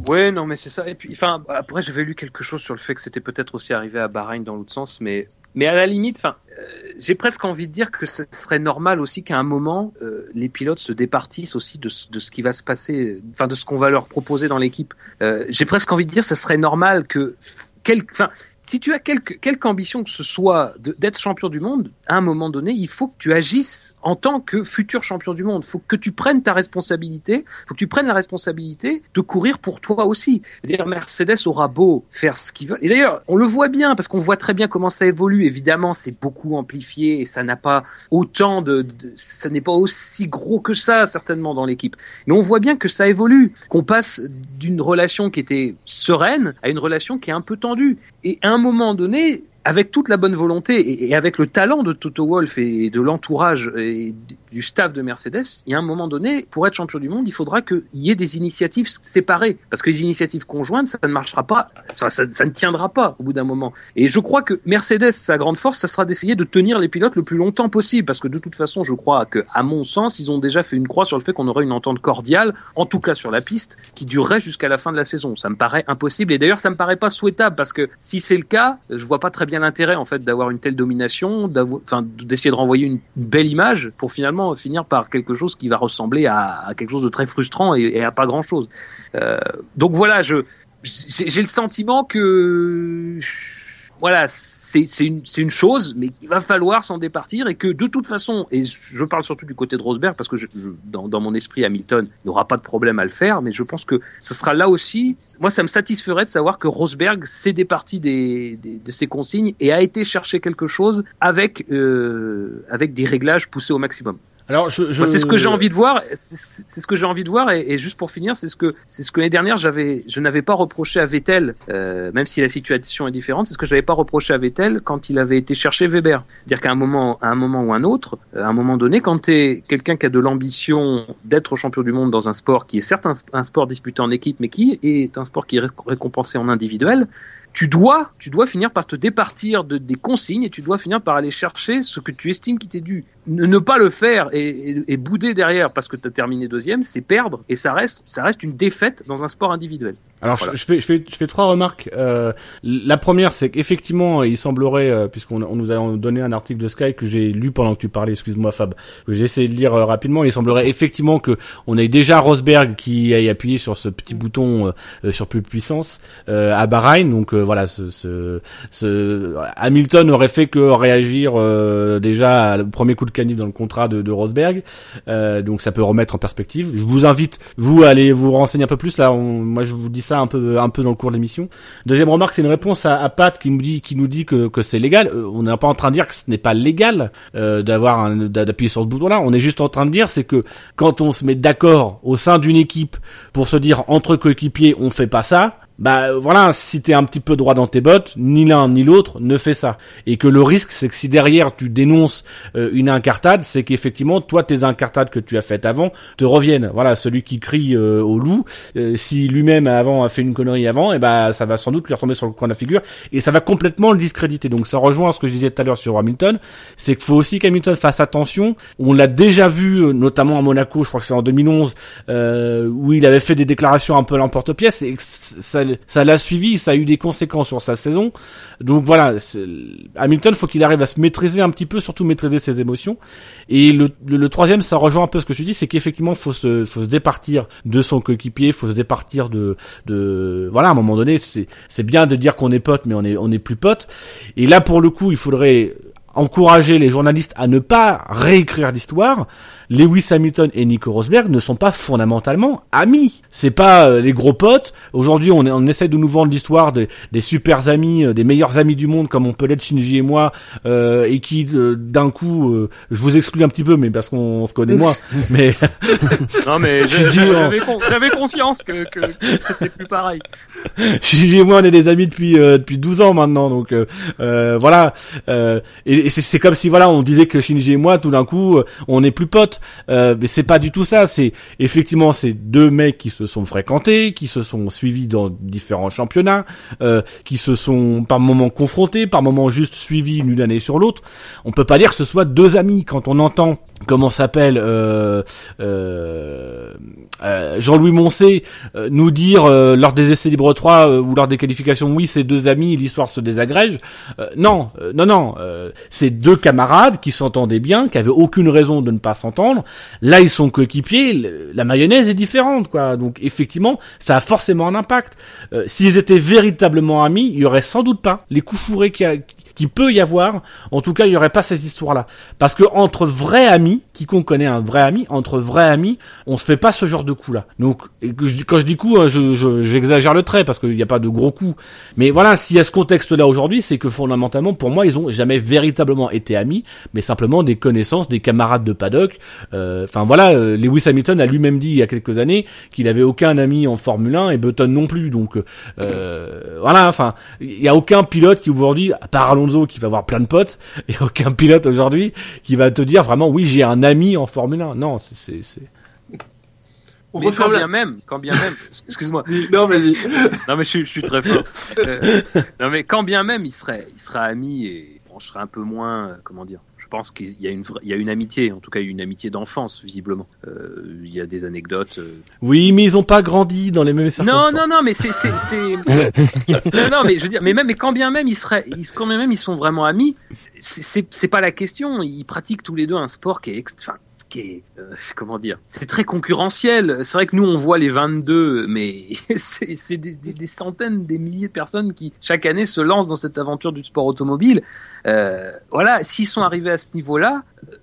Ouais, non, mais c'est ça. Et puis, enfin, après, j'avais lu quelque chose sur le fait que c'était peut-être aussi arrivé à Bahreïn dans l'autre sens, mais, mais à la limite, enfin, euh, j'ai presque envie de dire que ce serait normal aussi qu'à un moment, euh, les pilotes se départissent aussi de, de ce qui va se passer, enfin, de ce qu'on va leur proposer dans l'équipe. Euh, j'ai presque envie de dire, ce serait normal que, quelque, enfin, si tu as quelque, quelque ambition que ce soit d'être champion du monde, à un moment donné, il faut que tu agisses en tant que futur champion du monde. Il faut que tu prennes ta responsabilité, il faut que tu prennes la responsabilité de courir pour toi aussi. C'est-à-dire, Mercedes aura beau faire ce qu'il veut. Et d'ailleurs, on le voit bien, parce qu'on voit très bien comment ça évolue. Évidemment, c'est beaucoup amplifié et ça n'a pas autant de, de- ça n'est pas aussi gros que ça, certainement, dans l'équipe. Mais on voit bien que ça évolue, qu'on passe d'une relation qui était sereine à une relation qui est un peu tendue. Et à un moment donné, avec toute la bonne volonté et, avec le talent de Toto Wolff et de l'entourage et du staff de Mercedes, il y a un moment donné, pour être champion du monde, il faudra qu'il y ait des initiatives séparées. Parce que les initiatives conjointes, ça ne marchera pas, ça- ça ne tiendra pas au bout d'un moment. Et je crois que Mercedes, sa grande force, ça sera d'essayer de tenir les pilotes le plus longtemps possible. Parce que de toute façon, je crois que, à mon sens, ils ont déjà fait une croix sur le fait qu'on aurait une entente cordiale, en tout cas sur la piste, qui durerait jusqu'à la fin de la saison. Ça me paraît impossible. Et d'ailleurs, ça me paraît pas souhaitable parce que si c'est le cas, je vois pas très bien l'intérêt, en fait, d'avoir une telle domination, d'essayer de renvoyer une belle image pour finalement finir par quelque chose qui va ressembler à, quelque chose de très frustrant et, à pas grand chose. Euh, donc voilà, je, j'ai le sentiment que, voilà, c'est une, chose, mais il va falloir s'en départir et que de toute façon, et je parle surtout du côté de Rosberg parce que dans, mon esprit, Hamilton n'aura pas de problème à le faire, mais je pense que ce sera là aussi. Moi, ça me satisferait de savoir que Rosberg s'est départi de ses consignes et a été chercher quelque chose avec euh, avec des réglages poussés au maximum. Alors, je, je... C'est ce que j'ai envie de voir. C'est ce que j'ai envie de voir. Et, et juste pour finir, c'est ce que c'est ce que l'année dernière j'avais, je n'avais pas reproché à Vettel, euh, même si la situation est différente. C'est ce que j'avais pas reproché à Vettel quand il avait été chercher Weber. C'est-à-dire qu'à un moment, à un moment ou un autre, euh, à un moment donné, quand t'es quelqu'un qui a de l'ambition d'être champion du monde dans un sport qui est certes un, sport disputé en équipe, mais qui est un sport qui est ré- récompensé en individuel, tu dois, tu dois finir par te départir de, des consignes et tu dois finir par aller chercher ce que tu estimes qui t'est dû. Ne, pas le faire et bouder derrière parce que tu as terminé deuxième, c'est perdre et ça reste, ça reste une défaite dans un sport individuel. Alors Voilà. je, je fais je fais je fais trois remarques. Euh, la première c'est qu'effectivement il semblerait euh, puisqu'on on nous a donné un article de Sky que j'ai lu pendant que tu parlais, excuse-moi Fab, que j'ai essayé de lire euh, rapidement, il semblerait effectivement que on ait déjà Rosberg qui ait appuyé sur ce petit bouton euh, euh, sur plus de puissance euh, à Bahreïn, donc euh, voilà ce, ce, ce- Hamilton aurait fait que réagir euh, déjà le premier coup de canif dans le contrat de, de Rosberg, Euh, donc ça peut remettre en perspective. Je vous invite vous à aller vous renseigner un peu plus là. on- moi je vous dis ça un peu un peu dans le cours de l'émission. Deuxième remarque, c'est une réponse à, Pat qui nous dit qui nous dit que, que c'est légal. Euh, on n'est pas en train de dire que ce n'est pas légal euh, d'avoir d'appuyer sur ce bouton-là. On est juste en train de dire c'est que quand on se met d'accord au sein d'une équipe pour se dire entre coéquipiers on fait pas ça, bah voilà, si t'es un petit peu droit dans tes bottes, ni l'un ni l'autre ne fait ça. Et que le risque, c'est que si derrière tu dénonces euh, une incartade, c'est qu'effectivement, toi, tes incartades que tu as faites avant te reviennent. Voilà, celui qui crie euh, au loup, euh, si lui-même avant a fait une connerie avant, et ben ça va sans doute lui retomber sur le coin de la figure et ça va complètement le discréditer. Donc ça rejoint ce que je disais tout à l'heure sur Hamilton, c'est qu'il faut aussi qu'Hamilton fasse attention. On l'a déjà vu, euh, notamment à Monaco, je crois que c'est en 2011, euh, où il avait fait des déclarations un peu l'emporte-pièce et ça l'a suivi, ça a eu des conséquences sur sa saison. Donc voilà, Hamilton, faut qu'il arrive à se maîtriser un petit peu, surtout maîtriser ses émotions. Et le, le, troisième, ça rejoint un peu ce que tu dis, c'est qu'effectivement, faut se, faut se départir de son coéquipier, faut se départir de, de, voilà, à un moment donné, c'est, c'est bien de dire qu'on est potes, mais on est, on est plus potes. Et là, pour le coup, il faudrait encourager les journalistes à ne pas réécrire l'histoire. Lewis Hamilton et Nico Rosberg ne sont pas fondamentalement amis. C'est pas euh, les gros potes. Aujourd'hui, on, est- on essaie de nous vendre l'histoire des, des super amis, euh, des meilleurs amis du monde, comme on peut l'être Shinji et moi, euh, et qui euh, d'un coup, euh, je vous exclue un petit peu, mais parce qu'on se connaît moi, [LAUGHS] mais Non mais [LAUGHS] j'avais con- j'avais conscience que, que, que c'était plus pareil. [LAUGHS] Shinji et moi, on est des amis depuis euh, depuis 12 ans maintenant, donc euh, euh, voilà. Euh, et et c'est, c'est comme si voilà, on disait que Shinji et moi, tout d'un coup, on n'est plus potes. Euh, mais c'est pas du tout ça. C'est effectivement ces deux mecs qui se sont fréquentés, qui se sont suivis dans différents championnats, euh, qui se sont par moments confrontés, par moments juste suivis l'une année sur l'autre. On peut pas dire que ce soit deux amis quand on entend comment s'appelle euh, euh, Jean-Louis Moncé euh, nous dire euh, lors des essais libres 3 euh, ou lors des qualifications oui c'est deux amis l'histoire se désagrège. Euh, non non non c'est deux camarades qui s'entendaient bien qui avaient aucune raison de ne pas s'entendre là ils sont coéquipiers la mayonnaise est différente quoi. Donc effectivement ça a forcément un impact. S'ils étaient véritablement amis il y aurait sans doute pas les coups fourrés a- qui peut y avoir en tout cas il y aurait pas ces histoires là parce que entre vrais amis quiconque connaît un vrai ami entre vrais amis on se fait pas ce genre de coup là donc quand je dis coup hein, je je- j'exagère le trait parce qu'il n'y a pas de gros coups. Mais voilà s'il y a ce contexte là aujourd'hui c'est que fondamentalement pour moi ils ont jamais véritablement été amis mais simplement des connaissances des camarades de paddock. Euh, enfin voilà euh, Lewis Hamilton a lui-même dit il y a quelques années qu'il avait aucun ami en Formule 1 et Button non plus. Donc euh, voilà enfin il y a aucun pilote qui aujourd'hui part Alonso qui va avoir plein de potes [LAUGHS] et aucun pilote aujourd'hui qui va te dire vraiment oui j'ai un ami en Formule 1 non c'est On Mais quand la... bien même, quand bien même, [LAUGHS] excuse-moi, Non, vas-y. [LAUGHS] non mais je, suis- je suis très fort. Euh, non mais quand bien même il serait, il serait ami et bon, je serais un peu moins, euh, comment dire. Je pense qu'il y a une, vraie- il y a une amitié, en tout cas une amitié d'enfance visiblement. Euh, il y a des anecdotes. euh, oui mais ils ont pas grandi dans les mêmes Non, circonstances non, non, mais c'est, c'est, c'est... [LAUGHS] non, non, mais je veux dire, mais même, mais quand bien même ils seraient, ils, quand bien même ils sont vraiment amis, c'est, c'est, c'est pas la question. Ils pratiquent tous les deux un sport qui est, enfin, qui est, euh, comment dire, c'est très concurrentiel. C'est vrai que nous on voit les 22, mais [LAUGHS] c'est, des, centaines, des milliers de personnes qui chaque année se lancent dans cette aventure du sport automobile. Euh, voilà, s'ils sont arrivés à ce niveau-là. euh,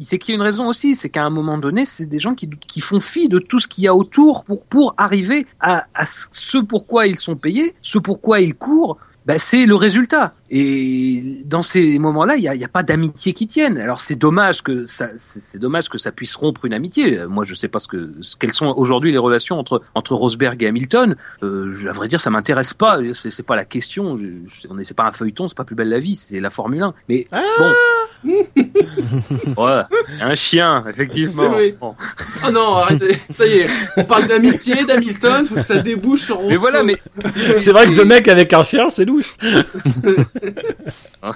c'est qu'il y a une raison aussi, c'est qu'à un moment donné, c'est des gens qui, qui font fi de tout ce qu'il y a autour pour, pour arriver à, ce pourquoi ils sont payés, ce pourquoi ils courent, ben c'est le résultat. Et dans ces moments-là, il n'y a, il y a pas d'amitié qui tienne. Alors c'est dommage que ça, c'est dommage que ça puisse rompre une amitié. Moi, je sais pas ce que, ce- quelles sont aujourd'hui les relations entre entre Rosberg et Hamilton. Euh, à vrai dire, ça m'intéresse pas. C'est c'est pas la question. On est, c'est pas un feuilleton, c'est pas plus belle la vie, c'est la Formule 1. Mais bon, [LAUGHS] ouais, un chien, effectivement. Oui. Bon. Oh non, arrêtez. Ça y est. On parle d'amitié, d'Hamilton, faut que ça débouche sur Mais voilà, mais c'est vrai que deux mecs avec un chien c'est louche [LAUGHS] [LAUGHS]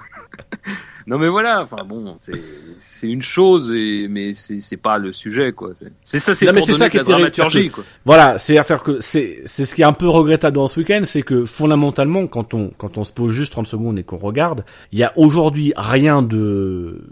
Non mais voilà, enfin bon, c'est c'est une chose, et, mais c'est c'est pas le sujet quoi. C'est- C'est ça, c'est pour c'est donner ça de qui la dramaturgie quoi. Voilà, c'est-à-dire que c'est c'est ce qui est un peu regrettable dans ce week-end, c'est que fondamentalement, quand on quand on se pose juste 30 secondes et qu'on regarde, il y a aujourd'hui rien de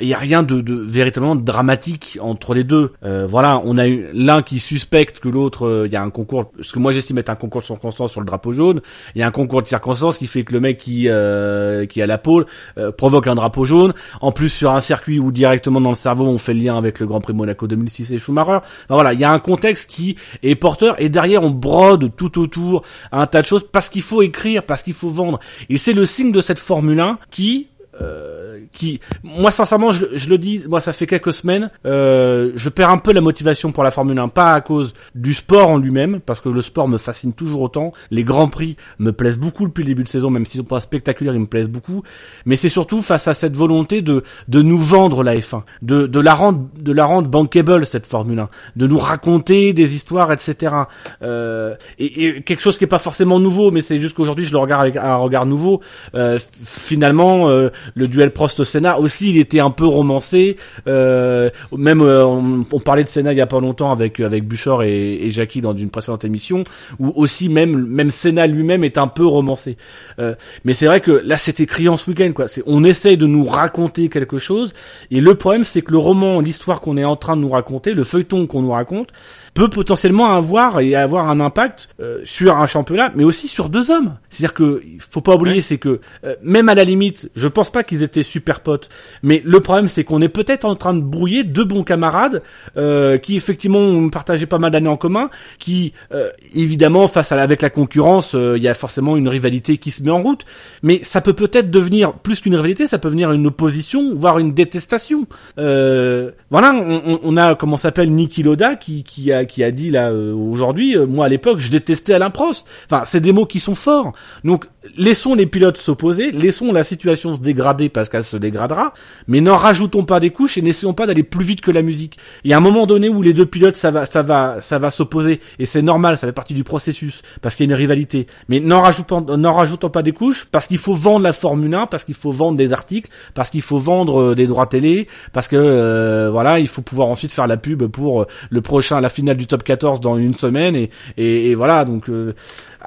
il y a rien de, de véritablement dramatique entre les deux. Euh, voilà, on a l'un qui suspecte que l'autre, euh, il y a un concours, ce que moi j'estime être un concours de circonstances sur le drapeau jaune. Il y a un concours de circonstances qui fait que le mec qui euh, qui a la pole euh, provoque un drapeau jaune. En plus sur un circuit où directement dans le cerveau on fait le lien avec le Grand Prix Monaco 2006 et Schumacher. Voilà, il y a un contexte qui est porteur et derrière on brode tout autour un tas de choses parce qu'il faut écrire, parce qu'il faut vendre. Et c'est le signe de cette Formule 1 qui euh, qui, moi sincèrement, je, je le dis, moi ça fait quelques semaines, euh, je perds un peu la motivation pour la Formule 1, pas à cause du sport en lui-même, parce que le sport me fascine toujours autant. Les grands prix me plaisent beaucoup depuis le début de saison, même s'ils sont pas spectaculaires, ils me plaisent beaucoup. Mais c'est surtout face à cette volonté de de nous vendre la F1, de de la rendre de la rendre bankable cette Formule 1, de nous raconter des histoires, etc. Euh, et, et quelque chose qui est pas forcément nouveau, mais c'est juste qu'aujourd'hui je le regarde avec un regard nouveau. Euh, finalement, euh, le duel Prost-Senna aussi, il était un peu romancé. Euh, même euh, on, on parlait de Senna il y a pas longtemps avec avec Buchor et, et Jackie dans une précédente émission, où aussi même même Senna lui-même est un peu romancé. Euh, mais c'est vrai que là c'était criant ce week-end quoi. On essaye de nous raconter quelque chose, et le problème c'est que le roman, l'histoire qu'on est en train de nous raconter, le feuilleton qu'on nous raconte, peut potentiellement avoir et avoir un impact euh, sur un championnat, mais aussi sur deux hommes. C'est-à-dire que faut pas oublier, c'est que euh, même à la limite, je pense pas qu'ils étaient super potes, mais le problème c'est qu'on est peut-être en train de brouiller deux bons camarades euh, qui effectivement ont partagé pas mal d'années en commun, qui euh, évidemment face à la- avec la concurrence, euh, il y a forcément une rivalité qui se met en route, mais ça peut peut-être devenir plus qu'une rivalité, ça peut devenir une opposition, voire une détestation. Euh, voilà, on, on- on a comment s'appelle Niki Loda qui, qui a qui a dit là euh, aujourd'hui, euh, moi à l'époque je détestais Alain Prost. Enfin, c'est des mots qui sont forts. Donc laissons les pilotes s'opposer, laissons la situation se dégrader parce qu'elle se dégradera, mais n'en rajoutons pas des couches et n'essayons pas d'aller plus vite que la musique. Il y a un moment donné où les deux pilotes ça va ça va ça va s'opposer et c'est normal, ça fait partie du processus parce qu'il y a une rivalité. Mais n'en rajoutant n'en rajoutons pas des couches parce qu'il faut vendre la Formule 1, parce qu'il faut vendre des articles, parce qu'il faut vendre euh, des droits télé, parce que euh, voilà, il faut pouvoir ensuite faire la pub pour euh, le prochain la finale du top 14 dans une semaine et et, et voilà donc euh,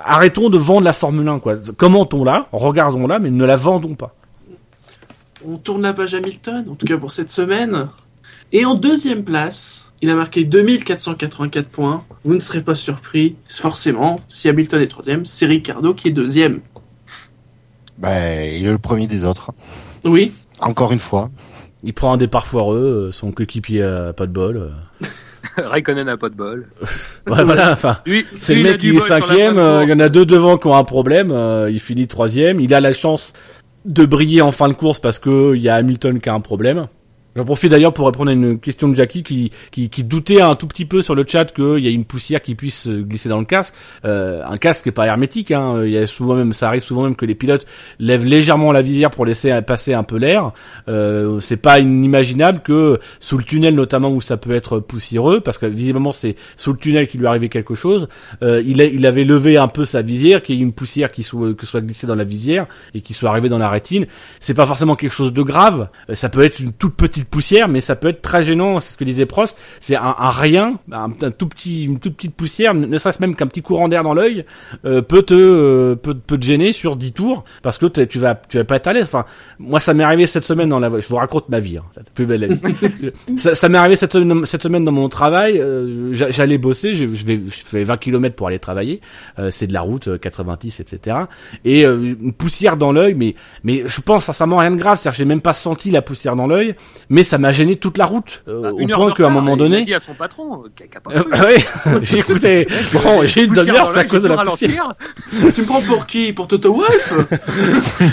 arrêtons de vendre la Formule 1 quoi. Commentons-la, regardons-la mais ne la vendons pas. On tourne la page Hamilton, en tout cas pour cette semaine. Et en deuxième place, il a marqué 2484 points. Vous ne serez pas surpris, forcément, si Hamilton est troisième, c'est Ricardo qui est deuxième. Ben, il est le premier des autres. Oui, Encore une fois. Il prend un départ foireux, euh, son coéquipier a pas de bol. [LAUGHS] euh. [LAUGHS] Raikkonen n'a pas de bol. [LAUGHS] Ouais, voilà, enfin. C'est le mec qui est cinquième, euh, il y en a deux devant qui ont un problème, euh, il finit troisième, il a la chance de briller en fin de course parce que il y a Hamilton qui a un problème. J'en profite d'ailleurs pour répondre à une question de Jackie qui, qui, qui doutait un tout petit peu sur le chat qu'il y a une poussière qui puisse euh, glisser dans le casque. Euh, un casque n'est pas hermétique, hein. il y a souvent même, ça arrive souvent même que les pilotes lèvent légèrement la visière pour laisser passer un peu l'air. Euh, c'est pas inimaginable que sous le tunnel notamment où ça peut être poussiéreux, parce que visiblement c'est sous le tunnel qu'il lui arrivait quelque chose, euh, il, il avait levé un peu sa visière, qu'il y ait une poussière qui soit, que soit glissée dans la visière et qui soit arrivée dans la rétine. C'est pas forcément quelque chose de grave. Euh, Ça peut être une toute petite poussière, mais ça peut être très gênant. C'est ce que disait Prost. C'est un, un rien, un, un tout petit, une toute petite poussière, ne serait-ce même qu'un petit courant d'air dans l'œil euh, peut te euh, peut, peut te gêner sur 10 tours parce que tu vas tu vas pas être à l'aise. Enfin, moi ça m'est arrivé cette semaine dans la je vous raconte ma vie, hein, la plus belle de la vie. [LAUGHS] ça ça m'est arrivé cette semaine, cette semaine dans mon travail, euh, j'a- j'allais bosser, je, je vais je fais 20 km pour aller travailler, euh, c'est de la route euh, 90 etc. Et euh, une poussière dans l'œil mais mais je pense sincèrement rien de grave, c'est-à-dire j'ai même pas senti la poussière dans l'œil, mais ça m'a gêné toute la route euh, Bah, au une heure point qu'à un moment il a donné dit à son patron, euh, euh, oui, [LAUGHS] [LAUGHS] j'ai écouté. Bon, j'ai une Poussière demi-heure, c'est à cause de la poussière. [LAUGHS] tu me prends pour qui? Pour Toto Wolff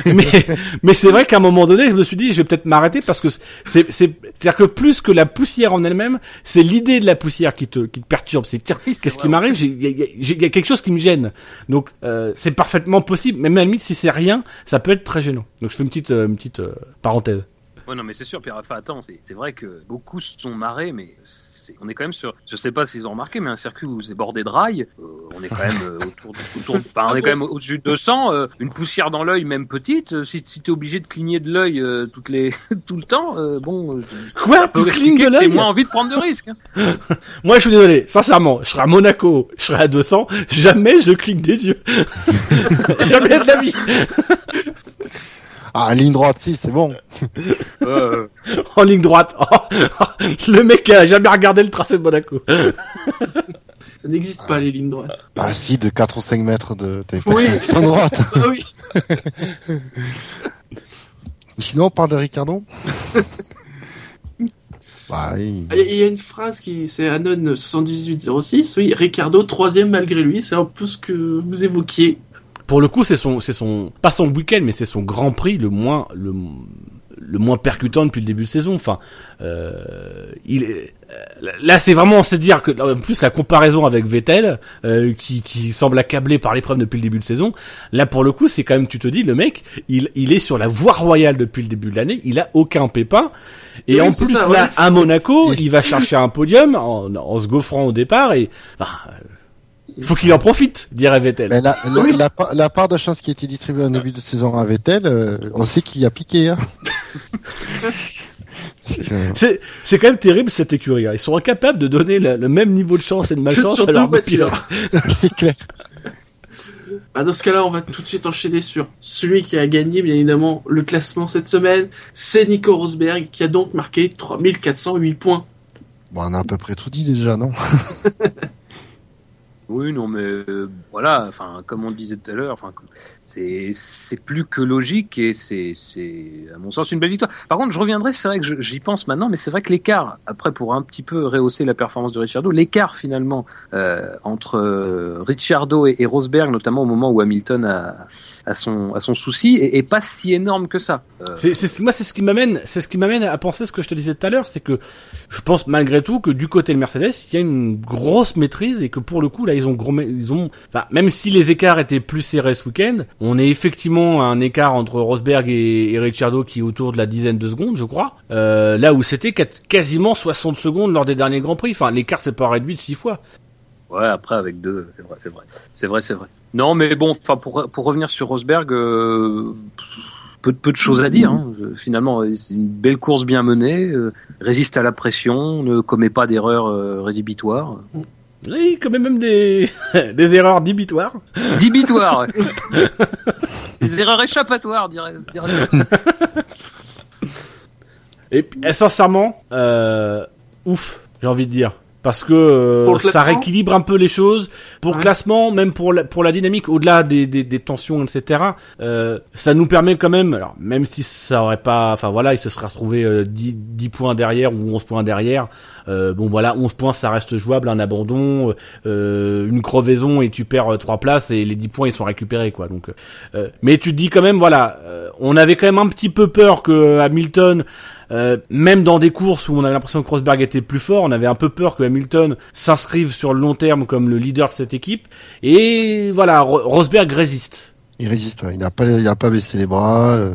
mais mais c'est vrai qu'à un moment donné, je me suis dit, je vais peut-être m'arrêter parce que c'est c'est c'est-à-dire que plus que la poussière en elle-même, c'est l'idée de la poussière qui te qui te perturbe. C'est qu'est-ce qui m'arrive? J'ai il y a, il il y quelque chose qui me gêne. Donc euh, c'est parfaitement possible. Même à la limite, si c'est rien, ça peut être très gênant. Donc je fais une petite euh, une petite euh, parenthèse. Ouais, non, mais c'est sûr, Pierre. Enfin, attends, c'est c'est vrai que beaucoup se sont marrés, mais on est quand même sur, je sais pas s'ils ont remarqué, mais un circuit où c'est bordé de rails, euh, on est quand même euh, autour, de- autour, de- on est quand même au-dessus de 200, euh, une poussière dans l'œil, même petite, euh, si, si t'es obligé de cligner de l'œil euh, toutes les, [LAUGHS] tout le temps, euh, bon, Quoi Tu clignes de l'œil moins envie de prendre de risques. hein. [LAUGHS] Moi, je suis désolé. Sincèrement, je serai à Monaco, je serai à 200. Jamais je cligne des yeux. [LAUGHS] jamais de la vie. Ah, ligne droite, si, c'est bon. Euh, [LAUGHS] En ligne droite. [LAUGHS] Oh, le mec a jamais regardé le tracé de Monaco. [LAUGHS] Ça n'existe pas les lignes droites. Ah, si, de 4 ou 5 mètres de, pas Oui. l'accent droite. Ah oui Sinon, on parle de Ricardo? bah, oui. Il y a- il y a une phrase qui, c'est Anon 7806, oui, Ricardo, troisième malgré lui, c'est un peu ce que vous évoquiez. Pour le coup, c'est son, c'est son, pas son week-end, mais c'est son Grand Prix le moins, le, le moins percutant depuis le début de saison. Enfin, euh, il est, là c'est vraiment c'est dire que en plus la comparaison avec Vettel euh, qui, qui semble accablé par l'épreuve depuis le début de saison. Là pour le coup c'est quand même tu te dis le mec il il est sur la voie royale depuis le début de l'année. Il a aucun pépin. Et Oui, en plus ça, là à Monaco [LAUGHS] il va chercher un podium en, en se gaufrant au départ et enfin, faut qu'il en profite dirait Vettel. Mais la, la, Oui. la pa- la part de chance qui a été distribuée en début de saison à Vettel, euh, on sait qu'il y a piqué. Hein. [LAUGHS] C'est, c'est quand même terrible cette écurie. hein. Ils sont incapables de donner le, le même niveau de chance et de malchance à leurs [LAUGHS] pilotes. c'est clair. Bah, dans ce cas-là, on va tout de suite enchaîner sur celui qui a gagné, bien évidemment, le classement cette semaine. C'est Nico Rosberg qui a donc marqué 3408 points. Bon, on a à peu près tout dit déjà, non? [LAUGHS] Oui, non, mais euh, voilà, enfin, comme on disait tout à l'heure, enfin, c'est plus que logique et c'est à mon sens une belle victoire. Par contre, je reviendrai, c'est vrai que j'y pense maintenant, mais c'est vrai que l'écart, après pour un petit peu rehausser la performance de Ricciardo, l'écart finalement euh, entre euh, Ricciardo et, Rosberg, notamment au moment où Hamilton a, a son a son souci, est, pas si énorme que ça. Euh, C'est, moi, c'est ce qui m'amène, c'est ce qui m'amène à penser ce que je te disais tout à l'heure, c'est que je pense malgré tout que du côté de Mercedes, il y a une grosse maîtrise et que pour le coup, là, ils ont gros, ils ont, même si les écarts étaient plus serrés ce week-end, est effectivement à un écart entre Rosberg et, et Ricciardo qui est autour de la dizaine de secondes, je crois, euh, là où c'était quasiment 60 secondes lors des derniers Grands Prix. Enfin, l'écart s'est pas réduit de six fois. Ouais, après avec deux, c'est vrai, c'est vrai, c'est vrai, c'est vrai. Non, mais bon, enfin pour pour revenir sur Rosberg, euh, peu peu de choses à dire. hein. Euh, Finalement, c'est une belle course bien menée, euh, résiste à la pression, ne commet pas d'erreurs euh, rédhibitoires. Oui, quand même, même des, [LAUGHS] des erreurs débitoires. Dibitoires. [LAUGHS] ouais. Des erreurs échappatoires, dirais. dirais Et puis, eh, sincèrement, euh, ouf, j'ai envie de dire. Parce que euh, ça rééquilibre un peu les choses. Pour le classement, même pour la, pour la dynamique, au-delà des, des, des tensions, etc. Euh, ça nous permet quand même, alors même si ça aurait pas, enfin voilà, il se serait retrouvé euh, 10, 10 points derrière ou 11 points derrière. Euh, bon voilà, 11 points, ça reste jouable, un abandon, euh, une crevaison et tu perds euh, 3 places et les 10 points ils sont récupérés quoi. Donc, euh, mais tu te dis quand même, voilà, euh, on avait quand même un petit peu peur que Hamilton euh, même dans des courses où on avait l'impression que Rosberg était plus fort, on avait un peu peur que Hamilton s'inscrive sur le long terme comme le leader de cette équipe. Et voilà, Ro- Rosberg résiste. Il résiste, ouais. il n'a pas, il a pas baissé les bras. euh.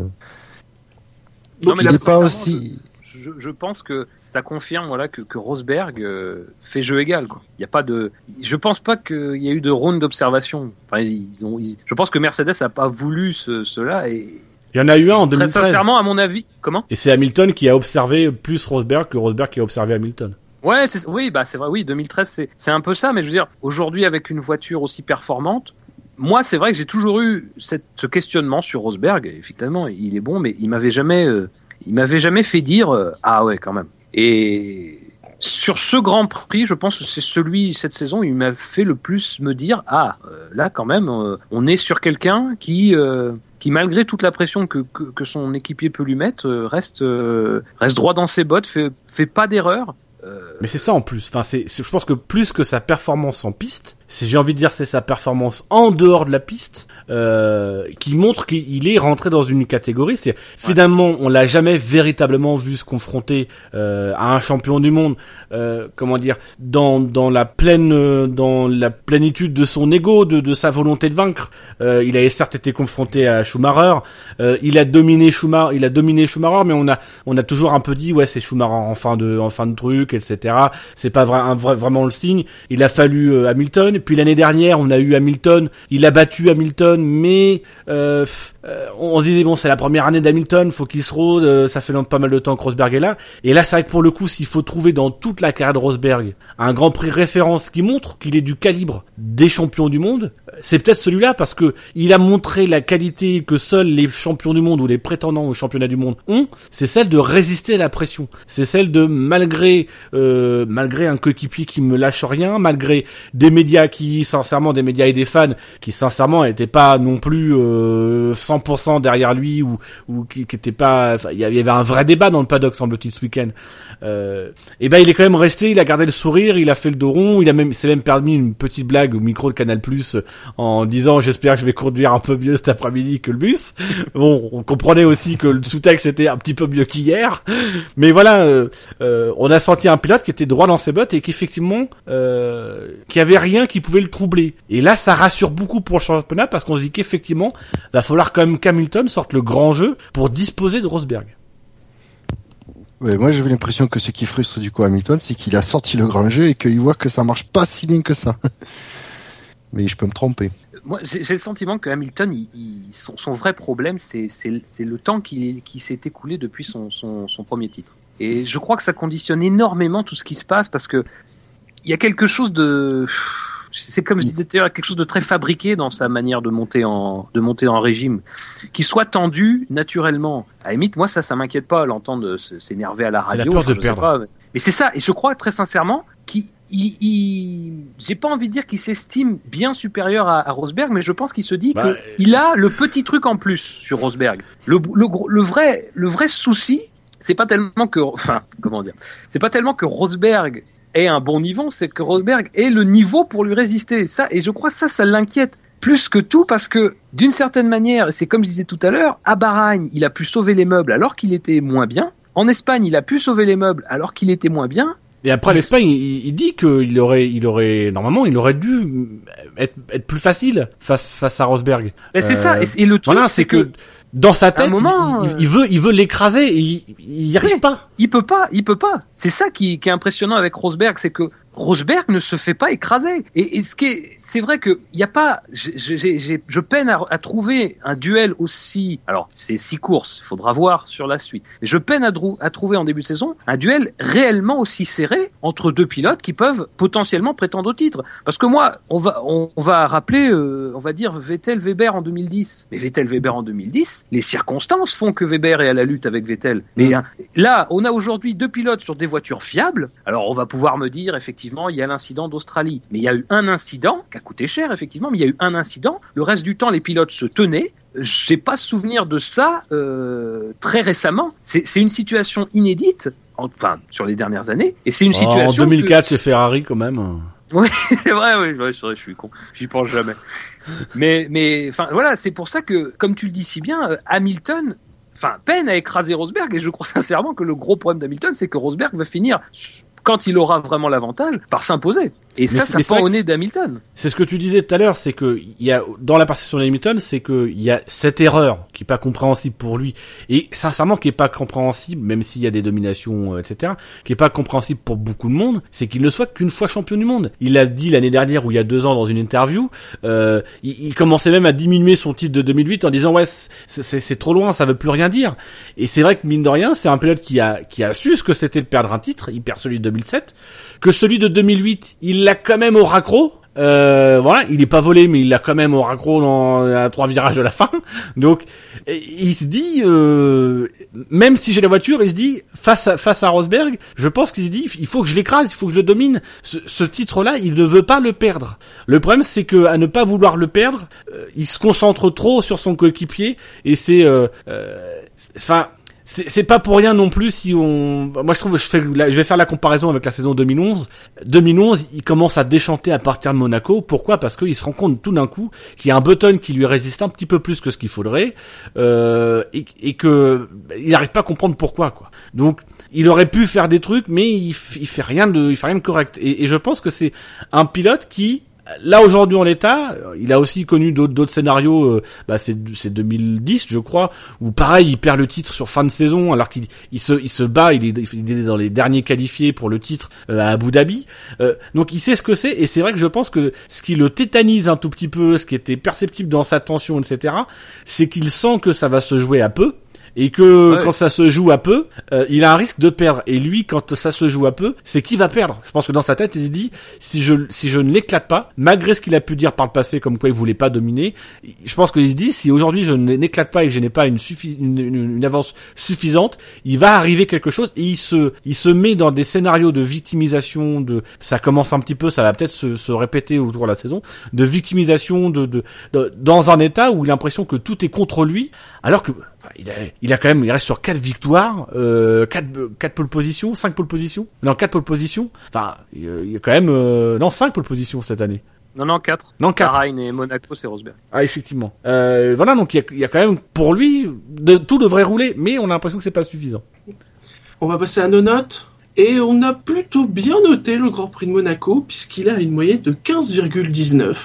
Non, mais il n'est pas aussi. je, je pense que ça confirme voilà que, que Rosberg euh, fait jeu égal. Quoi. Il y a pas de, je pense pas qu'il y a eu de round d'observation. Enfin, ils ont, ils- je pense que Mercedes a pas voulu ce, cela et Il y en a eu un en très 2013. sincèrement, à mon avis, comment? Et c'est Hamilton qui a observé plus Rosberg que Rosberg qui a observé Hamilton. Ouais, c'est, oui, bah c'est vrai. Oui, 2013, c'est, c'est un peu ça. Mais je veux dire, aujourd'hui, avec une voiture aussi performante, moi, c'est vrai que j'ai toujours eu cette, ce questionnement sur Rosberg. Effectivement, il est bon, mais il m'avait jamais, euh, il m'avait jamais fait dire euh, ah ouais, quand même. Et sur ce Grand Prix, je pense que c'est celui cette saison, il m'a fait le plus me dire ah euh, là quand même, on est sur quelqu'un qui euh, qui malgré toute la pression que, que, son équipier peut lui mettre, euh, reste euh, reste droit dans ses bottes, fait fait pas d'erreur. Euh, Mais c'est ça en plus. Enfin, c'est, je pense que plus que sa performance en piste, j'ai envie de dire, c'est sa performance en dehors de la piste euh, qui montre qu'il est rentré dans une catégorie. C'est finalement, on l'a jamais véritablement vu se confronter euh, à un champion du monde. euh, comment dire dans dans la pleine dans la plénitude de son ego, de, de sa volonté de vaincre. Euh, il a certes été confronté à Schumacher. euh, il a dominé Schumacher. Il a dominé Schumacher, mais on a on a toujours un peu dit ouais c'est Schumacher en fin de en fin de truc etc c'est pas vraiment le signe. Il a fallu euh, Hamilton. Puis l'année dernière on a eu Hamilton. Il a battu Hamilton mais euh, euh, on, se disait bon c'est la première année d'Hamilton faut qu'il se rôde euh, ça fait pas mal de temps que Rosberg est là et là c'est vrai que pour le coup s'il faut trouver dans toute la carrière de Rosberg un Grand Prix référence qui montre qu'il est du calibre des champions du monde c'est peut-être celui-là parce que il a montré la qualité que seuls les champions du monde ou les prétendants au championnat du monde ont, c'est celle de résister à la pression. C'est celle de malgré euh, malgré un coéquipier qui me lâche rien, malgré des médias qui, sincèrement, des médias et des fans, qui sincèrement n'étaient pas non plus euh, 100% derrière lui ou ou qui, qui étaient pas. Il y avait un vrai débat dans le paddock, semble-t-il, ce week-end. Euh, et ben, il est quand même resté. Il a gardé le sourire. Il a fait le dos rond. Il a même, s'est même permis une petite blague au micro de Canal Plus en disant j'espère que je vais conduire un peu mieux cet après-midi que le bus. Bon, on comprenait aussi que le sous-texte était un petit peu mieux qu'hier, mais voilà, euh, euh, on a senti un pilote qui était droit dans ses bottes et qu'effectivement, euh, qu'il y avait rien qui pouvait le troubler. Et là, ça rassure beaucoup pour le championnat parce qu'on se dit qu'effectivement, va falloir quand même qu'Hamilton sorte le grand jeu pour disposer de Rosberg. Ouais, moi j'avais l'impression que ce qui frustre du coup Hamilton, c'est qu'il a sorti le grand jeu et qu'il voit que ça marche pas si bien que ça. [LAUGHS] Mais je peux me tromper. Moi, j'ai j'ai le sentiment que Hamilton, il, il- son, son vrai problème, c'est le temps qui, qui s'est écoulé depuis son, son, son premier titre. Et je crois que ça conditionne énormément tout ce qui se passe parce que il y a quelque chose de, c'est comme je disais tout à l'heure, quelque chose de très fabriqué dans sa manière de monter en, de monter en régime, qui soit tendu naturellement. À la limite, moi ça, ça m'inquiète pas l'entendre s- s'énerver à la C'est la radio. peur de perdre. pas, mais- mais c'est ça, et je crois très sincèrement qu'il, il, il- j'ai pas envie de dire qu'il s'estime bien supérieur à, à Rosberg, mais je pense qu'il se dit Bah, que il a le petit truc en plus sur Rosberg. Le, le, le vrai, le vrai souci, c'est pas tellement que, enfin, comment dire, c'est pas tellement que Rosberg ait un bon niveau, c'est que Rosberg ait le niveau pour lui résister. Ça, et je crois que ça, ça l'inquiète plus que tout parce que d'une certaine manière, c'est comme je disais tout à l'heure, à Bahreïn, il a pu sauver les meubles alors qu'il était moins bien. En Espagne, il a pu sauver les meubles alors qu'il était moins bien. Et après l'Espagne, il, il dit qu'il aurait, il aurait, normalement, il aurait dû être, être plus facile face face à Rosberg. Et c'est Euh, ça. Et, et le truc, Voilà, c'est que, dans sa tête, moment, il, euh, il veut, il veut l'écraser et il, il y arrive pas. il peut pas, il peut pas. C'est ça qui, qui est impressionnant avec Rosberg, c'est que Rosberg ne se fait pas écraser. Et, et ce qui est, c'est vrai que il y a pas, j'ai- j'ai- j'ai- je peine à, à trouver un duel aussi. Alors c'est six courses, il faudra voir sur la suite. Mais je peine à, trouver en début de saison un duel réellement aussi serré entre deux pilotes qui peuvent potentiellement prétendre au titre. Parce que moi, on va, on, on va rappeler, euh, on va dire Vettel Weber en 2010. Mais Vettel Weber en 2010, les circonstances font que Weber est à la lutte avec Vettel. Mais Mm. hein, Là, on a aujourd'hui deux pilotes sur des voitures fiables. Alors, on va pouvoir me dire, effectivement, il y a l'incident d'Australie. Mais il y a eu un incident qui a coûté cher, effectivement, mais il y a eu un incident. Le reste du temps, les pilotes se tenaient. J'ai pas souvenir de ça euh, très récemment. C'est c'est une situation inédite, enfin, sur les dernières années. Et c'est une Oh, situation. en que- 2004 chez Ferrari, quand même. [LAUGHS] c'est vrai, oui, c'est vrai, je suis con. J'y pense jamais. Mais, voilà, c'est pour ça que, comme tu le dis si bien, euh, Hamilton, enfin, peine à écraser Rosberg, et je crois sincèrement que le gros problème d'Hamilton, c'est que Rosberg va finir, quand il aura vraiment l'avantage, par s'imposer. Et ça, c'est- ça vrai au nez d'Hamilton. C'est ce que tu disais tout à l'heure, c'est que il y a dans la perception d'Hamilton, c'est que il y a cette erreur qui est pas compréhensible pour lui et sincèrement qui est pas compréhensible, même s'il y a des dominations, euh, etc., qui est pas compréhensible pour beaucoup de monde, c'est qu'il ne soit qu'une fois champion du monde. Il l'a dit l'année dernière ou il y a deux ans dans une interview, euh, il, il commençait même à diminuer son titre de 2008 en disant ouais c'est trop loin, ça veut plus rien dire. Et c'est vrai que mine de rien, c'est un pilote qui a qui a su ce que c'était de perdre un titre, il perd celui de 2007, que celui de 2008, il l'a quand même au raccro. Euh, voilà, il est pas volé, mais il l'a quand même au raccro dans à trois virages de la fin. [LAUGHS] Donc, il se dit, euh, même si j'ai la voiture, il se dit face à face à Rosberg, je pense qu'il se dit, il faut que je l'écrase, il faut que je le domine. Ce, ce titre-là, il ne veut pas le perdre. Le problème, c'est que à ne pas vouloir le perdre, euh, il se concentre trop sur son coéquipier et c'est, euh, euh, enfin. C'est pas pour rien non plus si on moi je trouve je fais je vais faire la comparaison avec la saison 2011 2011 il commence à déchanter à partir de Monaco. Pourquoi? Parce qu'il se rend compte tout d'un coup qu'il y a un Button qui lui résiste un petit peu plus que ce qu'il faudrait euh, et, et que il n'arrive pas à comprendre pourquoi quoi. Donc il aurait pu faire des trucs mais il, il fait rien de il fait rien de correct. Et, et je pense que c'est un pilote qui Là aujourd'hui en l'état, euh, il a aussi connu d'autres scénarios. euh, bah c'est c'est 2010 je crois, où pareil il perd le titre sur fin de saison alors qu'il il se bat, il est, dans les derniers qualifiés pour le titre euh, à Abu Dhabi. Donc il sait ce que c'est et c'est vrai que je pense que ce qui le tétanise un tout petit peu, ce qui était perceptible dans sa tension etc, c'est qu'il sent que ça va se jouer à peu et que Ouais. quand ça se joue à peu, euh, il a un risque de perdre. Et lui, quand ça se joue à peu, c'est qui va perdre. Je pense que dans sa tête, il se dit si je si je ne l'éclate pas, malgré ce qu'il a pu dire par le passé, comme quoi il voulait pas dominer, je pense qu'il se dit si aujourd'hui je n'éclate pas et que je n'ai pas une, suffi- une, une- une avance suffisante, il va arriver quelque chose et il se il se met dans des scénarios de victimisation. De ça commence un petit peu, ça va peut-être se, se répéter autour de la saison, de victimisation, de, de, de- dans un état où il a l'impression que tout est contre lui, alors que enfin, il a il a quand même il reste sur quatre victoires, euh, quatre quatre pole positions, cinq pole positions, non quatre pole positions. Enfin il y a- quand même euh, non cinq pole positions cette année. Non, non, 4. Non quatre. Bahreïn et Monaco, c'est Rosberg. Ah effectivement. Euh, voilà donc il y a, il y a quand même pour lui de, tout devrait rouler, mais on a l'impression que c'est pas suffisant. On va passer à nos notes. Et on a plutôt bien noté le Grand Prix de Monaco, puisqu'il a une moyenne de 15,19.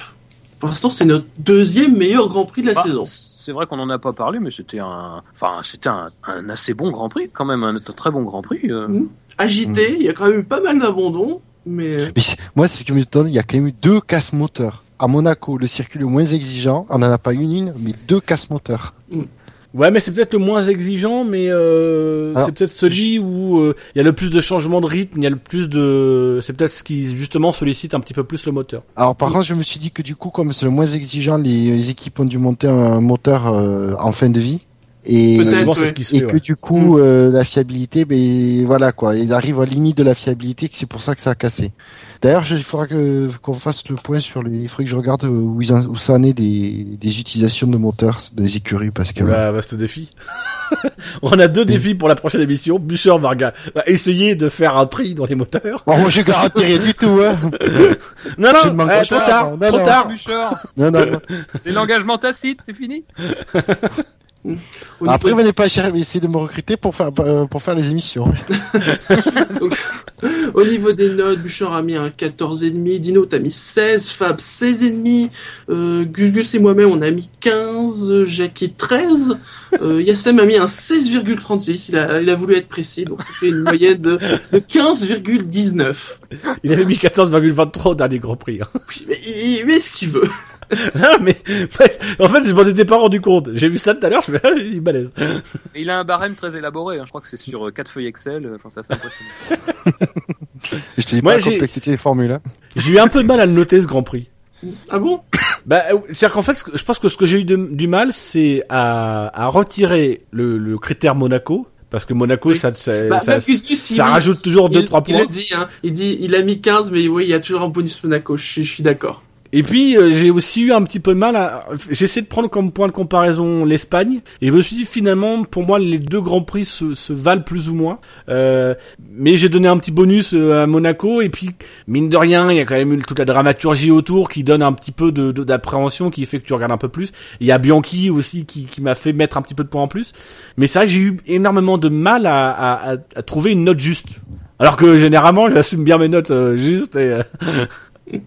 Pour l'instant, c'est notre deuxième meilleur Grand Prix de la Bah, saison. C'est vrai qu'on en a pas parlé, mais c'était un, enfin, c'était un, un assez bon Grand Prix, quand même, un, très bon Grand Prix. euh. Agité, il y a quand même eu pas mal d'abandons, mais Mais c'est- moi, c'est ce qui me donne, il y a quand même eu deux casse moteurs. À Monaco, le circuit le moins exigeant, on n'en a pas une, une, mais deux casse moteurs. Ouais, mais c'est peut-être le moins exigeant, mais euh, c'est peut-être celui où euh, il y a le plus de changements de rythme, il y a le plus de, c'est peut-être ce qui justement sollicite un petit peu plus le moteur. Alors par contre, je me suis dit que du coup, comme c'est le moins exigeant, les, les équipes ont dû monter un moteur euh, en fin de vie. Et, c'est ouais. et fait. que ouais. du coup, euh, la fiabilité, ben voilà quoi, il arrive à la limite de la fiabilité, que c'est pour ça que ça a cassé. D'ailleurs, je- il faudra que qu'on fasse le point sur les. Il faudrait que je regarde euh, où, ils en- où ça en est des, des utilisations de moteurs des écuries parce que. Bah, vaste défi. [LAUGHS] On a deux défis pour la prochaine émission. Bûcher va, va essayer de faire un tri dans les moteurs. Bon, moi, je garantis rien du tout, hein. [LAUGHS] Non, non, eh, trop tard, non, trop non. tard. Non, non, non. c'est l'engagement tacite, c'est fini. [LAUGHS] au Après, niveau, venez pas cher- essayer de me recruter pour faire euh, pour faire les émissions. [LAUGHS] [LAUGHS] au niveau des notes, Bouchard a mis un 14,5, Dino t'as mis 16, Fab 16,5, euh, Gus Gus et moi-même on a mis 15, euh, Jackie 13, euh, Yassem a mis un 16,36, il a, il a voulu être précis, donc ça fait une moyenne de, de 15,19. Il avait mis 14,23 au dernier Grand Prix. hein. Oui, mais il met ce qu'il veut. [LAUGHS] Ah, mais en fait, je m'en étais pas rendu compte. J'ai vu ça tout à l'heure, je me suis dit, [LAUGHS] il est balèze. Il a un barème très élaboré, hein. je crois que c'est sur euh, quatre feuilles Excel, euh, enfin, c'est assez impressionnant. [LAUGHS] Je te dis Moi, pas la j'ai- complexité des formules. Hein. J'ai eu un peu de mal à le noter ce Grand Prix. Ah bon? Bah, euh, c'est-à-dire qu'en fait, je pense que ce que j'ai eu de- du mal, c'est à, à retirer le, le critère Monaco, parce que Monaco, Oui. ça, ça, Bah, ça, Gus, il- ça rajoute toujours il, 2-3 il points. le dit, hein. Il dit, il a mis 15, mais oui, il y a toujours un bonus Monaco. Je suis d'accord. Et puis euh, j'ai aussi eu un petit peu de mal à j'essaie de prendre comme point de comparaison l'Espagne. Et je me suis dit finalement pour moi les deux grands prix se, se valent plus ou moins. Euh, mais j'ai donné un petit bonus euh, à Monaco. Et puis mine de rien il y a quand même eu toute la dramaturgie autour qui donne un petit peu de de- d'appréhension qui fait que tu regardes un peu plus. Il y a Bianchi aussi qui, qui m'a fait mettre un petit peu de points en plus. Mais c'est vrai que j'ai eu énormément de mal à, à, à- à trouver une note juste. Alors que généralement [LAUGHS] j'assume bien mes notes euh, justes et euh, [LAUGHS]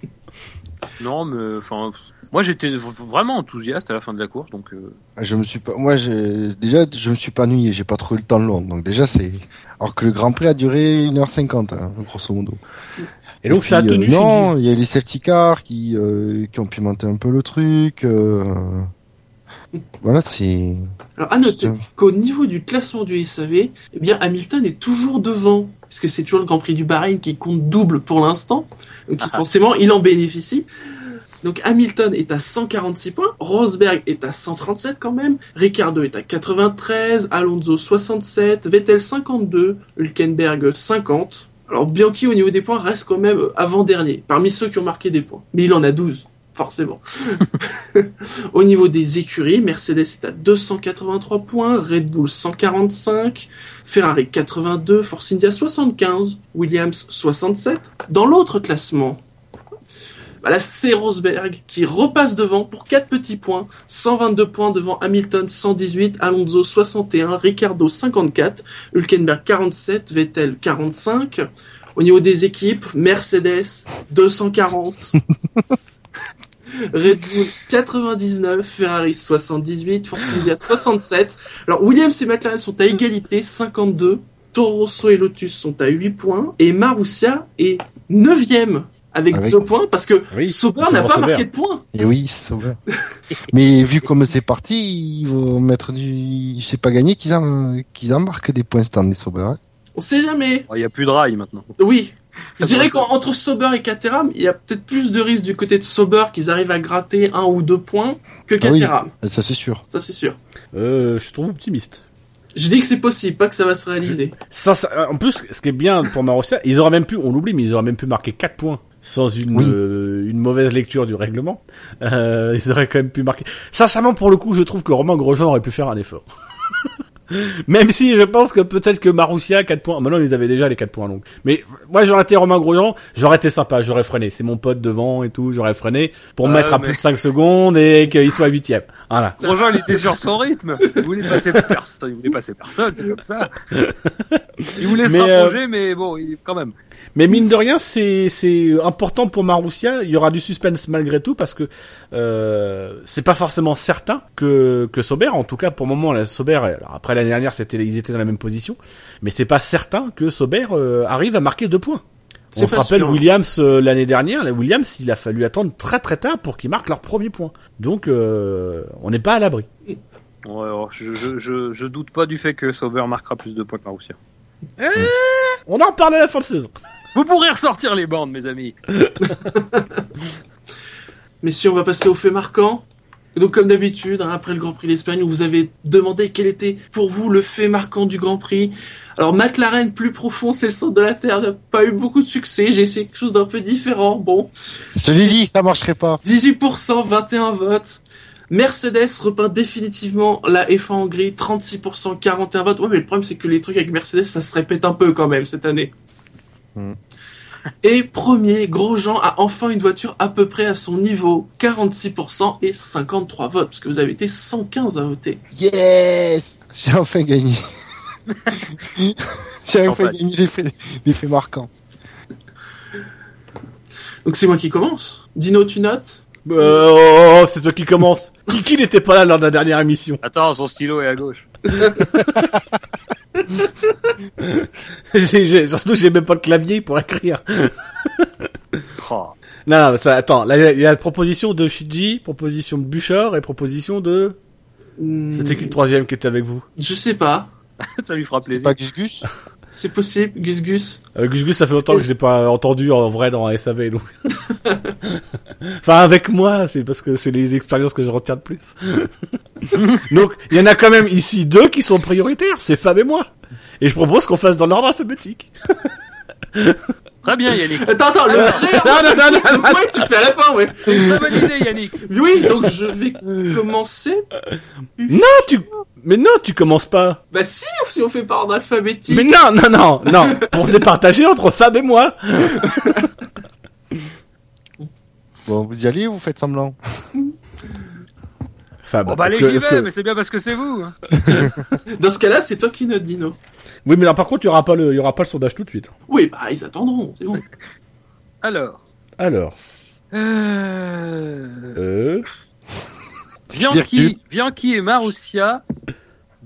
Non, mais enfin, moi j'étais vraiment enthousiaste à la fin de la course, donc euh, Je me suis pas, moi, j'ai- déjà, je me suis pas ennuyé. J'ai pas trop eu le temps de long. Donc déjà, c'est, alors que le Grand Prix a duré 1h50, hein, grosso modo. et donc puis, ça a tenu euh, non, il y a les safety cars qui, euh, qui ont pimenté un peu le truc. euh, Voilà, c'est. Alors, à noter Putain. qu'au niveau du classement du SAV, eh bien, Hamilton est toujours devant. Puisque c'est toujours le Grand Prix du Bahreïn qui compte double pour l'instant. Donc, forcément, il en bénéficie. Donc, Hamilton est à 146 points. Rosberg est à 137 quand même. Ricardo est à 93. Alonso 67. Vettel 52. Hülkenberg 50. Alors, Bianchi, au niveau des points, reste quand même avant-dernier. Parmi ceux qui ont marqué des points. Mais il en a 12. Forcément. [LAUGHS] Au niveau des écuries, Mercedes est à 283 points, Red Bull 145, Ferrari 82, Force India 75, Williams 67. Dans l'autre classement, bah c'est Rosberg qui repasse devant pour 4 petits points, 122 points devant Hamilton 118, Alonso 61, Ricardo 54, Hülkenberg 47, Vettel 45. Au niveau des équipes, Mercedes 240. [LAUGHS] [LAUGHS] Red Bull 99, Ferrari 78, Force India 67. Alors Williams et McLaren sont à égalité 52. Toro Rosso et Lotus sont à 8 points et Marussia est 9ème avec, Avec- deux points parce que Oui, Sauber n'a pas Sauber. marqué de points. Et oui, Sauber. [LAUGHS] Mais vu comme c'est parti, ils vont mettre du, je sais pas gagner qu'ils en, qu'ils en marquent des points cette année, Sauber. hein. On sait jamais. Oh, Il y a plus de rail maintenant. Oui. Je dirais qu'entre Sauber et Caterham, il y a peut-être plus de risques du côté de Sauber qu'ils arrivent à gratter un ou deux points que Ah oui. Caterham. Ça c'est sûr. Ça, c'est sûr. Euh, je trouve optimiste. Je dis que c'est possible, pas que ça va se réaliser. Ça, ça- en plus, ce qui est bien pour Marussia, ils auraient même pu, on l'oublie, mais ils auraient même pu marquer 4 points sans une, Oui. euh, une mauvaise lecture du règlement. Euh, ils auraient quand même pu marquer. Sincèrement, pour le coup, je trouve que Romain Grosjean aurait pu faire un effort. Même si je pense que peut-être que Marussia 4 points. Maintenant, ils avaient déjà les 4 points donc. Mais moi, j'aurais été Romain Grosjean, j'aurais été sympa, j'aurais freiné. C'est mon pote devant et tout, j'aurais freiné pour me Ah, mettre à mais- plus de 5 secondes et qu'il soit huitième. Voilà. Grosjean, il était sur son rythme. Il voulait passer [LAUGHS] personne. Il voulait passer personne, c'est comme ça. Il voulait se Mais, rapprocher, mais bon, il, quand même. Mais mine de rien, c'est c'est important pour Marussia. Il y aura du suspense malgré tout parce que euh, c'est pas forcément certain que que Sauber, en tout cas pour le moment, la Sauber. alors après l'année dernière, c'était ils étaient dans la même position, mais c'est pas certain que Sauber euh, arrive à marquer deux points. On se rappelle sûr. Williams euh, l'année dernière. La Williams, il a fallu attendre très très tard pour qu'ils marquent leur premier point. Donc euh, on n'est pas à l'abri. Ouais, alors, je, je, je, je doute pas du fait que Sauber marquera plus de points que Marussia. On en parle à la fin de saison. Vous pourrez ressortir les bandes, mes amis. [LAUGHS] Messieurs, on va passer aux faits marquants. Donc, comme d'habitude, hein, après le Grand Prix d'Espagne, où vous avez demandé quel était pour vous le fait marquant du Grand Prix. Alors, McLaren, plus profond, c'est le centre de la Terre, n'a pas eu beaucoup de succès. J'ai essayé quelque chose d'un peu différent. Bon, Je l'ai dit, ça marcherait pas. 18%, 21 votes. Mercedes repeint définitivement la F1 en gris, 36%, 41 votes. Ouais, mais le problème, c'est que les trucs avec Mercedes, ça se répète un peu quand même cette année. Hmm. Et premier, Grosjean a enfin une voiture à peu près à son niveau, 46% et 53 votes, parce que vous avez été 115 à voter. Yes! J'ai enfin gagné. [LAUGHS] J'ai enfin gagné les faits marquants. Donc c'est moi qui commence. Dino, tu notes? Euh, oh, c'est toi qui commence. Kiki n'était pas là lors de la dernière émission. Attends, son stylo est à gauche. [LAUGHS] J'ai- j'ai- surtout, j'ai même pas de clavier pour écrire. [LAUGHS] Oh. Non, non, ça, attends, là, il y a la proposition de Shiji, proposition de Bouchard et proposition de... Hmm, C'était qui le troisième qui était avec vous Je sais pas. [LAUGHS] Ça lui fera C'est plaisir. pas Gus Gus? C'est possible, Gus Gus. euh, Gus Gus, ça fait longtemps que je l'ai pas entendu en vrai dans SAV, donc... [LAUGHS] enfin, avec moi, c'est parce que c'est les expériences que je retiens de plus. [LAUGHS] donc, il y en a quand même ici deux qui sont prioritaires, c'est Fab et moi. Et je propose qu'on fasse dans l'ordre alphabétique. [LAUGHS] Très bien, [LAUGHS] Yannick. Attends, attends, le vrai, Non, non, non, non, non. ouais, tu fais à la fin, ouais. [LAUGHS] Très bonne idée, Yannick. Oui, donc je vais commencer. Non, tu... Mais non, tu commences pas. Bah si, si on fait par ordre alphabétique. Mais non, non, non, non, pour se départager entre Fab et moi. Bon, vous y allez ou vous faites semblant? [LAUGHS] Fab, Bon, bah, est-ce allez, j'y vais, que- mais c'est bien parce que c'est vous. hein. [LAUGHS] Dans ce cas-là, c'est toi qui notes, Dino. Oui, mais là, par contre, il y aura pas le, il y aura pas le sondage tout de suite. Oui, bah ils attendront, c'est bon. [LAUGHS] Alors. Alors, Euh... euh... Bianchi, Bianchi et Marussia,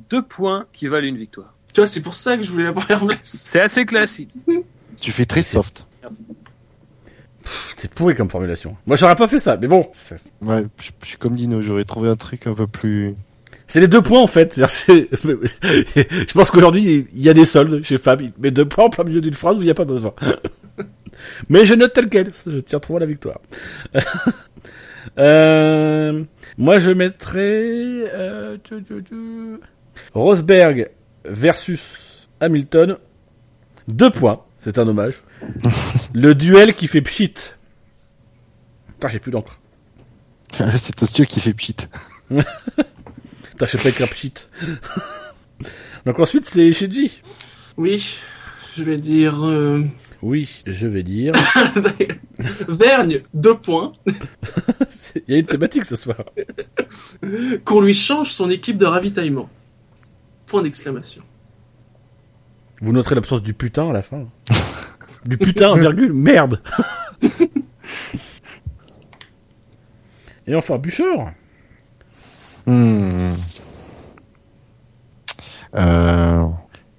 deux points qui valent une victoire. Tu vois, c'est pour ça que je voulais la première place. C'est assez classique. Tu fais très soft. C'est pourri comme formulation. Moi, j'aurais pas fait ça, mais bon. Ouais, je, je suis comme Dino, j'aurais trouvé un truc un peu plus... C'est les deux points en fait. [LAUGHS] Je pense qu'aujourd'hui il y a des soldes chez Fab. Met deux points en plein milieu d'une phrase où il n'y a pas besoin. [LAUGHS] Mais je note tel quel. Je tiens trop à la victoire. [LAUGHS] euh... Moi je mettrais euh... Rosberg versus Hamilton. Deux points. C'est un hommage. [LAUGHS] Le duel qui fait pchit. Putain, j'ai plus d'encre. [LAUGHS] C'est Tostio qui fait pchit. Putain, je sais pas écrire pchit. [LAUGHS] Donc ensuite c'est Shiji. Oui, je vais dire euh... Oui, je vais dire. Vergne, deux points. C'est- Il y a une thématique ce soir. Qu'on lui change son équipe de ravitaillement. Point d'exclamation. Vous noterez l'absence du putain à la fin. Du putain, [LAUGHS] virgule, merde. [LAUGHS] Et enfin, Bûcheur. Hmm. Euh,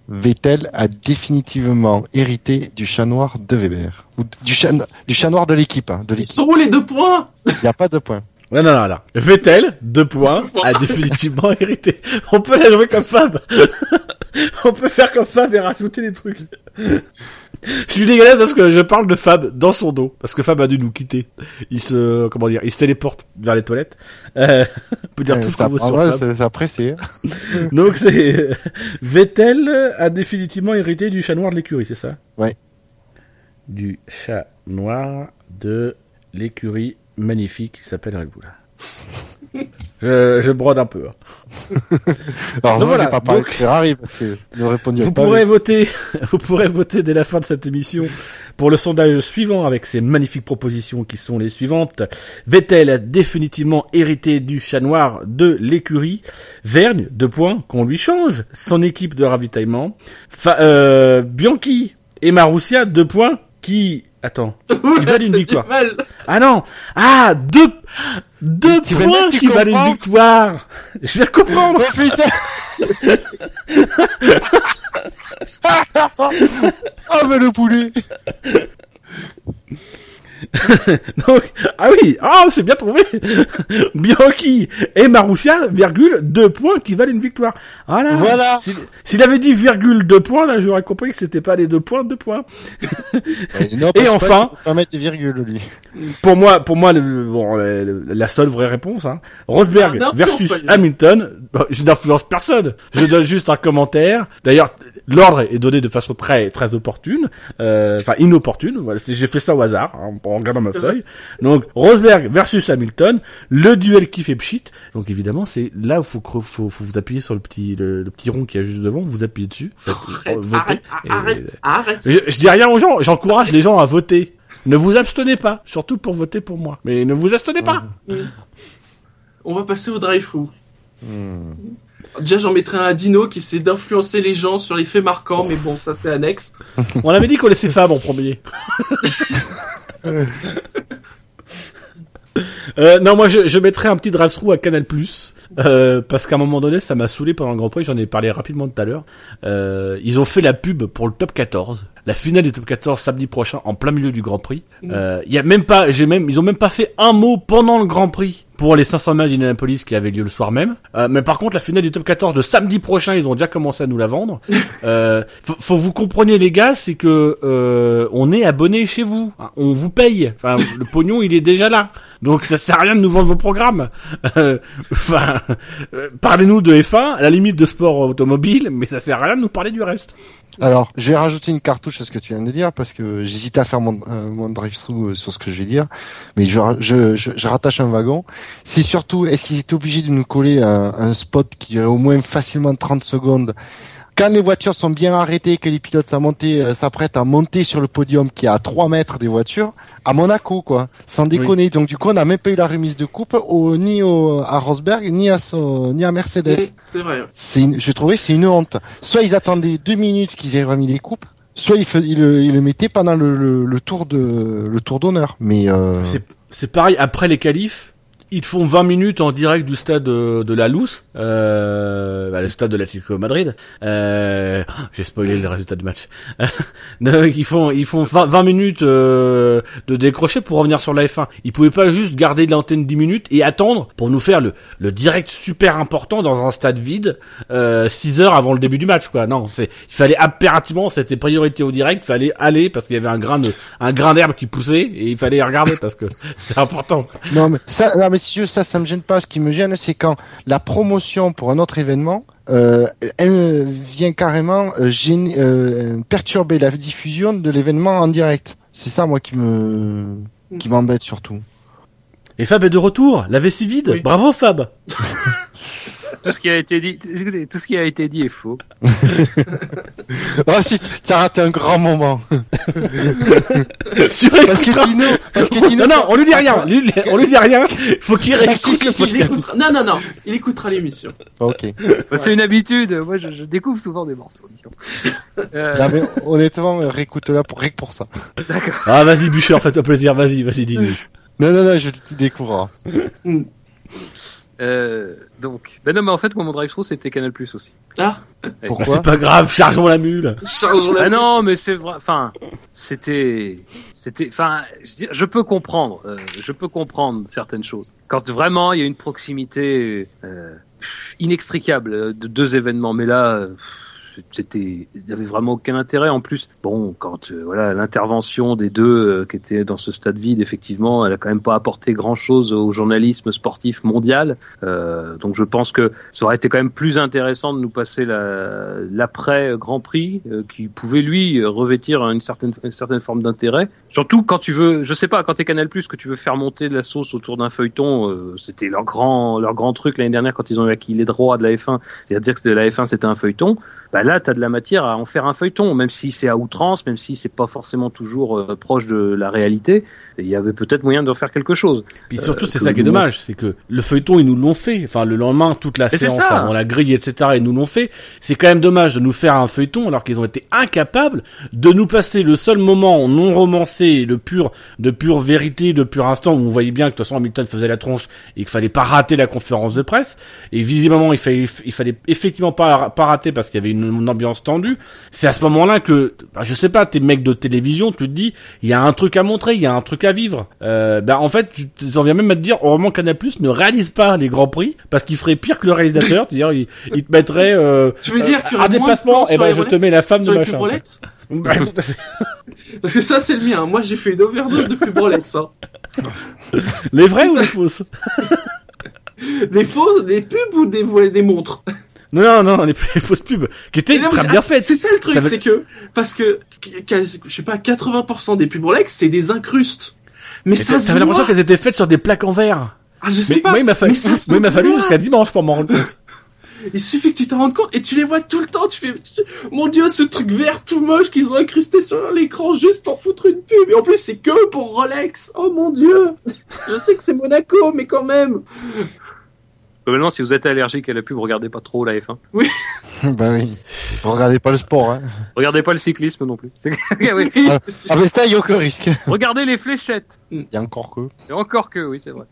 Vettel a définitivement hérité du chat noir de Weber. Ou du chat, du chat noir de l'équipe. Hein, de Ils sont où les deux points Il n'y a pas de point. Non, non, non, non. Vettel, deux points, a définitivement [LAUGHS] hérité. On peut la jouer comme Fab. On peut faire comme Fab et rajouter des trucs. [LAUGHS] Je suis dégueulasse parce que je parle de Fab dans son dos. Parce que Fab a dû nous quitter. Il se, comment dire, il se téléporte vers les toilettes. Euh, [LAUGHS] on peut dire Euh, tout ce qu'on veut sur vrai, Fab. [LAUGHS] Donc c'est, Vettel a définitivement hérité du chat noir de l'écurie, c'est ça? Ouais. Du chat noir de l'écurie magnifique qui s'appelle Red Bull. Je, je brode un peu. hein. [LAUGHS] Alors, Donc voilà, pas parlé donc- de Ferrari parce que Vous pas. pourrez voter, [LAUGHS] vous pourrez voter dès la fin de cette émission pour le sondage suivant avec ces magnifiques propositions qui sont les suivantes. Vettel a définitivement hérité du chat noir de l'écurie. Vergne, deux points, qu'on lui change son équipe de ravitaillement. Fa- euh, Bianchi et Marussia, deux points, qui, attends, [LAUGHS] qui valent une victoire. Ah non, ah, deux, deux Tu points qui valent une victoire. Je vais comprendre. Oh putain Oh [LAUGHS] [LAUGHS] mais le poulet [LAUGHS] Donc, ah oui, ah, c'est bien trouvé. [LAUGHS] Bianchi et Marussia, virgule, deux points qui valent une victoire. Voilà. Voilà. S'il avait dit virgule deux points, là, j'aurais compris que c'était pas les deux points, deux points. [LAUGHS] non, Et enfin- il faut pas mettre des virgules lui. Pour moi, pour moi, le, bon, le- la seule vraie réponse, hein. Rosberg Ah, versus. Hamilton. Je n'influence personne. Je donne juste un commentaire. D'ailleurs, l'ordre est donné de façon très, très opportune. Euh, Enfin, inopportune. Voilà, J'ai fait ça au hasard, hein, en regardant ma feuille. Donc, Rosberg versus Hamilton. Le duel qui fait pchit. Donc, évidemment, c'est là où faut, cre- faut, faut vous appuyer sur le petit, le, le petit rond qui est juste devant. Vous appuyez dessus. Faites, Arrête, votez. arrête, Et- arrête, arrête. je, je dis rien aux gens, j'encourage les gens à voter. Ne vous abstenez pas, surtout pour voter pour moi. Mais ne vous abstenez pas. On va passer au drive-through. Déjà, j'en mettrai un à Dino qui essaie d'influencer les gens sur les faits marquants, mais bon, ça c'est annexe. On avait dit qu'on laissait Fab en premier. [LAUGHS] Euh, non, moi je, je mettrais un petit drive-through à Canal+. Euh, parce qu'à un moment donné, ça m'a saoulé pendant le Grand Prix. J'en ai parlé rapidement tout à l'heure. Euh, ils ont fait la pub pour le Top 14, la finale du Top 14 samedi prochain, en plein milieu du Grand Prix. Euh, Il y a même pas, j'ai même, ils ont même pas fait un mot pendant le Grand Prix pour les 500 matchs d'Indianapolis qui avaient lieu le soir même. Euh, mais par contre, la finale du Top 14 de samedi prochain, ils ont déjà commencé à nous la vendre. [LAUGHS] Euh, faut, faut vous compreniez les gars, c'est que euh, on est abonné chez vous, on vous paye. Enfin, [LAUGHS] le pognon, il est déjà là. Donc ça sert à rien de nous vendre vos programmes. Euh, Enfin, euh, parlez-nous de F1, à la limite de sport automobile, mais ça sert à rien de nous parler du reste. Alors, je vais rajouter une cartouche à ce que tu viens de dire parce que j'hésitais à faire mon, euh, drive-through euh, sur ce que je vais dire, mais je, je, rattache un wagon. C'est surtout, est-ce qu'ils étaient obligés de nous coller un, spot qui est au moins facilement 30 secondes? Quand les voitures sont bien arrêtées, que les pilotes euh, s'apprêtent à monter sur le podium qui est à 3 mètres des voitures, à Monaco, quoi, sans déconner. Donc du coup, on n'a même pas eu la remise de coupe au, ni au, à Rosberg, ni à, son, ni à Mercedes. C'est vrai. C'est une, je trouvais c'est une honte. Soit ils attendaient deux minutes qu'ils aient remis les coupes, soit ils, fais- ils, le, ils le mettaient pendant le, le, le tour de le tour d'honneur. Mais euh, C'est c'est pareil, après les qualifs, ils font 20 minutes en direct du stade de, de la Louse, euh, bah, le stade de l'Atlético Madrid. Euh, [GASPS] J'ai spoilé le résultat du match. [LAUGHS] Donc, ils font ils font 20, 20 minutes euh, de décrocher pour revenir sur la F1. Ils pouvaient pas juste garder l'antenne 10 minutes et attendre pour nous faire le, direct super important dans un stade vide euh, 6 heures avant le début du match quoi. Non, c'est il fallait impérativement c'était priorité au direct, il fallait aller parce qu'il y avait un grain de un grain d'herbe qui poussait et il fallait regarder parce que [LAUGHS] c'est important. non mais ça, non mais veux, ça, ça me gêne pas. Ce qui me gêne, c'est quand la promotion pour un autre événement euh, elle vient carrément euh, gêner, euh, perturber la diffusion de l'événement en direct. C'est ça moi qui me qui m'embête surtout. Et Fab est de retour, la vessie vide. Oui. Bravo Fab. [LAUGHS] Tout ce qui a été dit, écoutez, tout ce qui a été dit est faux. [LAUGHS] Ah si, t'as raté un grand moment. [LAUGHS] tu Parce que. Dino, parce que Dino, Non non, on lui dit rien. Lui- on lui dit rien. Faut qu'il Ah, réécoute le si, Il podcast. écoutera- Non, non, non. Il écoutera l'émission. ok. Bah, c'est une habitude. Moi, je, je découvre souvent des morceaux. Euh, Non, mais honnêtement, réécoute-la pour rien que pour ça. D'accord. Ah vas-y Bûcher, fais-toi plaisir. Vas-y, vas-y dis-nous. Non, non, non, je te découvre. Euh, donc, ben non, mais en fait, moi, mon drive through c'était Canal Plus aussi. Ah, Bah, Pourquoi c'est pas grave, chargeons la mule. chargeons la Ah non, mais c'est vrai. Enfin, c'était, c'était. Enfin, je, veux dire, je peux comprendre. euh, je peux comprendre certaines choses. Quand vraiment il y a une proximité euh, inextricable de deux événements, mais là. euh, c'était il y avait vraiment aucun intérêt. En plus bon quand euh, voilà l'intervention des deux euh, qui étaient dans ce stade vide effectivement elle a quand même pas apporté grand chose au journalisme sportif mondial. Euh, donc je pense que ça aurait été quand même plus intéressant de nous passer la- l'après Grand Prix euh, qui pouvait lui revêtir une certaine une certaine forme d'intérêt. Surtout quand tu veux je sais pas quand t'es Canal Plus que tu veux faire monter de la sauce autour d'un feuilleton c'était leur grand leur grand truc l'année dernière quand ils ont acquis les droits de la F1 c'est-à-dire que la F1 c'était un feuilleton bah là tu as de la matière à en faire un feuilleton même si c'est à outrance même si c'est pas forcément toujours euh, proche de la réalité il y avait peut-être moyen d'en faire quelque chose Puis surtout, c'est que ça qui est dommage, c'est que le feuilleton, ils nous l'ont fait. Enfin, le lendemain, toute la c'est séance avant la grille, etc., ils nous l'ont fait. C'est quand même dommage de nous faire un feuilleton alors qu'ils ont été incapables de nous passer le seul moment non romancé, de pure, de pure vérité, de pur instant où on voyait bien que de toute façon Hamilton faisait la tronche et qu'il fallait pas rater la conférence de presse. Et visiblement, il fallait, il fallait effectivement pas, pas rater parce qu'il y avait une, une ambiance tendue. C'est à ce moment-là que, bah, je sais pas, tes mecs de télévision, tu te dis, il y a un truc à montrer, il y a un truc à vivre. Euh, bah, en fait, tu en viens même à te dire, heureusement Canal Plus ne réalise pas les grands prix parce qu'il ferait pire que le réalisateur. C'est-à-dire, il, il te mettrait euh, Tu veux dire qu'il y un aurait plans et sur ben je te mets la femme de machin. [LAUGHS] Bah. [LAUGHS] Parce que ça, c'est le mien. Moi, j'ai fait une overdose de pub Rolex. Hein. les vrais ou les fausses? [LAUGHS] Des fausses, des pubs ou des montres? Non, non, non, les, [LAUGHS] les fausses pubs qui étaient non, très bien ah, faites. C'est ça le truc, c'est que parce que quasi- je sais pas, 80% des pubs Rolex, c'est des incrustes. Mais Et ça T'avais l'impression qu'elles étaient faites sur des plaques en verre. Ah, je sais Mais pas. moi, il m'a fallu, moi, il m'a fallu jusqu'à dimanche pour m'en rendre compte. Il suffit que tu t'en rendes compte et tu les vois tout le temps. Tu fais, mon dieu, ce truc vert tout moche qu'ils ont incrusté sur l'écran juste pour foutre une pub. Et en plus, c'est que pour Rolex. Oh mon dieu. [LAUGHS] Je sais que c'est Monaco, mais quand même. Globalement, si vous êtes allergique à la pub, regardez pas trop la F1. [LAUGHS] bah oui. Regardez pas le sport, hein. Regardez pas le cyclisme non plus. [LAUGHS] Oui. Ah, Ah, mais ça, il y a aucun risque. Regardez les fléchettes. Il y a encore que. Et encore que, oui, c'est vrai.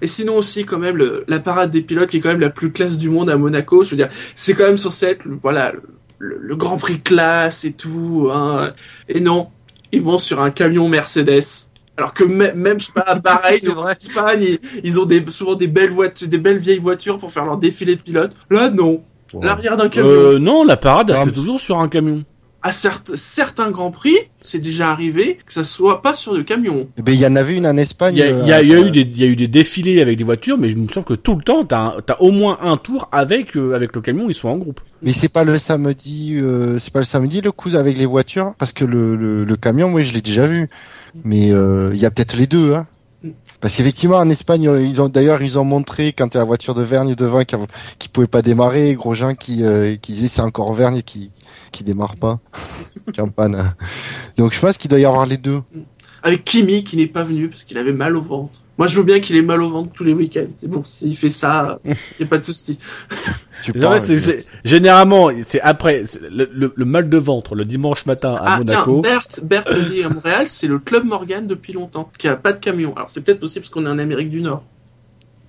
Et sinon aussi, quand même, le- la parade des pilotes qui est quand même la plus classe du monde à Monaco. Je veux dire, c'est quand même censé être, le- voilà, le, le Grand Prix classe et tout. Hein. Et non, ils vont sur un camion Mercedes. Alors que même, même je sais pas, [LAUGHS] C'est en. Espagne, ils, ils ont des, souvent des belles voitures, des belles vieilles voitures pour faire leur défilé de pilotes. Là, non. L'arrière d'un camion. Euh, non, la parade, elle se mais- fait toujours sur un camion. À certes, certains grands prix, c'est déjà arrivé que ça soit pas sur le camion. Eh ben, il y en avait une en Espagne. Il y a, euh, il y a- il y a euh, eu des, il y a eu des défilés avec des voitures, mais je me sens que tout le temps, t'as, t'as au moins un tour avec, euh, avec le camion, ils sont en groupe. Mais c'est pas le samedi, euh, c'est pas le samedi le coup avec les voitures, parce que le, le, le camion, moi je l'ai déjà vu. Mais euh, il y a peut-être les deux, hein. Parce qu'effectivement en Espagne, euh, ils ont d'ailleurs ils ont montré quand la voiture de Vergne devant qui, pouvait pas démarrer, Grosjean qui euh, qui disait c'est encore Vergne qui qui démarre pas, qui est en panne. hein. Donc je pense qu'il doit y avoir les deux. Avec Kimi qui n'est pas venu parce qu'il avait mal au ventre. Moi, je veux bien qu'il ait mal au ventre tous les week-ends. C'est bon, s'il fait ça, [LAUGHS] y a pas de souci. Généralement, c'est après le, le- le mal de ventre le dimanche matin à Ah tiens, Monaco. Bert, Bert me dit à Montréal, c'est le club Morgan depuis longtemps, qui a pas de camion. Alors c'est peut-être aussi parce qu'on est en Amérique du Nord.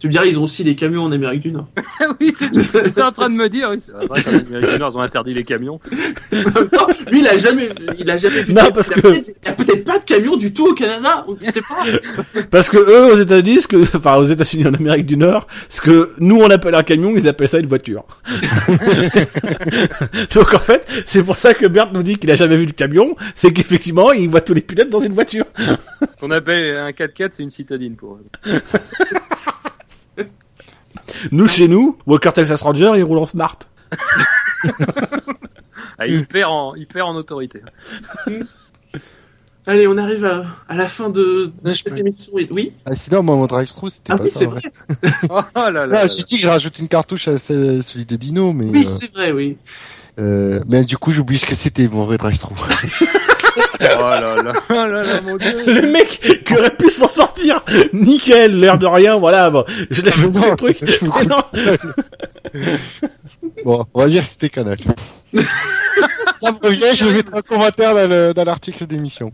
Tu me diras, ils ont aussi des camions en Amérique du Nord. [LAUGHS] oui, c'est j'étais en train de me dire, oui, c'est vrai qu'en Amérique du Nord, ils ont interdit les camions. [LAUGHS] Non, lui, il a jamais, il a jamais vu. Non, parce il que- Il y a peut-être pas de camion du tout au Canada. On ne sait pas. Parce que eux, aux États-Unis, ce que, [LAUGHS] enfin, aux États-Unis, en Amérique du Nord, ce que nous on appelle un camion, ils appellent ça une voiture. Donc en fait, c'est pour ça que Bert nous dit qu'il a jamais vu de camion, c'est qu'effectivement, il voit tous les pilotes dans une voiture. Qu'on appelle un 4x4, c'est une citadine pour eux. Nous, chez nous, Walker Texas Ranger, il roule en smart. [LAUGHS] Ah, il perd en, il perd en autorité. Allez, on arrive à, à la fin de, de cette peux- émission. Oui. Ah, sinon moi mon drive-thru c'était Ah pas oui, ça. vrai. [LAUGHS] Oh là là. Là j'ai dit que je rajoute une cartouche à ce- celui de Dino, mais Oui, euh, c'est vrai, oui. euh, mais du coup j'oublie ce que c'était mon vrai drive-thru. là. [LAUGHS] Oh là là. [LAUGHS] Oh là là, mon dieu. Le mec qui aurait pu s'en sortir, nickel, l'air de rien, voilà, bon, je laisse Non, ce truc. je me Mais non. Bon, on va dire que c'était Canal. [LAUGHS] ça me revient, je vais mettre un commentaire dans le- dans l'article d'émission.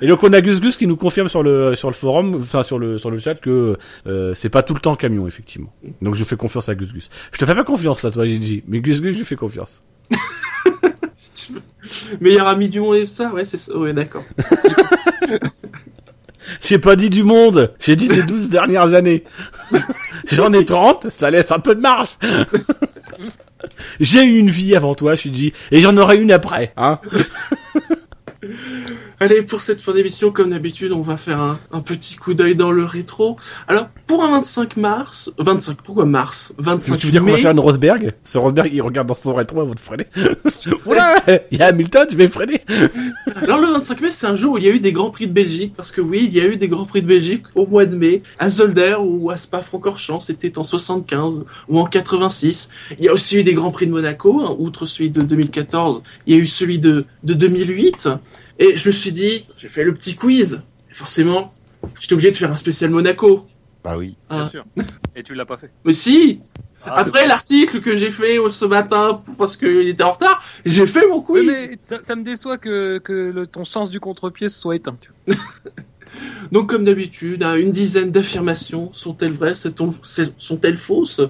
Et donc on a Gus Gus qui nous confirme sur le sur le forum, enfin sur le sur le chat que euh, c'est pas tout le temps camion effectivement. Donc je fais confiance à Gus Gus. Je te fais pas confiance à toi Gigi, mais Gus Gus je lui fais confiance. [LAUGHS] [LAUGHS] Si tu veux. Meilleur ami du monde et ça, ouais, c'est ça. Ouais, d'accord. [LAUGHS] J'ai pas dit du monde, j'ai dit des 12 dernières années. [LAUGHS] J'en ai 30, ça laisse un peu de marge. J'ai eu une vie avant toi, Shinji, et j'en aurai une après, hein. Allez, pour cette fin d'émission, comme d'habitude, on va faire un, un petit coup d'œil dans le rétro. Alors, pour un 25 mars, 25, pourquoi mars? 25 Tu veux dire qu'on va faire une Rosberg? Ce Rosberg, il regarde dans son rétro avant de freiner. [LAUGHS] Oula Il y a Hamilton, je vais freiner. [LAUGHS] Alors le 25 mai, c'est un jour où il y a eu des grands prix de Belgique, parce que oui, il y a eu des grands prix de Belgique au mois de mai, à Zolder ou à Spa-Francorchamps, c'était en 75 ou en 86. Il y a aussi eu des grands prix de Monaco, hein, outre celui de 2014, il y a eu celui de, de 2008. Et je me suis dit, j'ai fait le petit quiz. Et forcément, j'étais obligé de faire un spécial Monaco. Bah oui. Bien hein. sûr. Et tu l'as pas fait. Mais si, Ah, après l'article que j'ai fait ce matin parce qu'il était en retard, j'ai fait mon quiz. mais ça, ça me déçoit que, que le, ton sens du contre-pied soit éteint. tu vois. [LAUGHS] Donc, comme d'habitude, hein, une dizaine d'affirmations. Sont-elles vraies? Sont- Sont-elles fausses?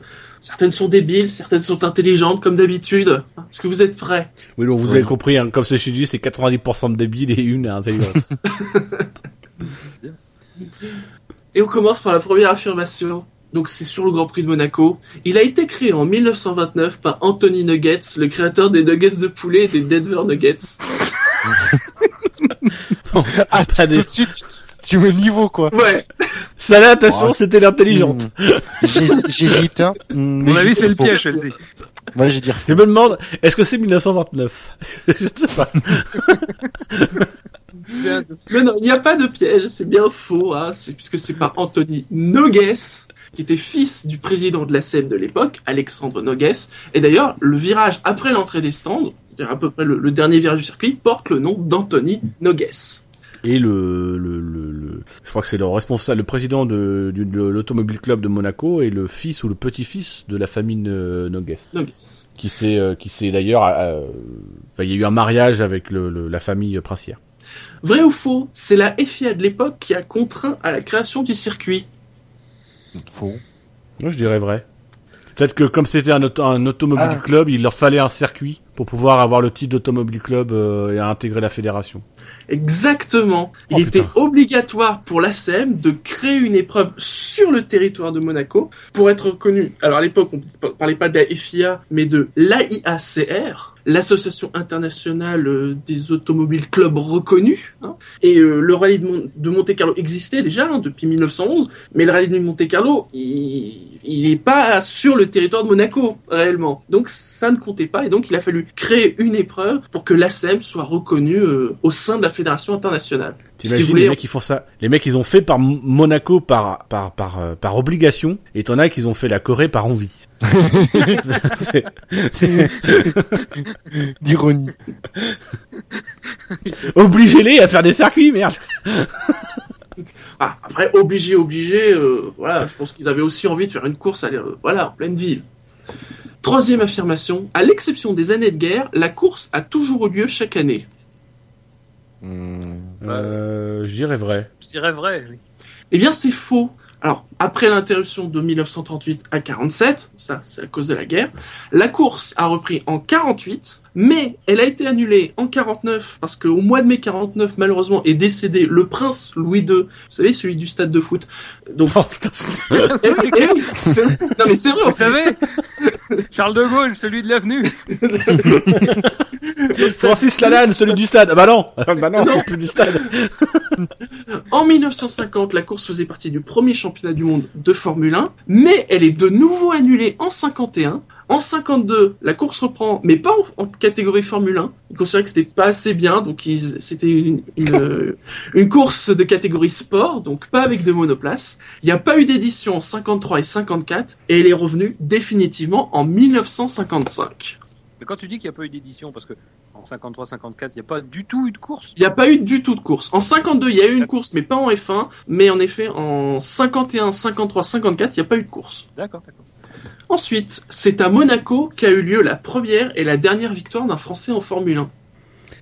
Certaines sont débiles, certaines sont intelligentes, comme d'habitude. Est-ce que vous êtes prêts? Oui, donc vous Oui. avez compris, hein, comme c'est Shinji, c'est 90% de débile et une intelligente. [LAUGHS] Et on commence par la première affirmation. Donc, c'est sur le Grand Prix de Monaco. Il a été créé en 1929 par Anthony Nuggets, le créateur des nuggets de poulet et des Denver Nuggets. [LAUGHS] Ah, Pas des- tout de suite, tu mets le niveau, quoi. Ouais. [LAUGHS] Ça là, attention, Ouais. c'était l'intelligente. Hmm. J'hé- J'hésite, hein. Mon avis, c'est le bon. piège, celle-ci. Moi, je vais dire Je me demande, est-ce que c'est 1929 [LAUGHS] Je sais pas. [LAUGHS] Mais non, il n'y a pas de piège, c'est bien faux, hein, c'est, puisque c'est par Anthony Nogues, qui était fils du président de la SEM de l'époque, Alexandre Nogues. Et d'ailleurs, le virage après l'entrée des stands, c'est-à-dire à peu près le, le dernier virage du circuit, porte le nom d'Anthony Nogues. Et le, le, le, le- je crois que c'est le responsable, le président de, l'automobile club de Monaco et le fils ou le petit-fils de la famille euh, Nogues, Nogues. qui s'est, euh, qui s'est d'ailleurs, euh, enfin, il y a eu un mariage avec le, le- la famille princière. Vrai ou faux, c'est la FIA de l'époque qui a contraint à la création du circuit. Faux. Moi, je dirais vrai. Peut-être que comme c'était un, auto- un automobile Ah. club, il leur fallait un circuit pour pouvoir avoir le titre d'automobile club euh, et intégrer la fédération. Exactement. Il Oh, était putain. obligatoire pour l'ASEM de créer une épreuve sur le territoire de Monaco pour être reconnu. Alors à l'époque, on ne parlait pas de la FIA, mais de l'AIACR, l'association internationale euh, des automobiles clubs reconnus. hein. Et euh, le rallye de, Mon- de Monte Carlo existait déjà hein, depuis 1911, mais le rallye de Monte Carlo, il il n'est pas sur le territoire de Monaco réellement. Donc ça ne comptait pas, et donc il a fallu créer une épreuve pour que l'ASEM soit reconnue euh, au sein de la fédération internationale. Qu'ils T'imagines les mecs qui font ça Les mecs ils ont fait par Monaco par par par euh, par obligation et t'en as qui ont fait la Corée par envie. [LAUGHS] [LAUGHS] C'est- c'est- L'ironie. Obligez-les à faire des circuits, merde. Ah, après, obligé, obligé, euh, voilà, je pense qu'ils avaient aussi envie de faire une course à, euh, voilà, en pleine ville. Troisième affirmation, à l'exception des années de guerre, la course a toujours eu lieu chaque année. Hmm. Euh, je dirais vrai. Je dirais vrai. oui. Eh bien, c'est faux. Alors, après l'interruption de 1938 à 47, ça, c'est à cause de la guerre, la course a repris en 48, mais elle a été annulée en 49 parce qu'au mois de mai 49, malheureusement, est décédé le prince Louis II. Vous savez, celui du stade de foot. Donc, Oh, putain. eh [LAUGHS] oui, eh oui, c'est- non mais c'est vrai. Vous savez Charles de Gaulle, celui de l'avenue. [LAUGHS] Francis Lalanne, celui du stade. Ah bah non, bah non, plus du stade. [LAUGHS] En 1950, la course faisait partie du premier championnat du monde de Formule 1, mais elle est de nouveau annulée en 51. En 52, la course reprend, mais pas en, en catégorie Formule 1. Ils considéraient que c'était pas assez bien, donc ils- c'était une, une, [LAUGHS] une course de catégorie sport, donc pas avec de monoplace. Il n'y a pas eu d'édition en 53 et 54, et elle est revenue définitivement en 1955. Mais quand tu dis qu'il n'y a pas eu d'édition, parce que en 53-54, il n'y a pas du tout eu de course. Il n'y a pas eu du tout de course. En 52, il y a eu une course, mais pas en F1. Mais en effet, en 51, 53, 54, il n'y a pas eu de course. D'accord, d'accord. Ensuite, c'est à Monaco qu'a eu lieu la première et la dernière victoire d'un Français en Formule 1.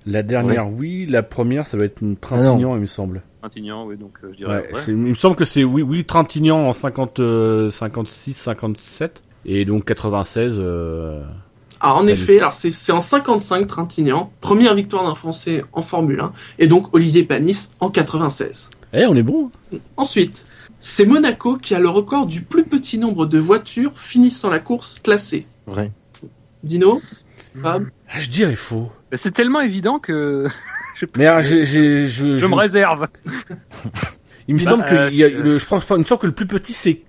La dernière, oui. La première, ça va être une Trintignant, il me semble. Trintignant, oui, donc euh, je dirais. Ouais, ouais. c'est- il me semble que c'est oui, oui Trintignant en 50, euh, 56, 57 et donc 96. Euh... Ah, en effet, alors c'est c'est en 55 Trintignant, première victoire d'un Français en Formule 1, et donc Olivier Panis en 96. Eh, on est bon. Ensuite, c'est Monaco qui a le record du plus petit nombre de voitures finissant la course classée. Vrai. Dino Fab Ah, je dirais faux. C'est tellement évident que [LAUGHS] Mais ah, je, je me réserve. Il me Bah, semble que euh, y a le, je pense, il me semble que le plus petit c'est,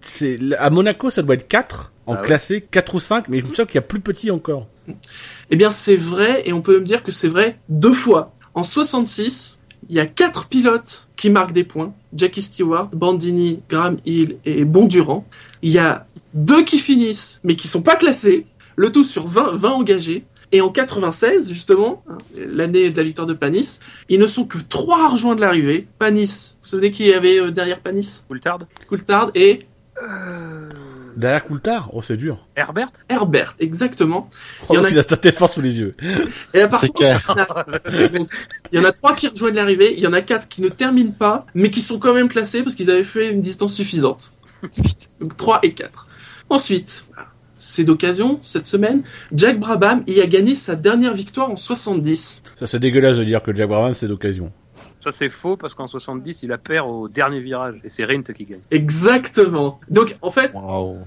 à Monaco ça doit être 4 en Ah ouais. classé 4 ou 5 mais il me semble qu'il y a plus petit encore. Eh bien, c'est vrai, et on peut me dire que c'est vrai deux fois. En 66, il y a quatre pilotes qui marquent des points. Jackie Stewart, Bandini, Graham Hill et Bondurant. Il y a deux qui finissent, mais qui sont pas classés. Le tout sur 20, 20 engagés. Et en 96, justement, hein, l'année de la victoire de Panis, ils ne sont que trois à rejoindre l'arrivée. Panis, vous savez qui avait euh, derrière Panis? Coulthard? Coulthard et euh... Derrière Coulthard, oh c'est dur. Herbert Herbert, exactement. Oh, Il y en a- il a sa défense sous les yeux. [LAUGHS] Et là, par contre, clair. il y en a- donc, il y en a trois qui rejoignent l'arrivée, il y en a quatre qui ne terminent pas, mais qui sont quand même classés parce qu'ils avaient fait une distance suffisante. [LAUGHS] Donc 3 et 4. Ensuite, c'est d'occasion, cette semaine, Jack Brabham y a gagné sa dernière victoire en 70. Ça c'est dégueulasse de dire que Jack Brabham c'est d'occasion. Ça c'est faux parce qu'en 70 il a perd au dernier virage et c'est Rint qui gagne. Exactement. Donc en fait,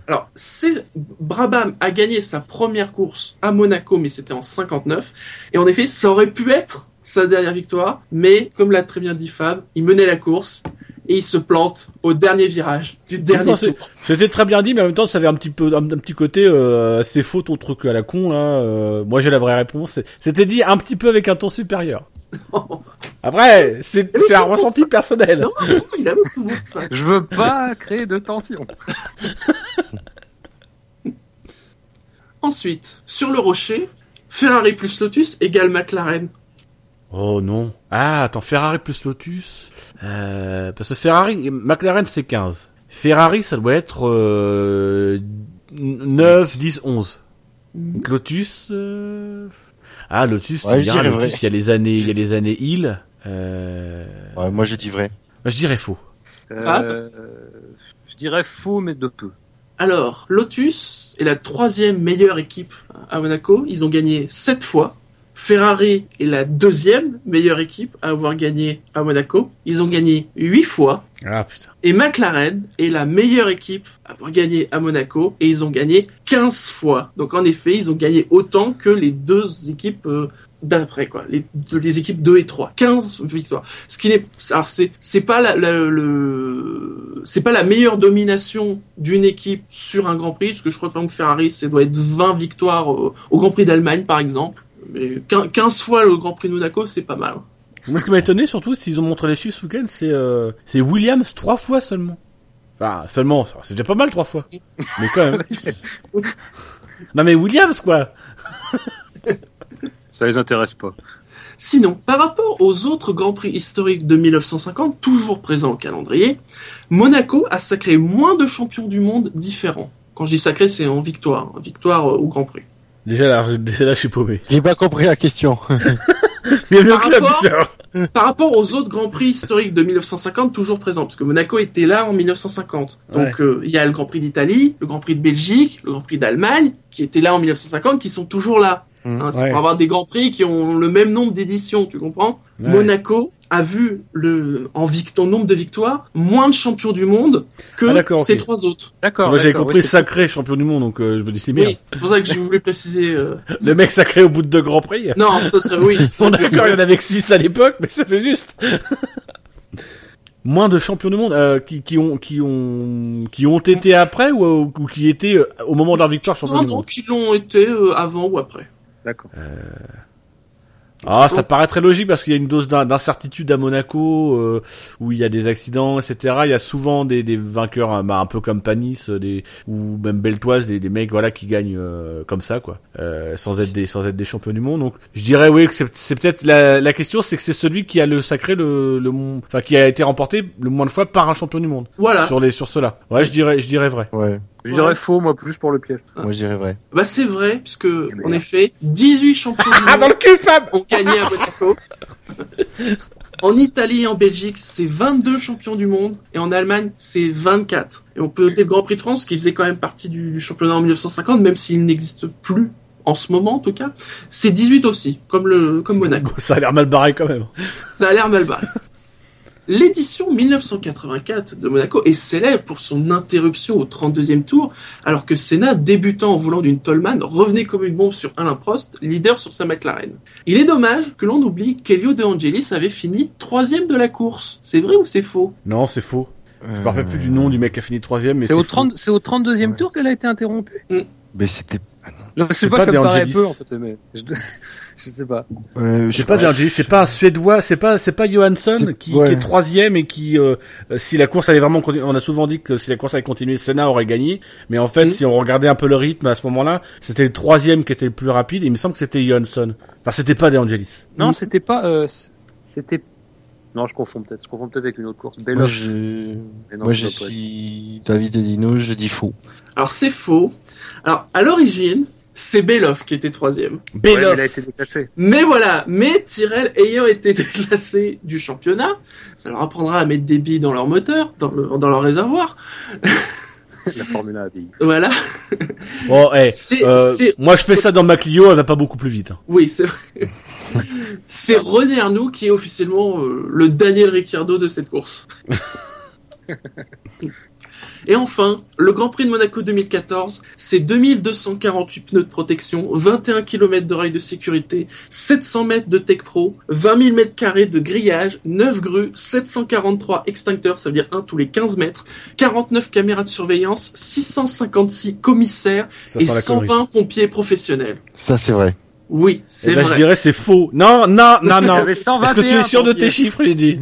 alors c'est Brabham a gagné sa première course à Monaco, mais c'était en 59. Et en effet, ça aurait pu être sa dernière victoire, mais comme l'a très bien dit Fab, il menait la course et il se plante au dernier virage du dernier. C'était très bien dit mais en même temps ça avait un petit peu un, un petit côté euh, c'est faux ton truc à la con là. euh, moi j'ai la vraie réponse. C'était dit un petit peu avec un ton supérieur. [LAUGHS] Après c'est un ressenti personnel. Non, non, il a bon. Enfin, [LAUGHS] Je veux pas créer de tension. [LAUGHS] Ensuite, sur le rocher, Ferrari plus Lotus égale McLaren. Oh non. Ah, attends, Ferrari plus Lotus. Euh, parce que Ferrari, McLaren c'est 15. Ferrari ça doit être euh, 9, 10, 11. Donc Lotus... euh, Ah, Lotus, Ouais, il y a les années, il y a les années Hill. Euh... Ouais, moi je dis vrai. Je dirais faux. Euh, je dirais faux mais de peu. Alors, Lotus est la troisième meilleure équipe à Monaco. Ils ont gagné sept fois. Ferrari est la deuxième meilleure équipe à avoir gagné à Monaco. Ils ont gagné huit fois. Ah putain. Et McLaren est la meilleure équipe à avoir gagné à Monaco et ils ont gagné 15 fois. Donc en effet, ils ont gagné autant que les deux équipes euh, d'après quoi, les, équipes 2 et 3. 15 victoires. Ce qui n'est alors c'est c'est pas la, la- le c'est pas la meilleure domination d'une équipe sur un Grand Prix parce que je crois que Ferrari ça doit être 20 victoires au, au Grand Prix d'Allemagne par exemple. Mais 15 15 fois le Grand Prix de Monaco, c'est pas mal. Moi, ce qui m'a étonné, surtout, s'ils ont montré les chiffres ce week-end, c'est euh, c'est Williams trois fois seulement. Enfin, seulement, c'est déjà pas mal trois fois. Mais quand même. [LAUGHS] non mais Williams, quoi [LAUGHS] Ça les intéresse pas. Sinon, par rapport aux autres Grands Prix historiques de 1950, toujours présents au calendrier, Monaco a sacré moins de champions du monde différents. Quand je dis sacré, c'est en victoire, hein, victoire euh, au Grand Prix. Déjà là, déjà là, je suis paumé. J'ai pas compris la question. [LAUGHS] Bienvenue au Par club, rapport- Peter. Par rapport aux autres Grands Prix historiques de 1950, toujours présents, parce que Monaco était là en 1950. Donc euh, il y a le Grand Prix d'Italie, le Grand Prix de Belgique, le Grand Prix d'Allemagne, qui étaient là en 1950, qui sont toujours là. Hein, c'est Ouais. pour avoir des Grands Prix qui ont le même nombre d'éditions, tu comprends? Ouais. Monaco a vu le en vict en nombre de victoires moins de champions du monde que Ah, ces trois autres. D'accord. Moi, j'avais compris oui, sacré champion du monde, donc euh, je me dis c'est bien. Oui, c'est pour ça que je voulais préciser. euh, [LAUGHS] Le mec sacré au bout de deux grands prix. Non, ça serait oui. [LAUGHS] ça On d'accord, il y en avait que 6 à l'époque, mais ça fait juste. [LAUGHS] Moins de champions du monde euh, qui, qui ont qui ont qui ont été après ou, ou qui étaient euh, au moment de leur victoire champion Non, du non, monde? qui l'ont été euh, avant ou après. D'accord. Ah, ça paraît très logique parce qu'il y a une dose d'in- d'incertitude à Monaco euh, où il y a des accidents, etc. Il y a souvent des, des vainqueurs, hein, bah, un peu comme Panis, euh, des ou même Beltoise, des, des mecs voilà qui gagnent euh, comme ça quoi, euh, sans être des sans être des champions du monde. Donc je dirais oui que c'est peut-être la, la question, c'est que c'est celui qui a le sacré le enfin qui a été remporté le moins de fois par un champion du monde Voilà. sur les sur cela. Ouais, je dirais je dirais vrai. Ouais. Je dirais faux, moi, plus pour le piège. Moi, je dirais vrai. Bah c'est vrai, puisque en là. effet, 18 champions du Ah, dans monde le cul, Fab ont gagné à Monaco. [LAUGHS] En Italie et en Belgique, c'est 22 champions du monde, et en Allemagne, c'est 24. Et on peut noter le Grand Prix de France, qui faisait quand même partie du, du championnat en 1950, même s'il n'existe plus en ce moment en tout cas. C'est 18 aussi, comme le comme Monaco. [LAUGHS] Ça a l'air mal barré quand même. Ça a l'air mal barré. L'édition 1984 de Monaco est célèbre pour son interruption au 32e tour, alors que Senna, débutant en voulant d'une Tollman, revenait comme une bombe sur Alain Prost, leader sur sa McLaren. Il est dommage que l'on oublie qu'Elio De Angelis avait fini troisième de la course. C'est vrai ou c'est faux? Non, c'est faux. Je me rappelle plus du nom du mec qui a fini troisième, mais C'est au, faux. 30, c'est au 32e Ouais. tour qu'elle a été interrompue? Mais c'était. Je sais pas pas, ça De me paraît Angelis. peu, en fait, mais je, je sais pas. Euh, je C'est pas c'est pas un Suédois, c'est pas c'est pas Johansson qui, ouais. qui est troisième et qui euh, si la course allait vraiment continuer, on a souvent dit que si la course allait continuer, Senna aurait gagné, mais en fait Mhm. si on regardait un peu le rythme à ce moment-là, c'était le troisième qui était le plus rapide. Et il me semble que c'était Johansson. Enfin c'était pas De Angelis. Non, Mm. c'était pas. Euh, c'était. Non, je confonds peut-être. Je confonds peut-être avec une autre course. Moi, je, non, moi, je être. suis David Edino, je dis faux. Alors c'est faux. Alors à l'origine, c'est Beloff qui était troisième. Ouais, mais Beloff. il a été déclassé. Mais voilà, mais Tyrrell ayant été [LAUGHS] déclassé du championnat, ça leur apprendra à mettre des billes dans leur moteur, dans, le- dans leur réservoir. [LAUGHS] La Formule 1 a vieilli. Voilà. Bon, eh, euh, moi je fais ça dans ma Clio, elle va pas beaucoup plus vite. hein. Oui, c'est vrai. [LAUGHS] c'est René Arnoux qui est officiellement euh, le Daniel Ricciardo de cette course. Et enfin, le Grand Prix de Monaco 2014, c'est 2248 pneus de protection, 21 km de rails de sécurité, 700 mètres de Tech Pro, 20 000 mètres carrés de grillage, 9 grues, 743 extincteurs, ça veut dire un tous les 15 mètres, 49 caméras de surveillance, 656 commissaires Ça et sent la connerie. 120 pompiers professionnels. Ça, c'est vrai. Oui, Eh c'est ben, je vrai. dirais c'est faux. Non, non, non, non. Est-ce que tu es 121 sûr de tes chiffres, dit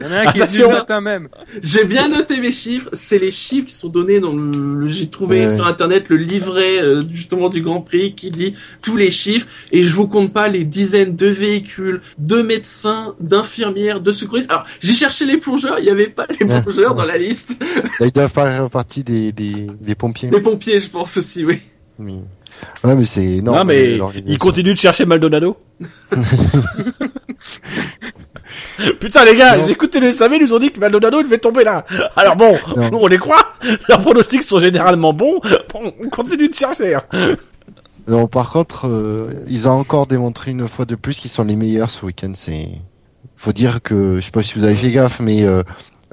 Il y en a un qui est Attention. venu le matin même. J'ai bien noté mes chiffres. C'est les chiffres qui sont donnés dans le. J'ai trouvé Ouais. sur internet le livret euh, justement du Grand Prix qui dit tous les chiffres. Et je vous compte pas les dizaines de véhicules, de médecins, d'infirmières, de secouristes. Alors j'ai cherché les plongeurs. Il n'y avait pas les Ouais. plongeurs dans la liste. Ils doivent faire partie des, des, des pompiers. Des pompiers, je pense aussi. Oui. Oui. Ouais, mais c'est Non, énorme. mais euh, l'organisation. il continue de chercher Maldonado. [LAUGHS] Putain les gars, Non. écouté les SAV, ils nous ont dit que Maldonado il devait tomber là. Alors bon, Non. nous on les croit, leurs pronostics sont généralement bons, bon, on continue de chercher. hein. Non, par contre, euh, ils ont encore démontré une fois de plus qu'ils sont les meilleurs ce week-end. C'est, faut dire que, je sais pas si vous avez fait gaffe, mais euh,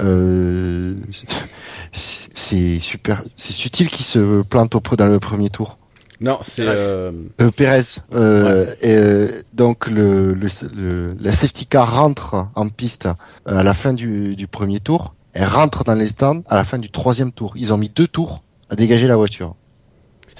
euh, c'est c'est super, c'est subtil qu'ils se plantent au dans le premier tour. Non, c'est... Euh... Euh, Pérez, euh, et, euh, donc le, le, le- la safety car rentre en piste euh, à la fin du, du premier tour. Elle rentre dans les stands à la fin du troisième tour. Ils ont mis deux tours à dégager la voiture.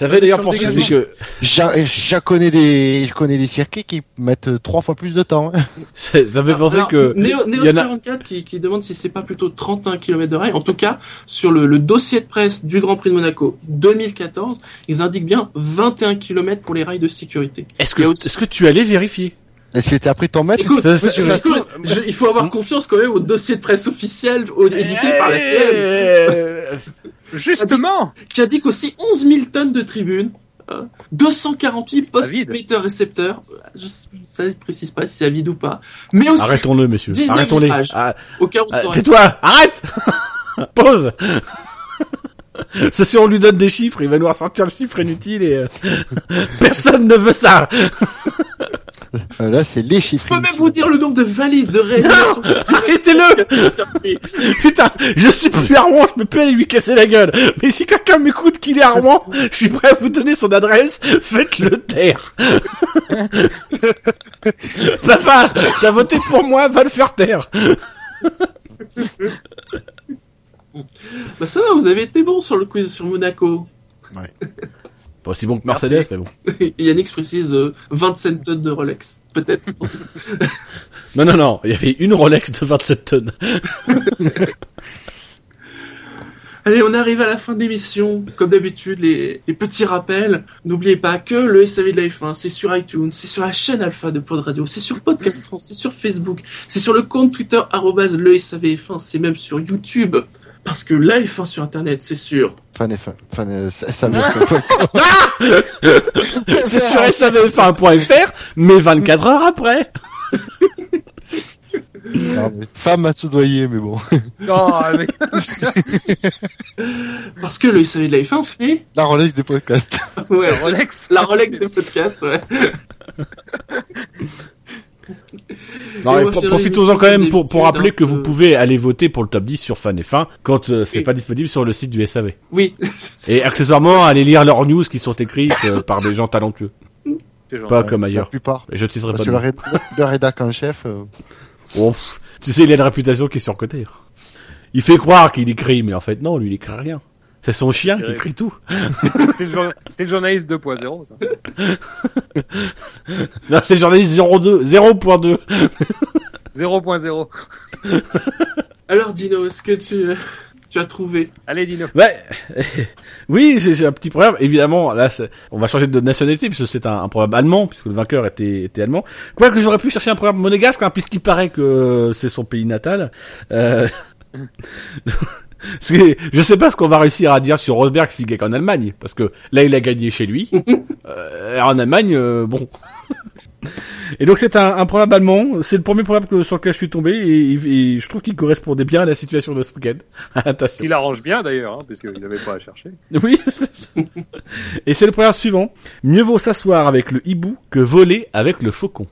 Ça fait d'ailleurs penser que J'a- Je connais des, je connais des circuits qui mettent trois fois plus de temps. hein. [LAUGHS] ça fait penser Alors, que Néo, il y en a- 44 qui, qui demande si c'est pas plutôt 31 km de rail. En tout cas, sur le, le dossier de presse du Grand Prix de Monaco 2014, ils indiquent bien 21 km pour les rails de sécurité. est-ce que aussi- est-ce que tu allais vérifier? Est-ce que t'as pris ton mètre Écoute, Ça- ça- ça- écoute, je- il faut avoir Hmm? confiance quand même au dossier de presse officiel au- édité par la CM, Euh, Justement qui indique aussi 11 000 tonnes de tribunes, euh, 248 postes vide. émetteurs récepteurs. Je, ça ne précise pas si c'est à vide ou pas, mais aussi Arrêtons-le, messieurs. 19 Arrêtons-les. Ah, au cas où ah, Tais-toi Arrête [LAUGHS] Pause [LAUGHS] Ceci, on lui donne des chiffres, il va nous ressortir le chiffre inutile et... euh, [LAUGHS] Personne ne veut ça Là, c'est les Je peux même vous dire le nombre de valises de réanimation. Arrêtez-le [LAUGHS] Putain, je suis plus à Rouen, je peux plus aller lui casser la gueule. Mais si quelqu'un m'écoute qu'il est à Rouen, je suis prêt à vous donner son adresse, faites-le taire. [LAUGHS] Papa, t'as voté pour moi, va le faire taire. bah ça va, vous avez été bon sur le quiz sur Monaco. [LAUGHS] Pas aussi bon que Mercedes, mais bon. [LAUGHS] Yannick précise euh, 27 tonnes de Rolex, peut-être. [LAUGHS] Non, non, non, il y avait une Rolex de 27 tonnes. [LAUGHS] Allez, on arrive à la fin de l'émission. Comme d'habitude, les, les petits rappels. N'oubliez pas que le SAV de la F1, c'est sur iTunes, c'est sur la chaîne Alpha de Pod Radio, c'est sur Podcast France, c'est sur Facebook, c'est sur le compte Twitter arrobase le SAVF1, c'est même sur YouTube. Parce que la F1 sur Internet, c'est sûr. Fan et fan, fan, euh, ça, ça me Ah. fait [LAUGHS] C'est sur savf1.fr, mais 24 heures après. Femme à soudoyer, mais bon. Non, mais... [LAUGHS] Parce que le SAV de la F1, c'est La Rolex des podcasts. ouais, La Rolex. la Rolex des podcasts. Ouais. [LAUGHS] profitons-en quand même pour, rappeler hein, que vous pouvez aller voter pour le top 10 sur Fan F1 quand euh, c'est Oui. pas disponible sur le site du SAV. Oui. Et accessoirement, aller lire leurs news qui sont écrites euh, par des gens talentueux, pas comme La ailleurs. plupart. Et je ne citerai pas Parce de que [LAUGHS] le, rédac en chef, euh, pff, tu sais, il a une réputation qui est surcotée. Il fait croire qu'il écrit, mais en fait non, lui il écrit rien. C'est son chien qui écrit tout. [LAUGHS] C'est le, jour- c'est le journaliste 2.0, ça. Non, c'est le journaliste 02, 0.2. 0.0. Alors Dino, est-ce que tu, tu as trouvé? Allez, Dino. Ouais. [LAUGHS] oui, j'ai un petit problème. Évidemment, là, on va changer de nationalité puisque c'est un, un programme allemand, puisque le vainqueur était, était allemand. Quoique j'aurais pu chercher un programme monégasque, hein, puisqu'il paraît que c'est son pays natal. Euh... [LAUGHS] que je sais pas ce qu'on va réussir à dire sur Rosberg s'il gagne en Allemagne, parce que là, il a gagné chez lui. [LAUGHS] Euh, en Allemagne, euh, bon. Et donc c'est un, un programme allemand, c'est le premier programme que, sur lequel je suis tombé et, et je trouve qu'il correspondait bien à la situation de ce week-end. [LAUGHS] Attention. Il arrange bien, d'ailleurs, hein, parce qu'il n'avait pas à chercher. Oui. Et c'est le programme suivant. Mieux vaut s'asseoir avec le hibou que voler avec le faucon.